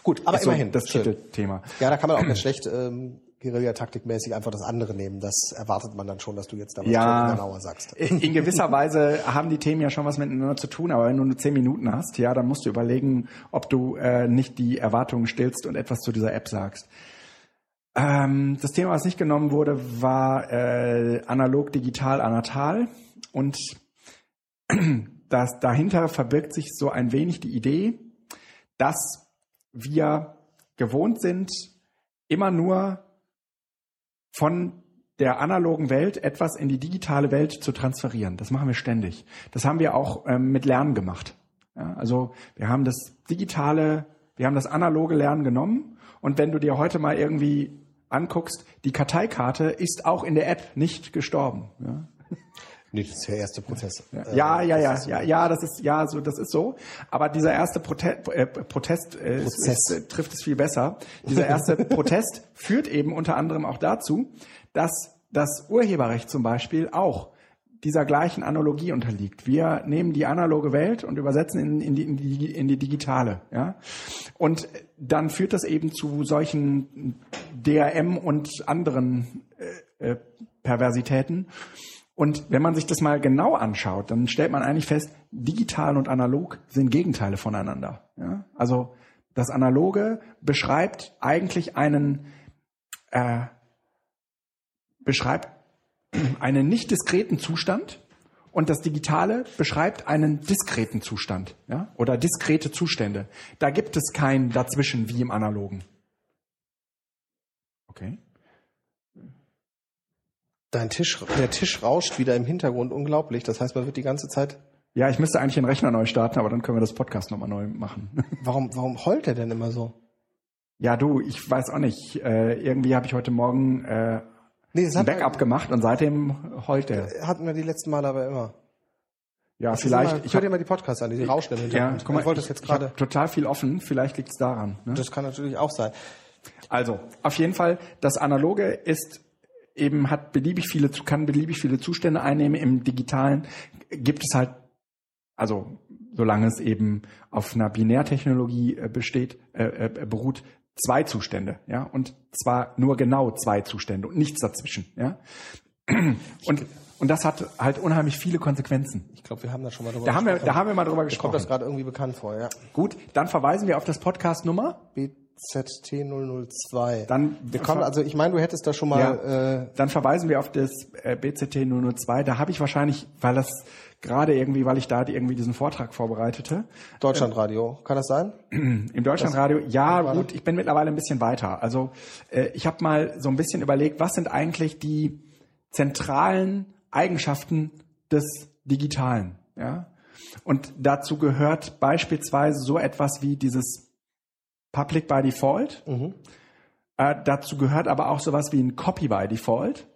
Speaker 2: gut, aber
Speaker 1: Ist so
Speaker 2: immerhin.
Speaker 1: das
Speaker 2: schön.
Speaker 1: Titelthema.
Speaker 2: Ja, da kann man auch ganz schlecht ähm, Guerilla-Taktikmäßig einfach das andere nehmen. Das erwartet man dann schon, dass du jetzt da was
Speaker 1: Ja.
Speaker 2: genauer sagst.
Speaker 1: In gewisser Weise haben die Themen ja schon was miteinander zu tun, aber wenn du nur 10 Minuten hast, ja, dann musst du überlegen, ob du äh, nicht die Erwartungen stillst und etwas zu dieser App sagst. Ähm, das Thema, was nicht genommen wurde, war äh, analog, digital, anatal. Und das, dahinter verbirgt sich so ein wenig die Idee, dass wir gewohnt sind, immer nur von der analogen Welt etwas in die digitale Welt zu transferieren. Das machen wir ständig. Das haben wir auch ähm, mit Lernen gemacht. Ja, also wir haben das digitale, wir haben das analoge Lernen genommen und wenn du dir heute mal irgendwie anguckst, die Karteikarte ist auch in der App nicht gestorben. Ja?
Speaker 2: Nee, das ist der erste Prozess. Äh,
Speaker 1: Ja, ja, ja, ja, ja, das ist ja so, das ist so. Aber dieser erste Prote äh, Protest äh. Ist, äh, trifft es viel besser. Dieser erste Protest führt eben unter anderem auch dazu, dass das Urheberrecht zum Beispiel auch dieser gleichen Analogie unterliegt. Wir nehmen die analoge Welt und übersetzen in, in, die, in, die, in die digitale. Ja? Und dann führt das eben zu solchen DRM und anderen äh, äh, Perversitäten. Und wenn man sich das mal genau anschaut, dann stellt man eigentlich fest, digital und analog sind Gegenteile voneinander. Ja? Also das Analoge beschreibt eigentlich einen äh, beschreibt einen nicht diskreten Zustand und das Digitale beschreibt einen diskreten Zustand ja? oder diskrete Zustände. Da gibt es kein Dazwischen wie im Analogen. Okay.
Speaker 2: Dein Tisch, der Tisch rauscht wieder im Hintergrund unglaublich. Das heißt, man wird die ganze Zeit.
Speaker 1: Ja, ich müsste eigentlich den Rechner neu starten, aber dann können wir das Podcast nochmal neu machen.
Speaker 2: Warum, warum heult er denn immer so?
Speaker 1: ja, du, ich weiß auch nicht. Äh, irgendwie habe ich heute Morgen äh,
Speaker 2: Nee,
Speaker 1: ein Backup gemacht und seitdem heult er.
Speaker 2: hatten wir die letzten Male aber immer.
Speaker 1: Ja,
Speaker 2: Das
Speaker 1: vielleicht.
Speaker 2: Immer,
Speaker 1: ich
Speaker 2: hör
Speaker 1: hab,
Speaker 2: dir mal die Podcasts an, die rauschen im
Speaker 1: ja,
Speaker 2: Hintergrund.
Speaker 1: guck mal,
Speaker 2: ich wollte
Speaker 1: ich,
Speaker 2: das jetzt
Speaker 1: ich
Speaker 2: gerade.
Speaker 1: total viel offen. Vielleicht liegt es daran. Ne?
Speaker 2: Das kann natürlich auch sein.
Speaker 1: Also, auf jeden Fall, das Analoge ist eben, hat beliebig viele, kann beliebig viele Zustände einnehmen. Im Digitalen gibt es halt, also, solange es eben auf einer Binärtechnologie äh, besteht, äh, äh, beruht, zwei Zustände, ja, und zwar nur genau zwei Zustände und nichts dazwischen, ja. Und, und das hat halt unheimlich viele Konsequenzen.
Speaker 2: Ich glaube, wir haben da schon mal drüber
Speaker 1: Da haben wir,
Speaker 2: gesprochen.
Speaker 1: da haben wir mal drüber
Speaker 2: Mir kommt das
Speaker 1: gesprochen.
Speaker 2: gerade irgendwie bekannt vor, ja.
Speaker 1: Gut, dann verweisen wir auf das Podcast Nummer
Speaker 2: B BZT002.
Speaker 1: Dann
Speaker 2: wir kommen, also ich meine, du hättest da schon mal.
Speaker 1: Ja,
Speaker 2: äh,
Speaker 1: dann verweisen wir auf das äh, BZT 002. Da habe ich wahrscheinlich, weil das gerade irgendwie, weil ich da irgendwie diesen Vortrag vorbereitete.
Speaker 2: Deutschlandradio, kann das sein?
Speaker 1: Im Deutschlandradio, ja gut, ich bin mittlerweile ein bisschen weiter. Also äh, ich habe mal so ein bisschen überlegt, was sind eigentlich die zentralen Eigenschaften des Digitalen. Ja? Und dazu gehört beispielsweise so etwas wie dieses Public by Default.
Speaker 2: Mhm.
Speaker 1: Äh, dazu gehört aber auch sowas wie ein Copy by Default.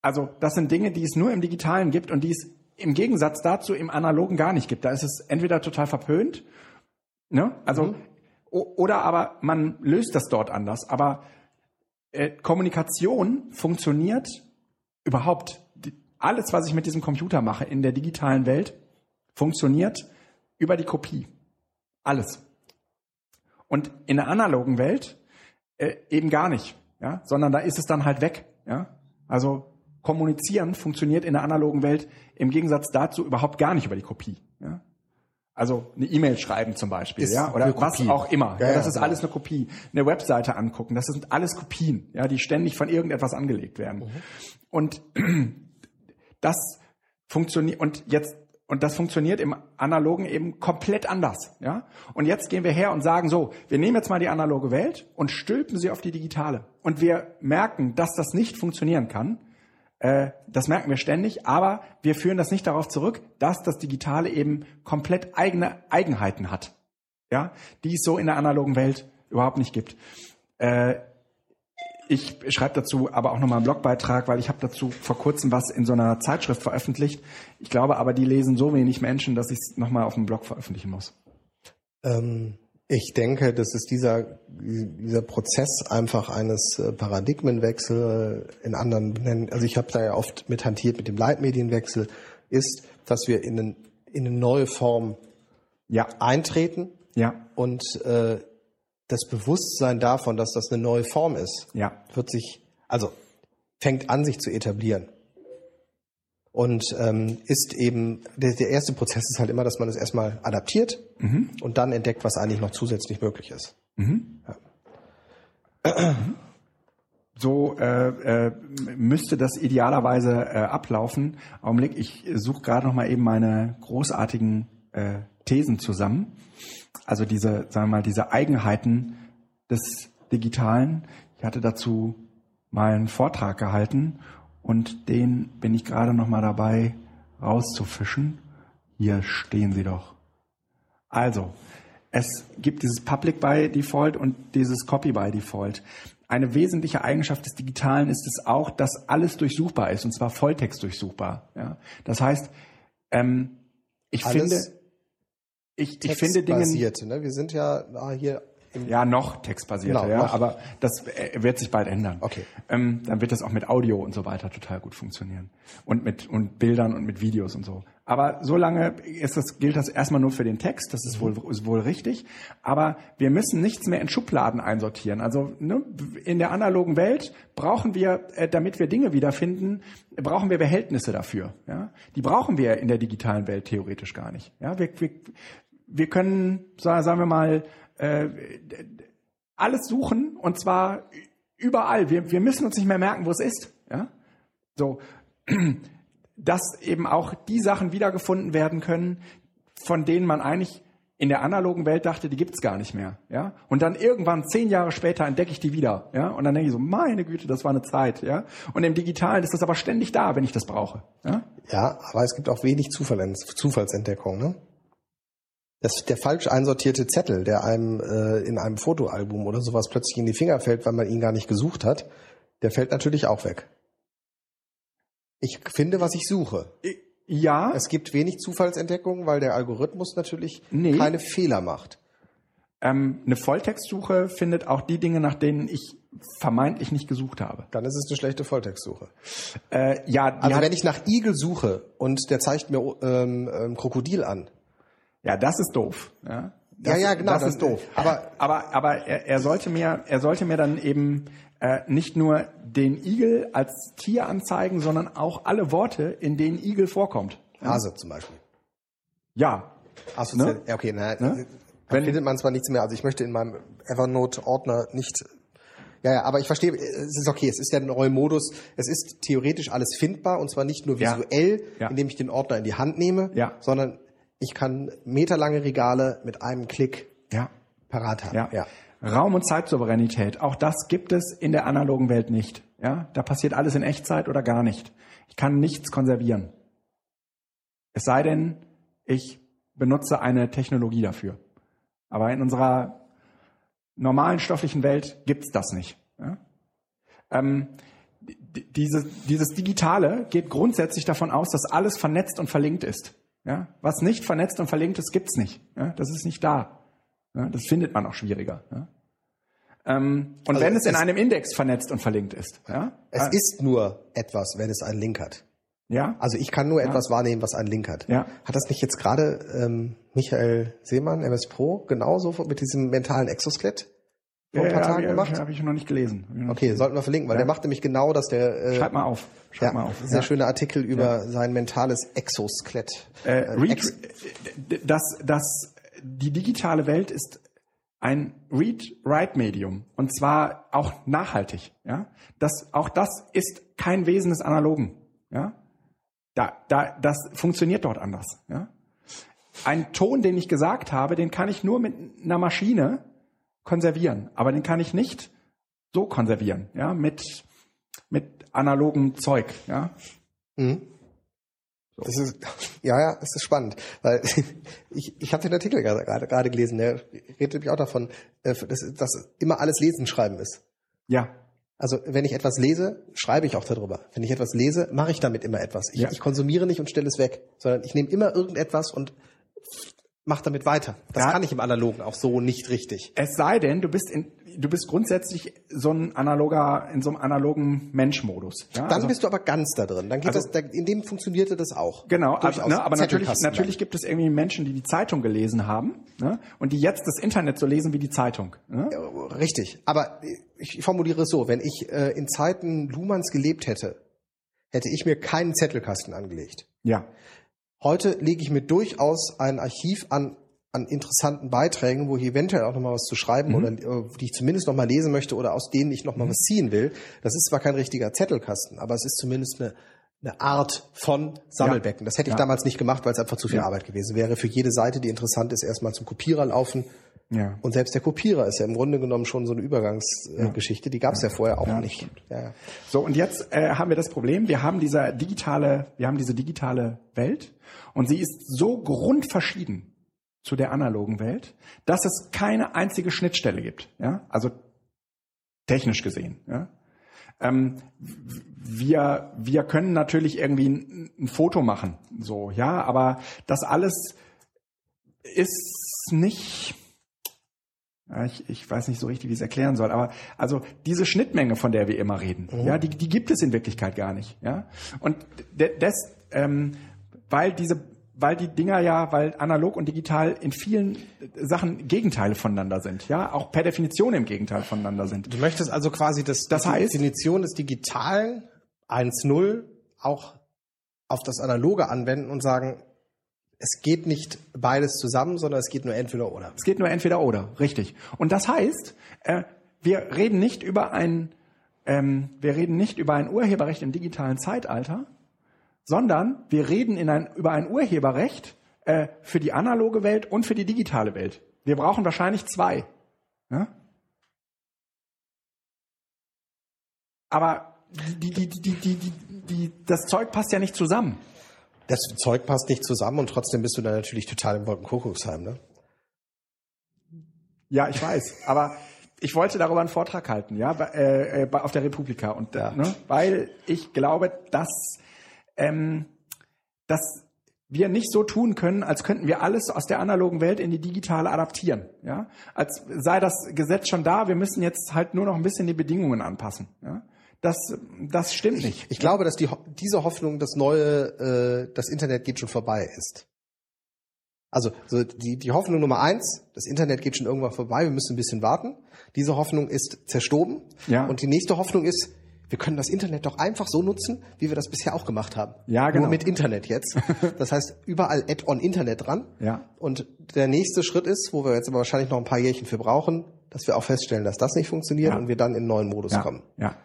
Speaker 1: Also das sind Dinge, die es nur im Digitalen gibt und die es im Gegensatz dazu im Analogen gar nicht gibt. Da ist es entweder total verpönt, ne? also
Speaker 2: Mhm.
Speaker 1: oder aber man löst das dort anders. Aber äh, Kommunikation funktioniert überhaupt. Die, alles, was ich mit diesem Computer mache in der digitalen Welt, funktioniert über die Kopie. Alles. Und in der analogen Welt äh, eben gar nicht, ja, sondern da ist es dann halt weg, ja. Also kommunizieren funktioniert in der analogen Welt im Gegensatz dazu überhaupt gar nicht über die Kopie, ja. Also eine E-Mail schreiben zum Beispiel,
Speaker 2: Ist
Speaker 1: ja, oder was auch immer.
Speaker 2: Ja,
Speaker 1: Ja, das ist
Speaker 2: genau.
Speaker 1: alles eine Kopie. Eine Webseite angucken, das sind alles Kopien, ja, die ständig von irgendetwas angelegt werden.
Speaker 2: Mhm.
Speaker 1: Und das funktioniert und jetzt und das funktioniert im analogen eben komplett anders, ja? Und jetzt gehen wir her und sagen so, wir nehmen jetzt mal die analoge Welt und stülpen sie auf die digitale. Und wir merken, dass das nicht funktionieren kann. Äh, das merken wir ständig, aber wir führen das nicht darauf zurück, dass das digitale eben komplett eigene Eigenheiten hat, ja, die es so in der analogen Welt überhaupt nicht gibt. Äh, ich schreibe dazu aber auch nochmal einen Blogbeitrag, weil ich habe dazu vor kurzem was in so einer Zeitschrift veröffentlicht. Ich glaube aber, die lesen so wenig Menschen, dass ich es nochmal auf dem Blog veröffentlichen muss.
Speaker 2: Ähm, ich denke, das ist dieser, dieser Prozess einfach eines äh, Paradigmenwechsel in anderen. Also ich habe da ja oft mit hantiert mit dem Leitmedienwechsel, ist, dass wir in, einen, in eine neue Form
Speaker 1: Ja,
Speaker 2: eintreten
Speaker 1: ja,
Speaker 2: und äh, das Bewusstsein davon, dass das eine neue Form ist,
Speaker 1: ja,
Speaker 2: wird sich, also fängt an, sich zu etablieren. Und ähm, ist eben, der, der erste Prozess ist halt immer, dass man es erstmal adaptiert und dann entdeckt, was eigentlich noch zusätzlich möglich ist.
Speaker 1: so äh, äh, müsste das idealerweise äh, ablaufen. Augenblick, ich suche gerade noch mal eben meine großartigen äh, Thesen zusammen. Also diese, sagen wir mal, diese Eigenheiten des Digitalen. Ich hatte dazu mal einen Vortrag gehalten und den bin ich gerade noch mal dabei rauszufischen. Hier stehen sie doch. Also, es gibt dieses Public by Default und dieses Copy by Default. Eine wesentliche Eigenschaft des Digitalen ist es auch, dass alles durchsuchbar ist, und zwar Volltext durchsuchbar. Ja? Das heißt, ähm, ich
Speaker 2: Alles
Speaker 1: finde, ich, ich finde Dinge,
Speaker 2: ne? Wir sind ja ah, hier im
Speaker 1: ja, noch textbasierter,
Speaker 2: Genau,
Speaker 1: ja,
Speaker 2: noch.
Speaker 1: aber das äh, wird sich bald ändern.
Speaker 2: Okay.
Speaker 1: Ähm, dann wird das auch mit Audio und so weiter total gut funktionieren. Und mit und Bildern und mit Videos und so. Aber solange ist das, gilt das erstmal nur für den Text, das ist wohl, ist wohl richtig. Aber wir müssen nichts mehr in Schubladen einsortieren. Also ne, in der analogen Welt brauchen wir, äh, damit wir Dinge wiederfinden, brauchen wir Behältnisse dafür. Ja? Die brauchen wir in der digitalen Welt theoretisch gar nicht. Ja? Wir, wir, wir können, sa- sagen wir mal, äh, alles suchen und zwar überall. Wir, wir müssen uns nicht mehr merken, wo es ist. Ja? So, dass eben auch die Sachen wiedergefunden werden können, von denen man eigentlich in der analogen Welt dachte, die gibt's gar nicht mehr. Ja? Und dann irgendwann zehn Jahre später entdecke ich die wieder. Ja? Und dann denke ich so, meine Güte, das war eine Zeit. Ja? Und im Digitalen ist das aber ständig da, wenn ich das brauche. Ja?
Speaker 2: Ja, aber es gibt auch wenig Zufall, Zufallsentdeckung. Ne? Das, der falsch einsortierte Zettel, der einem äh, in einem Fotoalbum oder sowas plötzlich in die Finger fällt, weil man ihn gar nicht gesucht hat, der fällt natürlich auch weg. Ich finde, was ich suche.
Speaker 1: Ja,
Speaker 2: Es gibt wenig Zufallsentdeckungen, weil der Algorithmus natürlich
Speaker 1: Nee.
Speaker 2: keine Fehler macht.
Speaker 1: ähm, eine Volltextsuche findet auch die Dinge, nach denen ich vermeintlich nicht gesucht habe.
Speaker 2: Dann ist es eine schlechte Volltextsuche.
Speaker 1: Äh, ja,
Speaker 2: Also wenn ich nach Igel suche und der zeigt mir ähm, ähm, Krokodil an,
Speaker 1: ja, das ist doof. Ja,
Speaker 2: Ja,
Speaker 1: das,
Speaker 2: ja, genau,
Speaker 1: Das
Speaker 2: dann-
Speaker 1: ist doof.
Speaker 2: aber-
Speaker 1: aber, aber er, er sollte mir, er sollte mir dann eben äh, nicht nur den Igel als Tier anzeigen, sondern auch alle Worte, in denen Igel vorkommt.
Speaker 2: Hase zum Beispiel.
Speaker 1: Ja,
Speaker 2: Assoziat
Speaker 1: Ne?
Speaker 2: ja, okay, na,
Speaker 1: Ne?
Speaker 2: Dann findet man zwar nichts mehr. Also ich möchte in meinem Evernote-Ordner nicht. Ja, ja, aber ich verstehe, es ist okay, es ist der neue Modus. Es ist theoretisch alles findbar und zwar nicht nur
Speaker 1: Ja.
Speaker 2: visuell,
Speaker 1: Ja.
Speaker 2: indem ich den Ordner in die Hand nehme,
Speaker 1: Ja.
Speaker 2: sondern ich kann meterlange Regale mit einem Klick
Speaker 1: Ja.
Speaker 2: parat haben.
Speaker 1: Ja.
Speaker 2: ja.
Speaker 1: Raum- und Zeitsouveränität, auch das gibt es in der analogen Welt nicht. Ja, da passiert alles in Echtzeit oder gar nicht. Ich kann nichts konservieren. Es sei denn, ich benutze eine Technologie dafür. Aber in unserer normalen stofflichen Welt gibt's das nicht. Ja? Ähm, dieses, dieses Digitale geht grundsätzlich davon aus, dass alles vernetzt und verlinkt ist. Ja? Was nicht vernetzt und verlinkt ist, gibt's nicht. Ja? Das ist nicht da. Ja? Das findet man auch schwieriger. Ja? Ähm, und
Speaker 2: Also
Speaker 1: wenn
Speaker 2: es
Speaker 1: in einem Index vernetzt und verlinkt ist. Ja?
Speaker 2: Es
Speaker 1: Ah,
Speaker 2: ist nur etwas, wenn es einen Link hat.
Speaker 1: ja?
Speaker 2: Also ich kann nur etwas wahrnehmen, was einen Link hat.
Speaker 1: Ja.
Speaker 2: Hat das nicht jetzt gerade ähm, Michael Seemann, MS Pro, genauso mit diesem mentalen Exoskelett vor ein paar
Speaker 1: ja,
Speaker 2: Tagen
Speaker 1: ja,
Speaker 2: gemacht?
Speaker 1: Habe ich noch nicht gelesen. Hab noch nicht
Speaker 2: Okay, sollten wir verlinken, weil
Speaker 1: Ja.
Speaker 2: der macht nämlich genau, dass der äh,
Speaker 1: Schreib mal auf. Schreib
Speaker 2: ja,
Speaker 1: mal auf.
Speaker 2: sehr schöner Artikel über sein mentales Exoskelett.
Speaker 1: Äh,
Speaker 2: Äh,
Speaker 1: read,
Speaker 2: Ex-
Speaker 1: das, das, die digitale Welt ist ein Read-Write-Medium und zwar auch nachhaltig. Ja, das, auch das ist kein Wesen des Analogen. Ja, da, da, das funktioniert dort anders. Ja, ein Ton, den ich gesagt habe, den kann ich nur mit einer Maschine konservieren, aber den kann ich nicht so konservieren. Ja, mit mit analogem Zeug. Ja,
Speaker 2: Mhm. Das ist, ja, ja, das ist spannend, weil ich, ich habe den Artikel gerade, gerade gelesen, der redet nämlich auch davon, äh, dass, dass immer alles Lesen schreiben ist.
Speaker 1: ja,
Speaker 2: Also wenn ich etwas lese, schreibe ich auch darüber. Wenn ich etwas lese, mache ich damit immer etwas. Ich,
Speaker 1: Ja.
Speaker 2: ich konsumiere nicht und stelle es weg, sondern ich nehme immer irgendetwas und mache damit weiter. Das
Speaker 1: Ja.
Speaker 2: kann ich im Analogen auch so nicht richtig.
Speaker 1: Es sei denn, du bist in, du bist grundsätzlich so ein analoger, in so einem analogen Menschmodus. Ja?
Speaker 2: Dann
Speaker 1: also,
Speaker 2: bist du aber ganz da drin. Dann geht
Speaker 1: Also-
Speaker 2: das, da, in dem funktionierte das auch.
Speaker 1: Genau, aber,
Speaker 2: Durchaus.
Speaker 1: ne, aber natürlich, natürlich gibt es irgendwie Menschen, die die Zeitung gelesen haben ne, und die jetzt das Internet so lesen wie die Zeitung. Ne?
Speaker 2: Ja, Richtig. Aber ich formuliere es so, wenn ich äh, in Zeiten Luhmanns gelebt hätte, hätte ich mir keinen Zettelkasten angelegt.
Speaker 1: Ja,
Speaker 2: Heute lege ich mir durchaus ein Archiv an, an interessanten Beiträgen, wo ich eventuell auch nochmal was zu schreiben
Speaker 1: Mhm.
Speaker 2: oder äh, die ich zumindest nochmal lesen möchte oder aus denen ich nochmal was ziehen will. Das ist zwar kein richtiger Zettelkasten, aber es ist zumindest eine, eine Art von Sammelbecken. Das hätte ich
Speaker 1: Ja.
Speaker 2: damals nicht gemacht, weil es einfach zu viel
Speaker 1: Ja.
Speaker 2: Arbeit gewesen wäre. Für jede Seite, die interessant ist, erstmal zum Kopierer laufen.
Speaker 1: Ja.
Speaker 2: Und selbst der Kopierer ist ja im Grunde genommen schon so eine Übergangsgeschichte. Geschichte. Die gab es ja. vorher auch
Speaker 1: Ja,
Speaker 2: nicht. Ja, ja.
Speaker 1: So, und jetzt äh, haben wir das Problem, wir haben diese digitale, wir haben diese digitale Welt und sie ist so grundverschieden zu der analogen Welt, dass es keine einzige Schnittstelle gibt. Ja? Also technisch gesehen. Ja? Ähm, wir, wir können natürlich irgendwie ein, ein Foto machen, so, ja, aber das alles ist nicht, ja, ich, ich weiß nicht so richtig, wie ich es erklären soll, aber also diese Schnittmenge, von der wir immer reden, ja, die, die gibt es in Wirklichkeit gar nicht, ja. Und des, ähm, weil diese, weil die Dinger ja, weil analog und digital in vielen Sachen Gegenteile voneinander sind, ja, auch per Definition im Gegenteil voneinander sind.
Speaker 2: Du möchtest also quasi das,
Speaker 1: Das
Speaker 2: die
Speaker 1: heißt-
Speaker 2: Definition des Digitalen 1.0 auch auf das Analoge anwenden und sagen, es geht nicht beides zusammen, sondern es geht nur entweder oder.
Speaker 1: Es geht nur entweder oder, richtig. Und das heißt, äh, wir reden nicht über ein, ähm, wir reden nicht über ein Urheberrecht im digitalen Zeitalter, sondern wir reden in ein, über ein Urheberrecht äh, für die analoge Welt und für die digitale Welt. Wir brauchen wahrscheinlich zwei. Ja? Aber die, die, die, die, die, die, die, das Zeug passt ja nicht zusammen.
Speaker 2: Das Zeug passt nicht zusammen und trotzdem bist du dann natürlich total im Wolkenkuckucksheim, ne?
Speaker 1: Ja, ich weiß. Aber ich wollte darüber einen Vortrag halten, ja, bei- äh, äh, bei- auf der Republika. Und
Speaker 2: Ja.
Speaker 1: ne, weil ich glaube, dass, ähm, dass wir nicht so tun können, als könnten wir alles aus der analogen Welt in die digitale adaptieren. Ja? Als sei das Gesetz schon da, wir müssen jetzt halt nur noch ein bisschen die Bedingungen anpassen. Ja? Das, das stimmt nicht.
Speaker 2: Ich glaube, dass die, Ho- diese Hoffnung, das neue, äh, das Internet geht schon vorbei ist. Also so die, die Hoffnung Nummer eins, das Internet geht schon irgendwann vorbei, wir müssen ein bisschen warten. Diese Hoffnung ist zerstoben.
Speaker 1: Ja.
Speaker 2: Und die nächste Hoffnung ist, wir können das Internet doch einfach so nutzen, wie wir das bisher auch gemacht haben.
Speaker 1: Ja, genau.
Speaker 2: Nur mit Internet jetzt. Das heißt, überall Add-on Internet dran.
Speaker 1: Ja.
Speaker 2: Und der nächste Schritt ist, wo wir jetzt aber wahrscheinlich noch ein paar Jährchen für brauchen, dass wir auch feststellen, dass das nicht funktioniert
Speaker 1: Ja.
Speaker 2: und wir dann in einen neuen Modus
Speaker 1: ja,
Speaker 2: kommen.
Speaker 1: Ja.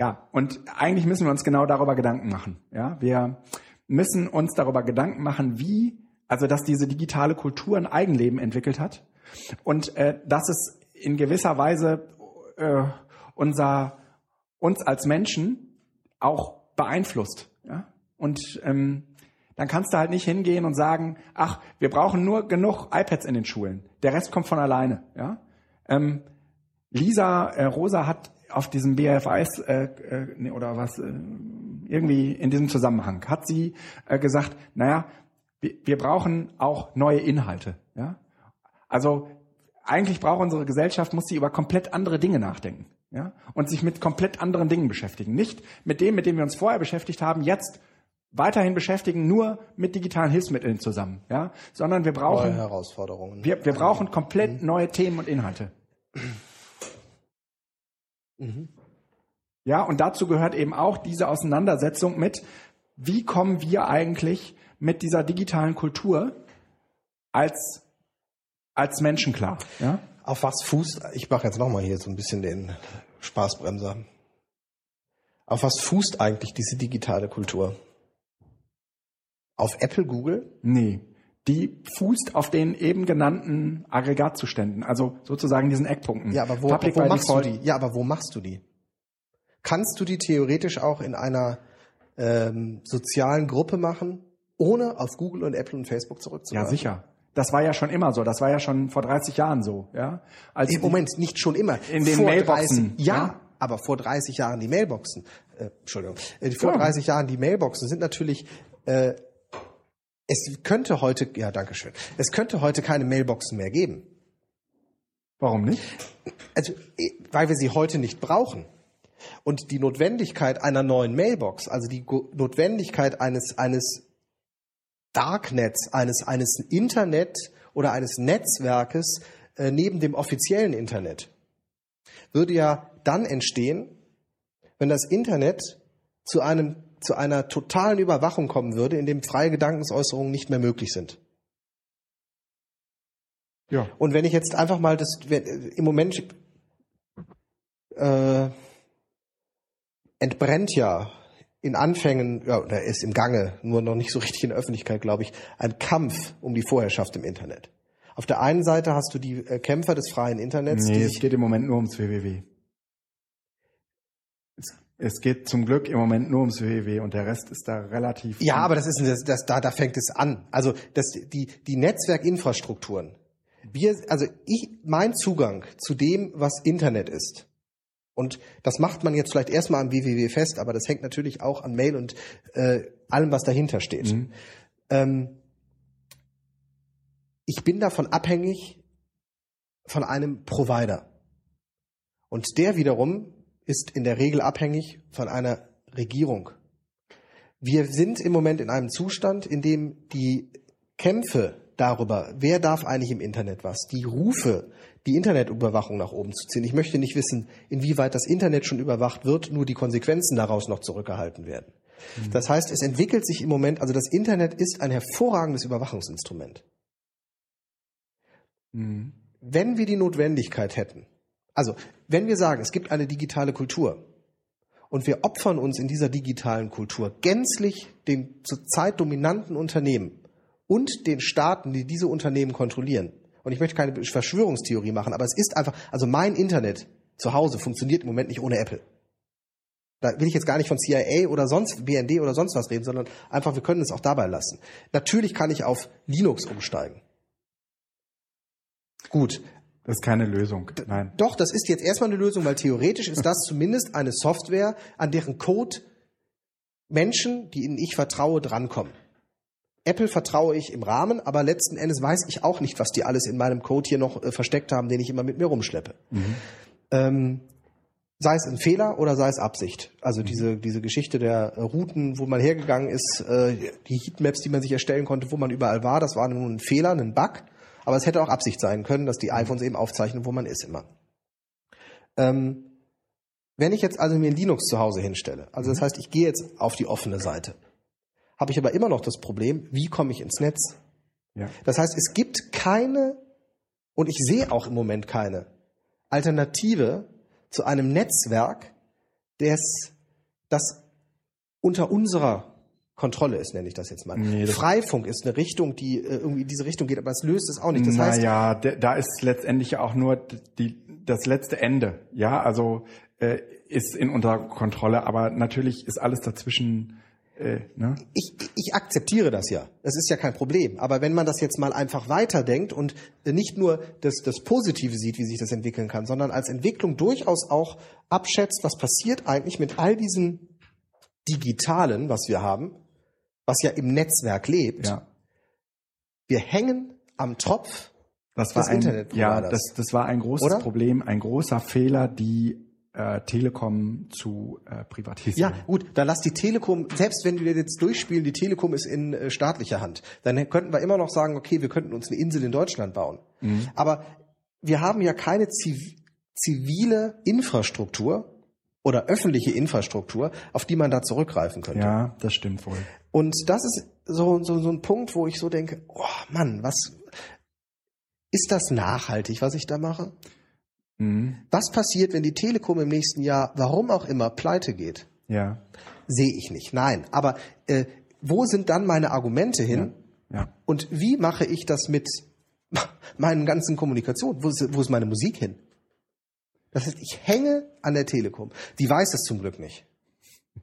Speaker 1: Ja, und eigentlich müssen wir uns genau darüber Gedanken machen. Ja, wir müssen uns darüber Gedanken machen, wie, also dass diese digitale Kultur ein Eigenleben entwickelt hat und äh, dass es in gewisser Weise äh, unser uns als Menschen auch beeinflusst. Ja? Und ähm, dann kannst du halt nicht hingehen und sagen, ach, wir brauchen nur genug iPads in den Schulen. Der Rest kommt von alleine. Ja? Ähm, Lisa äh, Rosa hat auf diesem BFIs äh, äh, oder was äh, irgendwie in diesem Zusammenhang hat sie äh, gesagt, naja, wir, wir brauchen auch neue Inhalte. Ja? Also eigentlich braucht unsere Gesellschaft muss sie über komplett andere Dinge nachdenken. Ja? Und sich mit komplett anderen Dingen beschäftigen. Nicht mit dem, mit dem wir uns vorher beschäftigt haben, jetzt weiterhin beschäftigen, nur mit digitalen Hilfsmitteln zusammen. Ja? Sondern wir
Speaker 2: Neue
Speaker 1: brauchen,
Speaker 2: Herausforderungen.
Speaker 1: wir, wir brauchen komplett neue Themen und Inhalte.
Speaker 2: Mhm.
Speaker 1: Ja, und dazu gehört eben auch diese Auseinandersetzung mit, wie kommen wir eigentlich mit dieser digitalen Kultur als, als Menschen klar? Ja?
Speaker 2: Auf was fußt, ich mache jetzt nochmal hier so ein bisschen den Spaßbremser. Auf was fußt eigentlich diese digitale Kultur? Auf Apple, Google?
Speaker 1: Nee. Die fußt auf den eben genannten Aggregatzuständen, also sozusagen diesen Eckpunkten.
Speaker 2: Ja, aber wo,
Speaker 1: Public
Speaker 2: wo machst
Speaker 1: Default.
Speaker 2: du die? Ja, aber wo machst du die? Kannst du die theoretisch auch in einer ähm, sozialen Gruppe machen, ohne auf Google und Apple und Facebook
Speaker 1: Ja,
Speaker 2: zurückzugreifen?
Speaker 1: sicher. Das war ja schon immer so. Das war ja schon vor 30 Jahren so. Ja? Als
Speaker 2: Im Moment nicht schon immer.
Speaker 1: In den
Speaker 2: vor
Speaker 1: Mailboxen,
Speaker 2: 30, ja,
Speaker 1: ja.
Speaker 2: aber vor 30 Jahren die Mailboxen. Äh, Entschuldigung. Äh, vor
Speaker 1: Ja.
Speaker 2: 30 Jahren die Mailboxen sind natürlich. Äh, es könnte heute, ja, danke schön. Es könnte heute keine Mailboxen mehr geben.
Speaker 1: Warum nicht?
Speaker 2: Also, weil wir sie heute nicht brauchen. Und die Notwendigkeit einer neuen Mailbox, also die Notwendigkeit eines, eines Darknets, eines, eines Internet oder eines Netzwerkes äh, neben dem offiziellen Internet, würde ja dann entstehen, wenn das Internet zu einem, zu einer totalen Überwachung kommen würde, in dem freie Gedankensäußerungen nicht mehr möglich sind.
Speaker 1: Ja.
Speaker 2: Und wenn ich jetzt einfach mal das, im Moment äh, entbrennt ja in Anfängen, ja, oder ist im Gange, nur noch nicht so richtig in der Öffentlichkeit, glaube ich, ein Kampf um die Vorherrschaft im Internet. Auf der einen Seite hast du die äh, Kämpfer des freien Internets,
Speaker 1: Nee, es geht im Moment nur ums WWW. Es, geht zum Glück im Moment nur ums WWW und der Rest ist da relativ.
Speaker 2: ja, aber das ist das, das da da fängt es an. Also das die die Netzwerkinfrastrukturen. Wir also ich mein Zugang zu dem, was Internet ist. Und das macht man jetzt vielleicht erstmal am WWW fest, aber das hängt natürlich auch an Mail und äh, allem, was dahinter steht.
Speaker 1: Mhm.
Speaker 2: Ähm, ich bin davon abhängig von einem Provider. Und der wiederum ist in der Regel abhängig von einer Regierung. Wir sind im Moment in einem Zustand, in dem die Kämpfe darüber, wer darf eigentlich im Internet was, die Rufe, die Internetüberwachung nach oben zu ziehen. Ich möchte nicht wissen, inwieweit das Internet schon überwacht wird, nur die Konsequenzen daraus noch zurückgehalten werden. Das heißt, es entwickelt sich im Moment, also das Internet ist ein hervorragendes Überwachungsinstrument.
Speaker 1: Mhm.
Speaker 2: Wenn wir die Notwendigkeit hätten, also wenn wir sagen, es gibt eine digitale Kultur und wir opfern uns in dieser digitalen Kultur gänzlich den zurzeit dominanten Unternehmen und den Staaten, die diese Unternehmen kontrollieren. Und ich möchte keine Verschwörungstheorie machen, aber es ist einfach, also mein Internet zu Hause funktioniert im Moment nicht ohne Apple. Da will ich jetzt gar nicht von CIA oder sonst BND oder sonst was reden, sondern einfach, wir können es auch dabei lassen. Natürlich kann ich auf Linux umsteigen. Gut,
Speaker 1: Das ist keine Lösung. Nein.
Speaker 2: doch, das ist jetzt erstmal eine Lösung, weil theoretisch ist das zumindest eine Software, an deren Code Menschen, die ihnen ich vertraue, drankommen. Apple vertraue ich im Rahmen, aber letzten Endes weiß ich auch nicht, was die alles in meinem Code hier noch äh, versteckt haben, den ich immer mit mir rumschleppe. Ähm, sei es ein Fehler oder sei es Absicht. Also diese, diese Geschichte der Routen, wo man hergegangen ist, äh, die Heatmaps, die man sich erstellen konnte, wo man überall war, das war nun ein Fehler, ein Bug. Aber es hätte auch Absicht sein können, dass die iPhones eben aufzeichnen, wo man ist immer. Ähm, wenn ich jetzt also mir Linux zu Hause hinstelle, also das heißt, ich gehe jetzt auf die offene Seite, habe ich aber immer noch das Problem, wie komme ich ins Netz?
Speaker 1: Ja.
Speaker 2: Das heißt, es gibt keine, und ich sehe auch im Moment keine, Alternative zu einem Netzwerk, des, das unter unserer Kontrolle ist, nenne ich das jetzt mal.
Speaker 1: Nee, das-
Speaker 2: Freifunk ist eine Richtung, die äh, irgendwie in diese Richtung geht, aber es löst es auch nicht. Das heißt,
Speaker 1: naja, da ist letztendlich ja auch nur die, das letzte Ende. Ja, also äh, ist in unserer Kontrolle, aber natürlich ist alles dazwischen. Äh, ne?
Speaker 2: ich, ich akzeptiere das ja. Das ist ja kein Problem. Aber wenn man das jetzt mal einfach weiterdenkt und nicht nur das, das Positive sieht, wie sich das entwickeln kann, sondern als Entwicklung durchaus auch abschätzt, was passiert eigentlich mit all diesem Digitalen, was wir haben, was ja im Netzwerk lebt.
Speaker 1: Ja,
Speaker 2: Wir hängen am Tropf.
Speaker 1: das war
Speaker 2: Des
Speaker 1: ein, ja, das, das war ein großes
Speaker 2: Oder?
Speaker 1: Problem, ein großer Fehler, die äh, Telekom zu äh, privatisieren.
Speaker 2: Ja, gut, dann lass die Telekom, selbst wenn wir jetzt durchspielen, die Telekom ist in äh, staatlicher Hand, dann könnten wir immer noch sagen, okay, wir könnten uns eine Insel in Deutschland bauen. Aber wir haben ja keine ziv zivile Infrastruktur oder öffentliche Infrastruktur, auf die man da zurückgreifen könnte.
Speaker 1: ja, das stimmt wohl.
Speaker 2: Und das ist so, so, so ein Punkt, wo ich so denke, oh Mann, was ist das nachhaltig, was ich da mache?
Speaker 1: Mhm.
Speaker 2: Was passiert, wenn die Telekom im nächsten Jahr, warum auch immer, pleite geht?
Speaker 1: Ja,
Speaker 2: Sehe ich nicht. Nein. Aber äh, wo sind dann meine Argumente hin?
Speaker 1: ja.
Speaker 2: Und wie mache ich das mit meinen ganzen Kommunikationen? Wo ist, wo ist meine Musik hin? Das heißt, ich hänge an der Telekom. Die weiß es zum Glück nicht.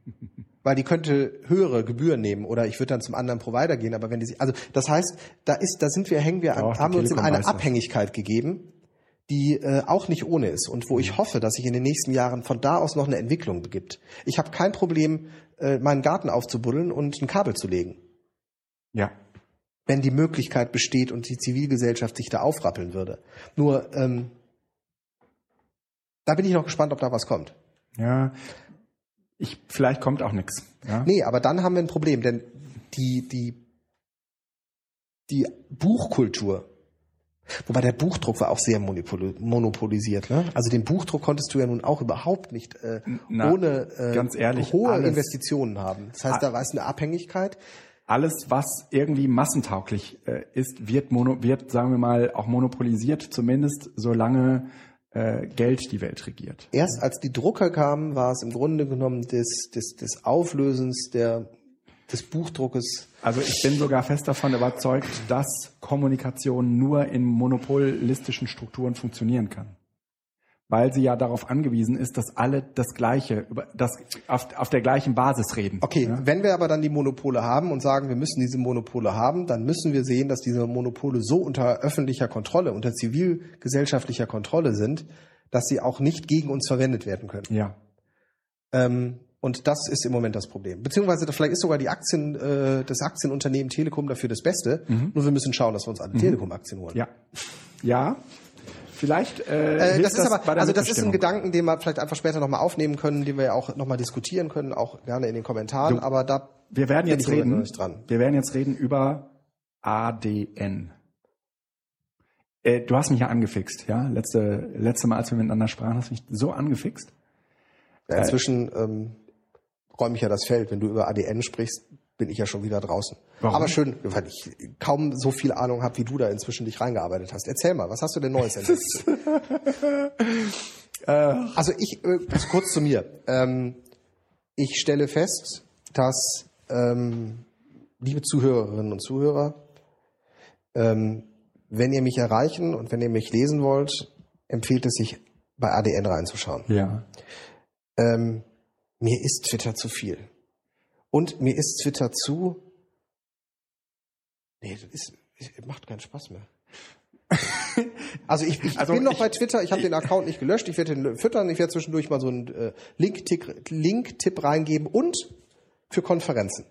Speaker 2: Weil die könnte höhere Gebühren nehmen oder ich würde dann zum anderen Provider gehen, aber wenn die sich, also das heißt, da ist, da sind wir, hängen wir, an, haben wir uns in eine
Speaker 1: weiß das.
Speaker 2: Abhängigkeit gegeben, die äh, auch nicht ohne ist und wo ich hoffe, dass sich in den nächsten Jahren von da aus noch eine Entwicklung begibt. Ich habe kein Problem, äh, meinen Garten aufzubuddeln und ein Kabel zu legen
Speaker 1: Ja,
Speaker 2: wenn die Möglichkeit besteht und die Zivilgesellschaft sich da aufrappeln würde. Nur, ähm, da bin ich noch gespannt, ob da was kommt.
Speaker 1: ja. Ich, vielleicht kommt auch nichts. Ja?
Speaker 2: Nee, aber dann haben wir ein Problem, denn die, die, die Buchkultur, wobei der Buchdruck war auch sehr monopol monopolisiert. Ne? Also den Buchdruck konntest du ja nun auch überhaupt nicht äh,
Speaker 1: Na,
Speaker 2: ohne äh,
Speaker 1: ganz ehrlich,
Speaker 2: hohe
Speaker 1: alles-
Speaker 2: Investitionen haben. Das heißt, da war es eine Abhängigkeit.
Speaker 1: alles, was irgendwie massentauglich äh, ist, wird, mono, wird, sagen wir mal, auch monopolisiert, zumindest solange Geld die Welt regiert.
Speaker 2: Erst als die Drucker kamen, war es im Grunde genommen des, des, des Auflösens der, des Buchdruckes.
Speaker 1: Also ich bin sogar fest davon überzeugt, dass Kommunikation nur in monopolistischen Strukturen funktionieren kann. Weil sie ja darauf angewiesen ist, dass alle das Gleiche, über- das auf, auf der gleichen Basis reden.
Speaker 2: Okay,
Speaker 1: Ja?
Speaker 2: wenn wir aber dann die Monopole haben und sagen, wir müssen diese Monopole haben, dann müssen wir sehen, dass diese Monopole so unter öffentlicher Kontrolle, unter zivilgesellschaftlicher Kontrolle sind, dass sie auch nicht gegen uns verwendet werden können.
Speaker 1: Ja.
Speaker 2: Ähm, und das ist im Moment das Problem. Beziehungsweise vielleicht ist sogar die Aktien, äh, das Aktienunternehmen Telekom dafür das Beste. Nur wir müssen schauen, dass wir uns alle Telekom-Aktien holen.
Speaker 1: Mhm. Ja. Ja. Vielleicht äh,
Speaker 2: Äh, das ist aber,
Speaker 1: bei der
Speaker 2: also das ist ein. Gedanken, den wir vielleicht einfach später nochmal aufnehmen können, den wir ja auch nochmal diskutieren können, auch gerne in den Kommentaren,
Speaker 1: Du,
Speaker 2: aber da
Speaker 1: Wir werden jetzt reden.
Speaker 2: nicht dran.
Speaker 1: Wir werden jetzt reden über ADN. Äh, du hast mich ja angefixt, ja. Letzte, letzte Mal, als wir miteinander sprachen, hast du mich so angefixt.
Speaker 2: Ja, inzwischen ähm, räume ich ja das Feld. Wenn du über ADN sprichst, bin ich ja schon wieder draußen.
Speaker 1: Warum?
Speaker 2: Aber schön, weil ich kaum so viel Ahnung habe, wie du da inzwischen dich reingearbeitet hast. Erzähl mal, was hast du denn Neues entdeckt? also ich, äh, also kurz zu mir. Ähm, ich stelle fest, dass, ähm, liebe Zuhörerinnen und Zuhörer, ähm, wenn ihr mich erreichen und wenn ihr mich lesen wollt, empfiehlt es sich, bei ADN reinzuschauen.
Speaker 1: Ja.
Speaker 2: Mir ist Twitter zu viel. Und mir ist Twitter zu. Nee, das ist, macht keinen Spaß mehr. Also ich, ich
Speaker 1: Also
Speaker 2: bin noch
Speaker 1: ich-
Speaker 2: bei Twitter, ich habe den Account nicht gelöscht, ich werde den füttern, ich werde zwischendurch mal so einen äh, Link-Tipp Link -Tipp reingeben und für Konferenzen.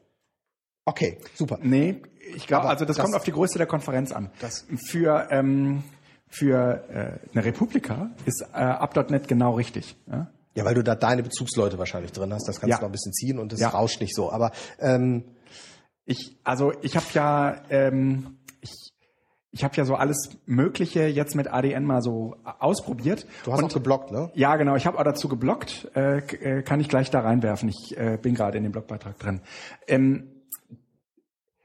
Speaker 2: Okay, super.
Speaker 1: Nee, ich glaube, also das,
Speaker 2: das-
Speaker 1: kommt auf die Größe der Konferenz an.
Speaker 2: Das-
Speaker 1: für ähm, für äh, eine Republika ist äh, Up.net genau richtig. Ja?
Speaker 2: Ja, weil du da deine Bezugsleute wahrscheinlich drin hast, das kannst
Speaker 1: Ja.
Speaker 2: du noch ein bisschen ziehen und das
Speaker 1: Ja.
Speaker 2: rauscht nicht so. Aber ähm,
Speaker 1: Ich, also ich habe ja, ähm, ich, ich habe ja so alles Mögliche jetzt mit ADN mal so ausprobiert.
Speaker 2: Du hast und, auch geblockt, ne?
Speaker 1: Ja, genau. Ich habe auch dazu geblockt. Äh, äh, kann ich gleich da reinwerfen. Ich äh, bin gerade in dem Blogbeitrag drin. Ähm,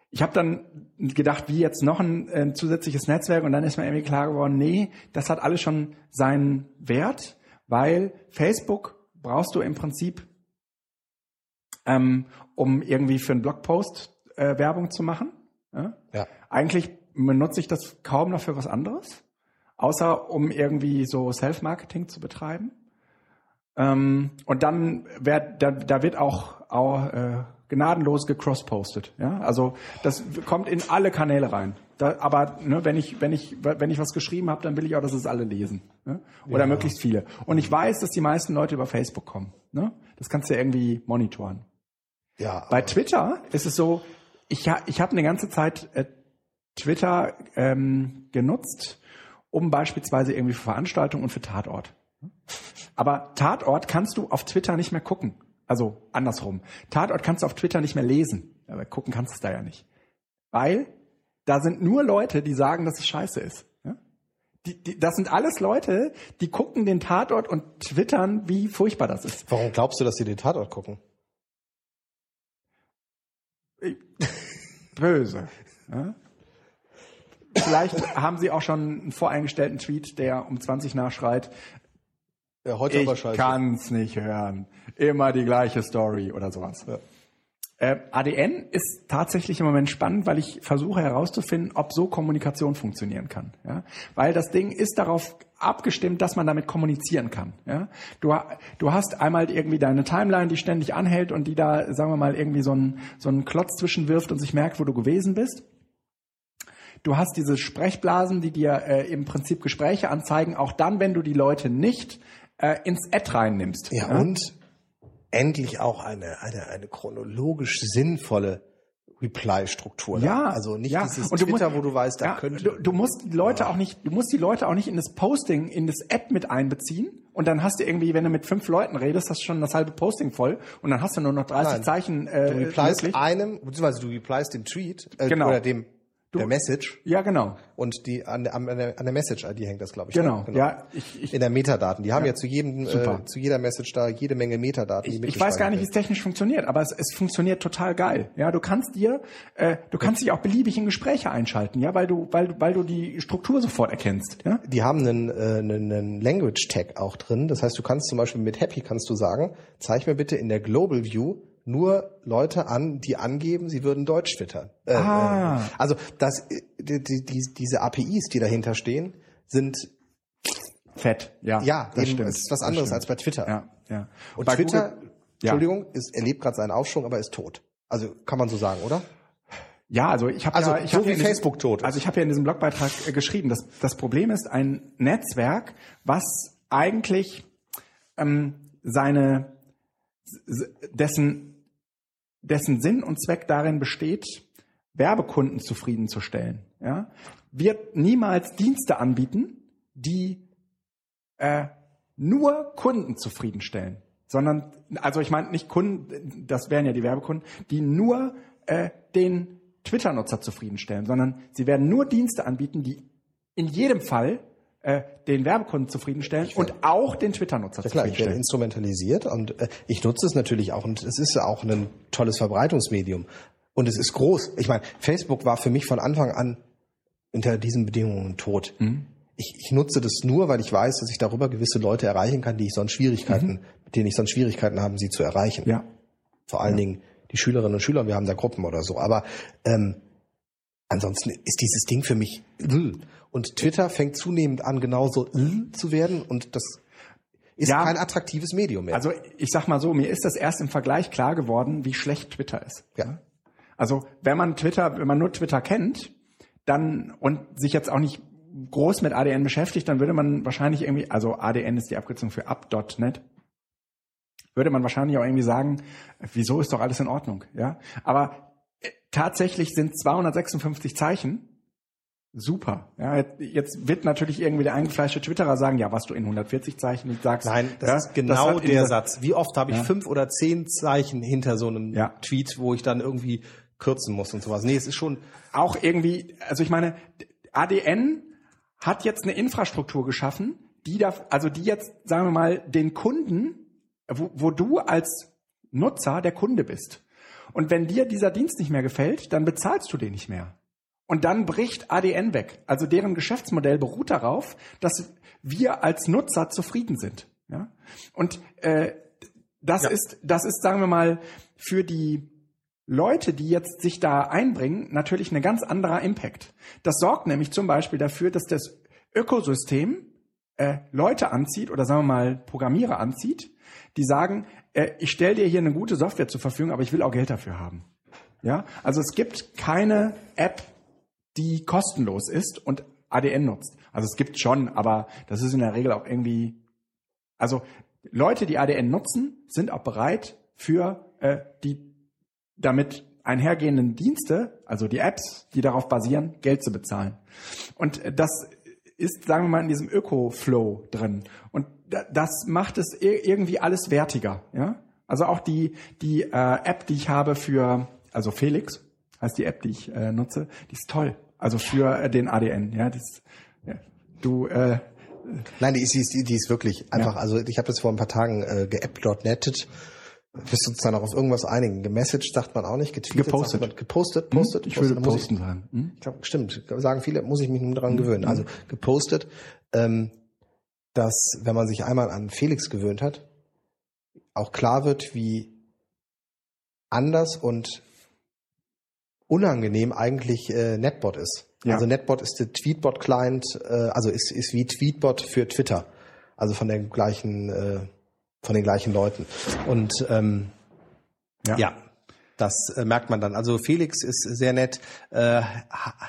Speaker 1: ich habe dann gedacht, wie jetzt noch ein, ein, zusätzliches Netzwerk und dann ist mir irgendwie klar geworden, nee, das hat alles schon seinen Wert, weil Facebook brauchst du im Prinzip, ähm, um irgendwie für einen Blogpost äh, Werbung zu machen. Ja? ja. Eigentlich benutze ich das kaum noch für was anderes, außer um irgendwie so Self-Marketing zu betreiben. Ähm, und dann wird, da, da wird auch, auch äh, gnadenlos gecross-postet. Ja? Also das kommt in alle Kanäle rein. Da, aber ne, wenn ich wenn ich wenn ich was geschrieben habe, dann will ich auch, dass es alle lesen ne? oder ja. möglichst viele. Und ich weiß, dass die meisten Leute über Facebook kommen. Ne? Das kannst du ja irgendwie monitoren. Ja. Bei Twitter ist es so, ich ich habe eine ganze Zeit äh, Twitter ähm, genutzt, um beispielsweise irgendwie für Veranstaltungen und für Tatort. Aber Tatort kannst du auf Twitter nicht mehr gucken. Also andersrum. Tatort kannst du auf Twitter nicht mehr lesen. Aber gucken kannst du es da ja nicht. Weil da sind nur Leute, die sagen, dass es scheiße ist. Ja? Die, die, das sind alles Leute, die gucken den Tatort und twittern, wie furchtbar das ist.
Speaker 2: Warum glaubst du, dass sie den Tatort gucken?
Speaker 1: Böse. Ja? Vielleicht haben sie auch schon einen voreingestellten Tweet, der um 20 nachschreit, ja, heute ich aber scheiße. kann's nicht hören. Immer die gleiche Story oder sowas. Ja. Äh, ADN ist tatsächlich im Moment spannend, weil ich versuche herauszufinden, ob so Kommunikation funktionieren kann. Ja? Weil das Ding ist darauf abgestimmt, dass man damit kommunizieren kann. Ja? Du, du hast einmal irgendwie deine Timeline, die ständig anhält und die da, sagen wir mal, irgendwie so einen, so einen Klotz zwischenwirft und sich merkt, wo du gewesen bist. Du hast diese Sprechblasen, die dir äh, im Prinzip Gespräche anzeigen, auch dann, wenn du die Leute nicht äh, ins Ad reinnimmst.
Speaker 2: Ja, ja, und endlich auch eine, eine, eine chronologisch sinnvolle Reply-Struktur.
Speaker 1: Ja,
Speaker 2: also nicht
Speaker 1: ja.
Speaker 2: dieses
Speaker 1: und
Speaker 2: Twitter,
Speaker 1: musst,
Speaker 2: wo du weißt, da ja, könnte.
Speaker 1: Du, du musst die Leute ja. auch nicht, du musst die Leute auch nicht in das Posting, in das Ad mit einbeziehen. Und dann hast du irgendwie, wenn du mit fünf Leuten redest, hast du schon das halbe Posting voll. Und dann hast du nur noch 30 Nein. Zeichen.
Speaker 2: Äh, du replyst einem, beziehungsweise du replyst dem Tweet äh,
Speaker 1: genau.
Speaker 2: oder dem Du, der Message.
Speaker 1: Ja, genau.
Speaker 2: Und die an, an, an der Message-ID hängt das, glaube ich.
Speaker 1: Genau. Ne? genau. Ja, ich, ich,
Speaker 2: In der Metadaten. Die haben ja, zu jedem, äh, zu jeder Message da jede Menge Metadaten.
Speaker 1: Die ich, ich weiß gar nicht, wie es technisch funktioniert, aber es, es funktioniert total geil. Ja, du kannst dir, äh, du kannst dich auch beliebig in Gespräche einschalten, ja, weil du, weil du, weil du die Struktur sofort erkennst. Ja.
Speaker 2: Die haben einen, äh, einen, einen Language Tag auch drin. Das heißt, du kannst zum Beispiel mit Happy kannst du sagen, zeig mir bitte in der Global View nur Leute an, die angeben, sie würden Deutsch twittern.
Speaker 1: Äh, ah.
Speaker 2: Äh, also das, die, die, diese APIs, die dahinter stehen, sind
Speaker 1: fett. Ja,
Speaker 2: ja, das stimmt. ist was anderes als bei Twitter.
Speaker 1: Ja, ja.
Speaker 2: Und bei Twitter, Google, Entschuldigung, ist, erlebt gerade seinen Aufschwung, aber ist tot. Also kann man so sagen, oder?
Speaker 1: Ja, also ich habe
Speaker 2: also
Speaker 1: ja, ich
Speaker 2: so
Speaker 1: hab
Speaker 2: wie Facebook tot.
Speaker 1: Ist. Also ich habe ja in diesem Blogbeitrag äh, geschrieben, dass das Problem ist ein Netzwerk, was eigentlich ähm, seine dessen dessen Sinn und Zweck darin besteht, Werbekunden zufriedenzustellen, ja, wird niemals Dienste anbieten, die äh, nur Kunden zufriedenstellen, sondern, also ich meine nicht Kunden, das wären ja die Werbekunden, die nur äh, den Twitter-Nutzer zufriedenstellen, sondern sie werden nur Dienste anbieten, die in jedem Fall äh, den Werbekunden zufriedenstellen und auch den Twitter-Nutzer
Speaker 2: ja, klar, zufriedenstellen. Ich werde instrumentalisiert und äh, ich nutze es natürlich auch und es ist auch ein tolles Verbreitungsmedium und es ist groß. Ich meine, Facebook war für mich von Anfang an unter diesen Bedingungen tot. Mhm. Ich, ich nutze das nur, weil ich weiß, dass ich darüber gewisse Leute erreichen kann, die ich sonst Schwierigkeiten, mhm. mit denen ich sonst Schwierigkeiten habe, sie zu erreichen.
Speaker 1: Ja.
Speaker 2: Vor allen ja. Dingen die Schülerinnen und Schüler, wir haben da Gruppen oder so. Aber ähm, ansonsten ist dieses Ding für mich. Und Twitter fängt zunehmend an, genauso zu werden und das ist ja, kein attraktives Medium mehr.
Speaker 1: Also ich sag mal so, mir ist das erst im Vergleich klar geworden, wie schlecht Twitter ist.
Speaker 2: Ja.
Speaker 1: Also wenn man Twitter, wenn man nur Twitter kennt, dann und sich jetzt auch nicht groß mit ADN beschäftigt, dann würde man wahrscheinlich irgendwie, also ADN ist die Abkürzung für up.net, würde man wahrscheinlich auch irgendwie sagen, wieso ist doch alles in Ordnung, ja? Aber äh, tatsächlich sind 256 Zeichen Super. Ja, jetzt wird natürlich irgendwie der eingefleischte Twitterer sagen, ja, was du in 140 Zeichen nicht sagst.
Speaker 2: Nein, das
Speaker 1: ja,
Speaker 2: ist genau das der Satz. Wie oft habe ich ja. fünf oder zehn Zeichen hinter so einem ja. Tweet, wo ich dann irgendwie kürzen muss und sowas. Nee, es ist schon
Speaker 1: auch irgendwie, also ich meine, ADN hat jetzt eine Infrastruktur geschaffen, die da, also die jetzt, sagen wir mal, den Kunden, wo, wo du als Nutzer der Kunde bist. Und wenn dir dieser Dienst nicht mehr gefällt, dann bezahlst du den nicht mehr. Und dann bricht ADN weg. Also deren Geschäftsmodell beruht darauf, dass wir als Nutzer zufrieden sind. Ja? Und äh, das ja. ist, das ist, sagen wir mal, für die Leute, die jetzt sich da einbringen, natürlich ein ganz anderer Impact. Das sorgt nämlich zum Beispiel dafür, dass das Ökosystem äh, Leute anzieht oder sagen wir mal Programmierer anzieht, die sagen, äh, ich stelle dir hier eine gute Software zur Verfügung, aber ich will auch Geld dafür haben. Ja, also es gibt keine App, die kostenlos ist und ADN nutzt. Also es gibt schon, aber das ist in der Regel auch irgendwie, also Leute, die ADN nutzen, sind auch bereit für äh, die damit einhergehenden Dienste, also die Apps, die darauf basieren, Geld zu bezahlen. Und das ist, sagen wir mal, in diesem Öko-Flow drin. Und das macht es irgendwie alles wertiger. Ja? Also auch die, die äh, App, die ich habe für, also Felix, heißt die App, die ich äh, nutze, die ist toll. Also für äh, den ADN. Ja, das, ja. du äh,
Speaker 2: Nein, die ist, die ist, die ist wirklich einfach, ja. also ich habe das vor ein paar Tagen äh, geapp.nettet bist du sozusagen auch auf irgendwas einigen. Gemessaged sagt man auch nicht,
Speaker 1: getweetet gepostet.
Speaker 2: Man, gepostet, postet.
Speaker 1: Hm? Ich würde posten sagen.
Speaker 2: Hm? Ich glaube, stimmt. Sagen viele, muss ich mich nur daran hm? gewöhnen. Also gepostet, ähm, dass wenn man sich einmal an Felix gewöhnt hat, auch klar wird, wie anders und unangenehm eigentlich äh, Netbot ist. Ja. Also Netbot ist der Tweetbot-Client, äh, also ist, ist wie Tweetbot für Twitter. Also von der gleichen äh, von den gleichen Leuten. Und ähm, ja. ja. Das äh, merkt man dann. Also Felix ist sehr nett. Äh,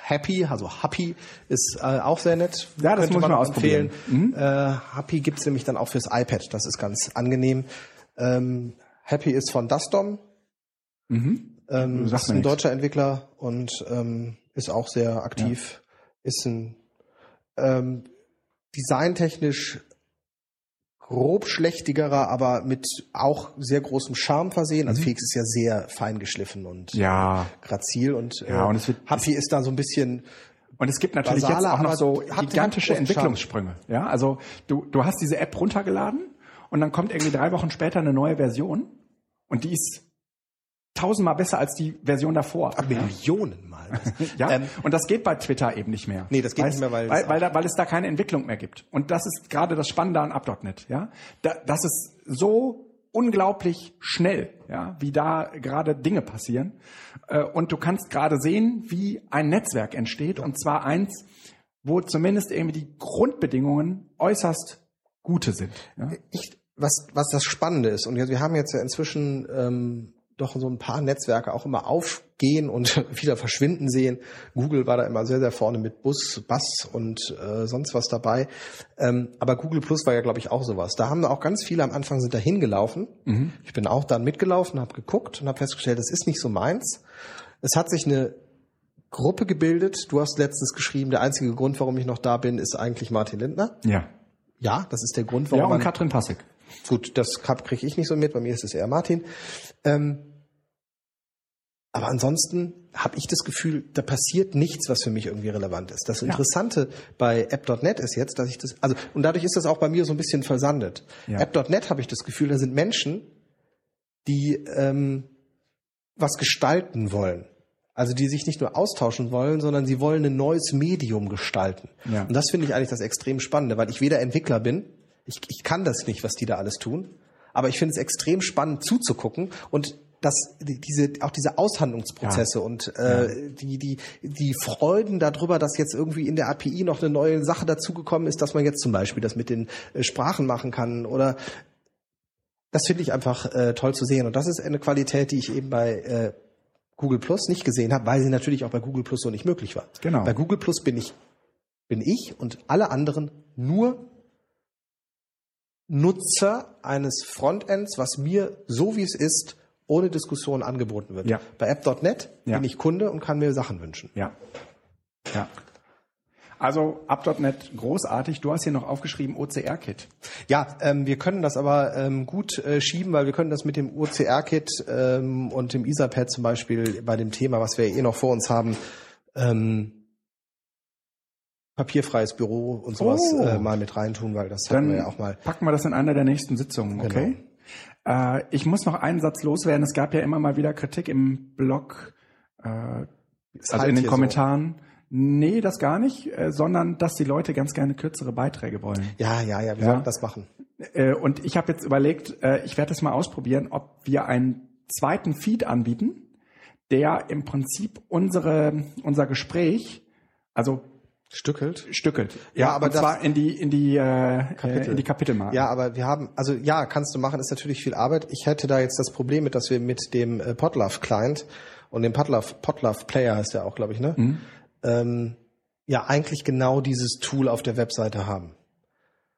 Speaker 2: Happy, also Happy ist äh, auch sehr nett.
Speaker 1: Ja, das Könnte muss man, man empfehlen.
Speaker 2: Mhm. Äh, Happy gibt's nämlich dann auch fürs iPad. Das ist ganz angenehm. Ähm, Happy ist von Dustom. Mhm. Ähm, ist ein nichts. deutscher Entwickler und ähm, ist auch sehr aktiv. Ja. Ist ein ähm, designtechnisch grobschlächtigerer, aber mit auch sehr großem Charme versehen. Also mhm. Felix ist ja sehr fein geschliffen und
Speaker 1: ja.
Speaker 2: grazil und,
Speaker 1: ja, und es wird,
Speaker 2: Happy ist da so ein bisschen
Speaker 1: und es gibt natürlich basaler, jetzt auch noch so gigantische Entwicklungssprünge. Ja, also du, du hast diese App runtergeladen und dann kommt irgendwie drei Wochen später eine neue Version und die ist tausendmal besser als die Version davor.
Speaker 2: Ach, Millionen mal.
Speaker 1: ja, ähm, und das geht bei Twitter eben nicht mehr.
Speaker 2: Nee, das geht nicht mehr,
Speaker 1: weil, weil, weil, da, weil es da keine Entwicklung mehr gibt. Und das ist gerade das Spannende an Up.net. Ja, da, das ist so unglaublich schnell, ja, wie da gerade Dinge passieren. Äh, und du kannst gerade sehen, wie ein Netzwerk entsteht. Und zwar eins, wo zumindest irgendwie die Grundbedingungen äußerst gute sind. Ja?
Speaker 2: Ich, was, was das Spannende ist, und wir haben jetzt ja inzwischen ähm, doch so ein paar Netzwerke auch immer aufgehen und wieder verschwinden sehen. Google war da immer sehr, sehr vorne mit Bus, Bass und äh, sonst was dabei. Ähm, aber Google Plus war ja, glaube ich, auch sowas. Da haben auch ganz viele am Anfang sind da hingelaufen. Mhm. Ich bin auch dann mitgelaufen, habe geguckt und habe festgestellt, das ist nicht so meins. Es hat sich eine Gruppe gebildet. Du hast letztens geschrieben, der einzige Grund, warum ich noch da bin, ist eigentlich Martin Lindner.
Speaker 1: Ja.
Speaker 2: Ja, das ist der Grund, warum.
Speaker 1: Ja, und Katrin Passig.
Speaker 2: Gut, das kriege ich nicht so mit, bei mir ist es eher Martin. Ähm, aber ansonsten habe ich das Gefühl, da passiert nichts, was für mich irgendwie relevant ist. Das Interessante ja. bei App.net ist jetzt, dass ich das, also, und dadurch ist das auch bei mir so ein bisschen versandet. Ja. App.net habe ich das Gefühl, da sind Menschen, die ähm, was gestalten wollen. Also die sich nicht nur austauschen wollen, sondern sie wollen ein neues Medium gestalten. Ja. Und das finde ich eigentlich das extrem Spannende, weil ich weder Entwickler bin, ich, ich kann das nicht, was die da alles tun, aber ich finde es extrem spannend zuzugucken und dass diese auch diese Aushandlungsprozesse ja. und äh, ja. die die die Freuden darüber, dass jetzt irgendwie in der API noch eine neue Sache dazugekommen ist, dass man jetzt zum Beispiel das mit den äh, Sprachen machen kann oder das finde ich einfach äh, toll zu sehen und das ist eine Qualität, die ich eben bei äh, Google Plus nicht gesehen habe, weil sie natürlich auch bei Google Plus so nicht möglich war.
Speaker 1: Genau.
Speaker 2: Bei Google Plus bin ich bin ich und alle anderen nur Nutzer eines Frontends, was mir so wie es ist ohne Diskussion angeboten wird.
Speaker 1: Ja.
Speaker 2: Bei app.net ja. bin ich Kunde und kann mir Sachen wünschen.
Speaker 1: Ja. Ja. Also App.net großartig. Du hast hier noch aufgeschrieben OCR-Kit.
Speaker 2: Ja, ähm, wir können das aber ähm, gut äh, schieben, weil wir können das mit dem OCR-Kit ähm, und dem Etherpad zum Beispiel bei dem Thema, was wir eh noch vor uns haben, ähm, papierfreies Büro und sowas
Speaker 1: Oh.
Speaker 2: äh, mal mit reintun, weil das hatten
Speaker 1: Dann
Speaker 2: wir ja auch mal.
Speaker 1: packen wir das in einer der nächsten Sitzungen, okay? Äh, ich muss noch einen Satz loswerden. Es gab ja immer mal wieder Kritik im Blog, äh, also
Speaker 2: halt
Speaker 1: in den Kommentaren. Nee, das gar nicht, äh, sondern dass die Leute ganz gerne kürzere Beiträge wollen.
Speaker 2: Ja, ja, ja, wir
Speaker 1: Ja.
Speaker 2: sollten das machen.
Speaker 1: Äh, und ich habe jetzt überlegt, äh, ich werde das mal ausprobieren, ob wir einen zweiten Feed anbieten, der im Prinzip unsere, unser Gespräch, also
Speaker 2: Stückelt.
Speaker 1: stückelt.
Speaker 2: Ja, aber
Speaker 1: und
Speaker 2: das-
Speaker 1: zwar in die in die äh,
Speaker 2: Kapitel.
Speaker 1: in die Kapitelmarken.
Speaker 2: Ja, aber wir haben, also ja, kannst du machen, ist natürlich viel Arbeit. Ich hätte da jetzt das Problem mit, dass wir mit dem äh, Podlove Client und dem Podlove, Podlove Player heißt der auch, glaube ich, ne?
Speaker 1: Mhm.
Speaker 2: Ähm, ja, eigentlich genau dieses Tool auf der Webseite haben.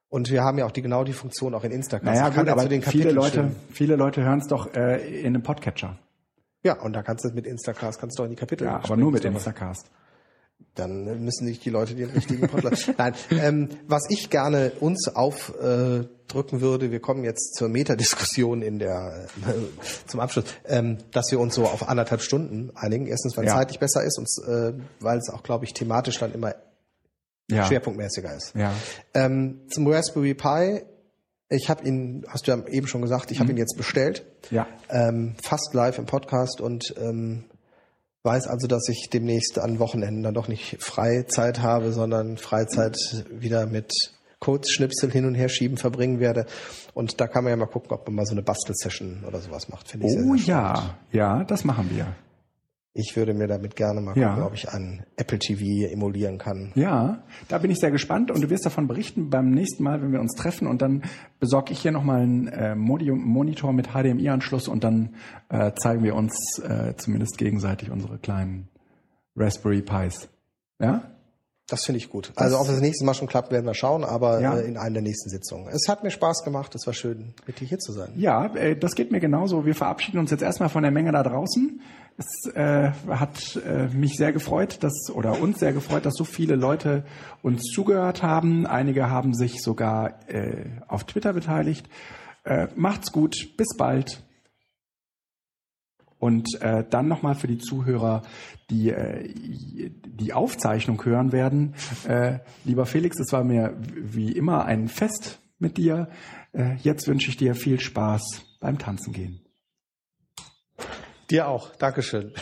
Speaker 2: Und wir haben ja auch die genau die Funktion auch in Instagram.
Speaker 1: Naja, gut, aber viele Leute,
Speaker 2: stimmen.
Speaker 1: viele Leute hören es doch äh, in einem Podcatcher.
Speaker 2: Ja, und da kannst du mit Instacast kannst du auch in die Kapitel.
Speaker 1: Ja, aber nur mit
Speaker 2: So.
Speaker 1: Instacast.
Speaker 2: Dann müssen sich die Leute den richtigen Podlove. Nein, ähm, was ich gerne uns aufdrücken äh, würde, wir kommen jetzt zur Metadiskussion in der äh, zum Abschluss, ähm, dass wir uns so auf anderthalb Stunden einigen. Erstens, weil es
Speaker 1: Ja.
Speaker 2: zeitlich besser ist und äh, weil es auch, glaube ich, thematisch dann immer
Speaker 1: Ja.
Speaker 2: schwerpunktmäßiger ist.
Speaker 1: Ja.
Speaker 2: Ähm, zum Raspberry Pi, ich habe ihn, hast du ja eben schon gesagt, ich habe ihn jetzt bestellt,
Speaker 1: Ja.
Speaker 2: ähm, fast live im Podcast und ähm, weiß also, dass ich demnächst an Wochenenden dann doch nicht Freizeit habe, sondern Freizeit wieder mit Codeschnipsel hin und her schieben verbringen werde. Und da kann man ja mal gucken, ob man mal so eine Bastel-Session oder sowas macht. Finde ich sehr,
Speaker 1: Oh
Speaker 2: sehr spannend.
Speaker 1: ja, ja, das machen wir.
Speaker 2: Ich würde mir damit gerne mal
Speaker 1: Ja.
Speaker 2: gucken, ob ich einen Apple TV emulieren kann.
Speaker 1: Ja, da bin ich sehr gespannt und du wirst davon berichten beim nächsten Mal, wenn wir uns treffen und dann besorge ich hier nochmal einen äh, Monitor mit HDMI-Anschluss und dann äh, zeigen wir uns äh, zumindest gegenseitig unsere kleinen Raspberry Pis. Ja?
Speaker 2: Das finde ich gut. Also ob es das nächste Mal schon klappt, werden wir schauen, aber
Speaker 1: Ja.
Speaker 2: äh, in einer der nächsten Sitzungen. Es hat mir Spaß gemacht, es war schön, mit dir hier zu sein.
Speaker 1: Ja, äh, das geht mir genauso. Wir verabschieden uns jetzt erstmal von der Menge da draußen. Es äh, hat äh, mich sehr gefreut, dass oder uns sehr gefreut, dass so viele Leute uns zugehört haben. Einige haben sich sogar äh, auf Twitter beteiligt. Äh, macht's gut, bis bald. Und äh, dann nochmal für die Zuhörer, die äh, die Aufzeichnung hören werden. Äh, lieber Felix, es war mir wie immer ein Fest mit dir. Äh, jetzt wünsche ich dir viel Spaß beim Tanzen gehen.
Speaker 2: Dir auch. Dankeschön.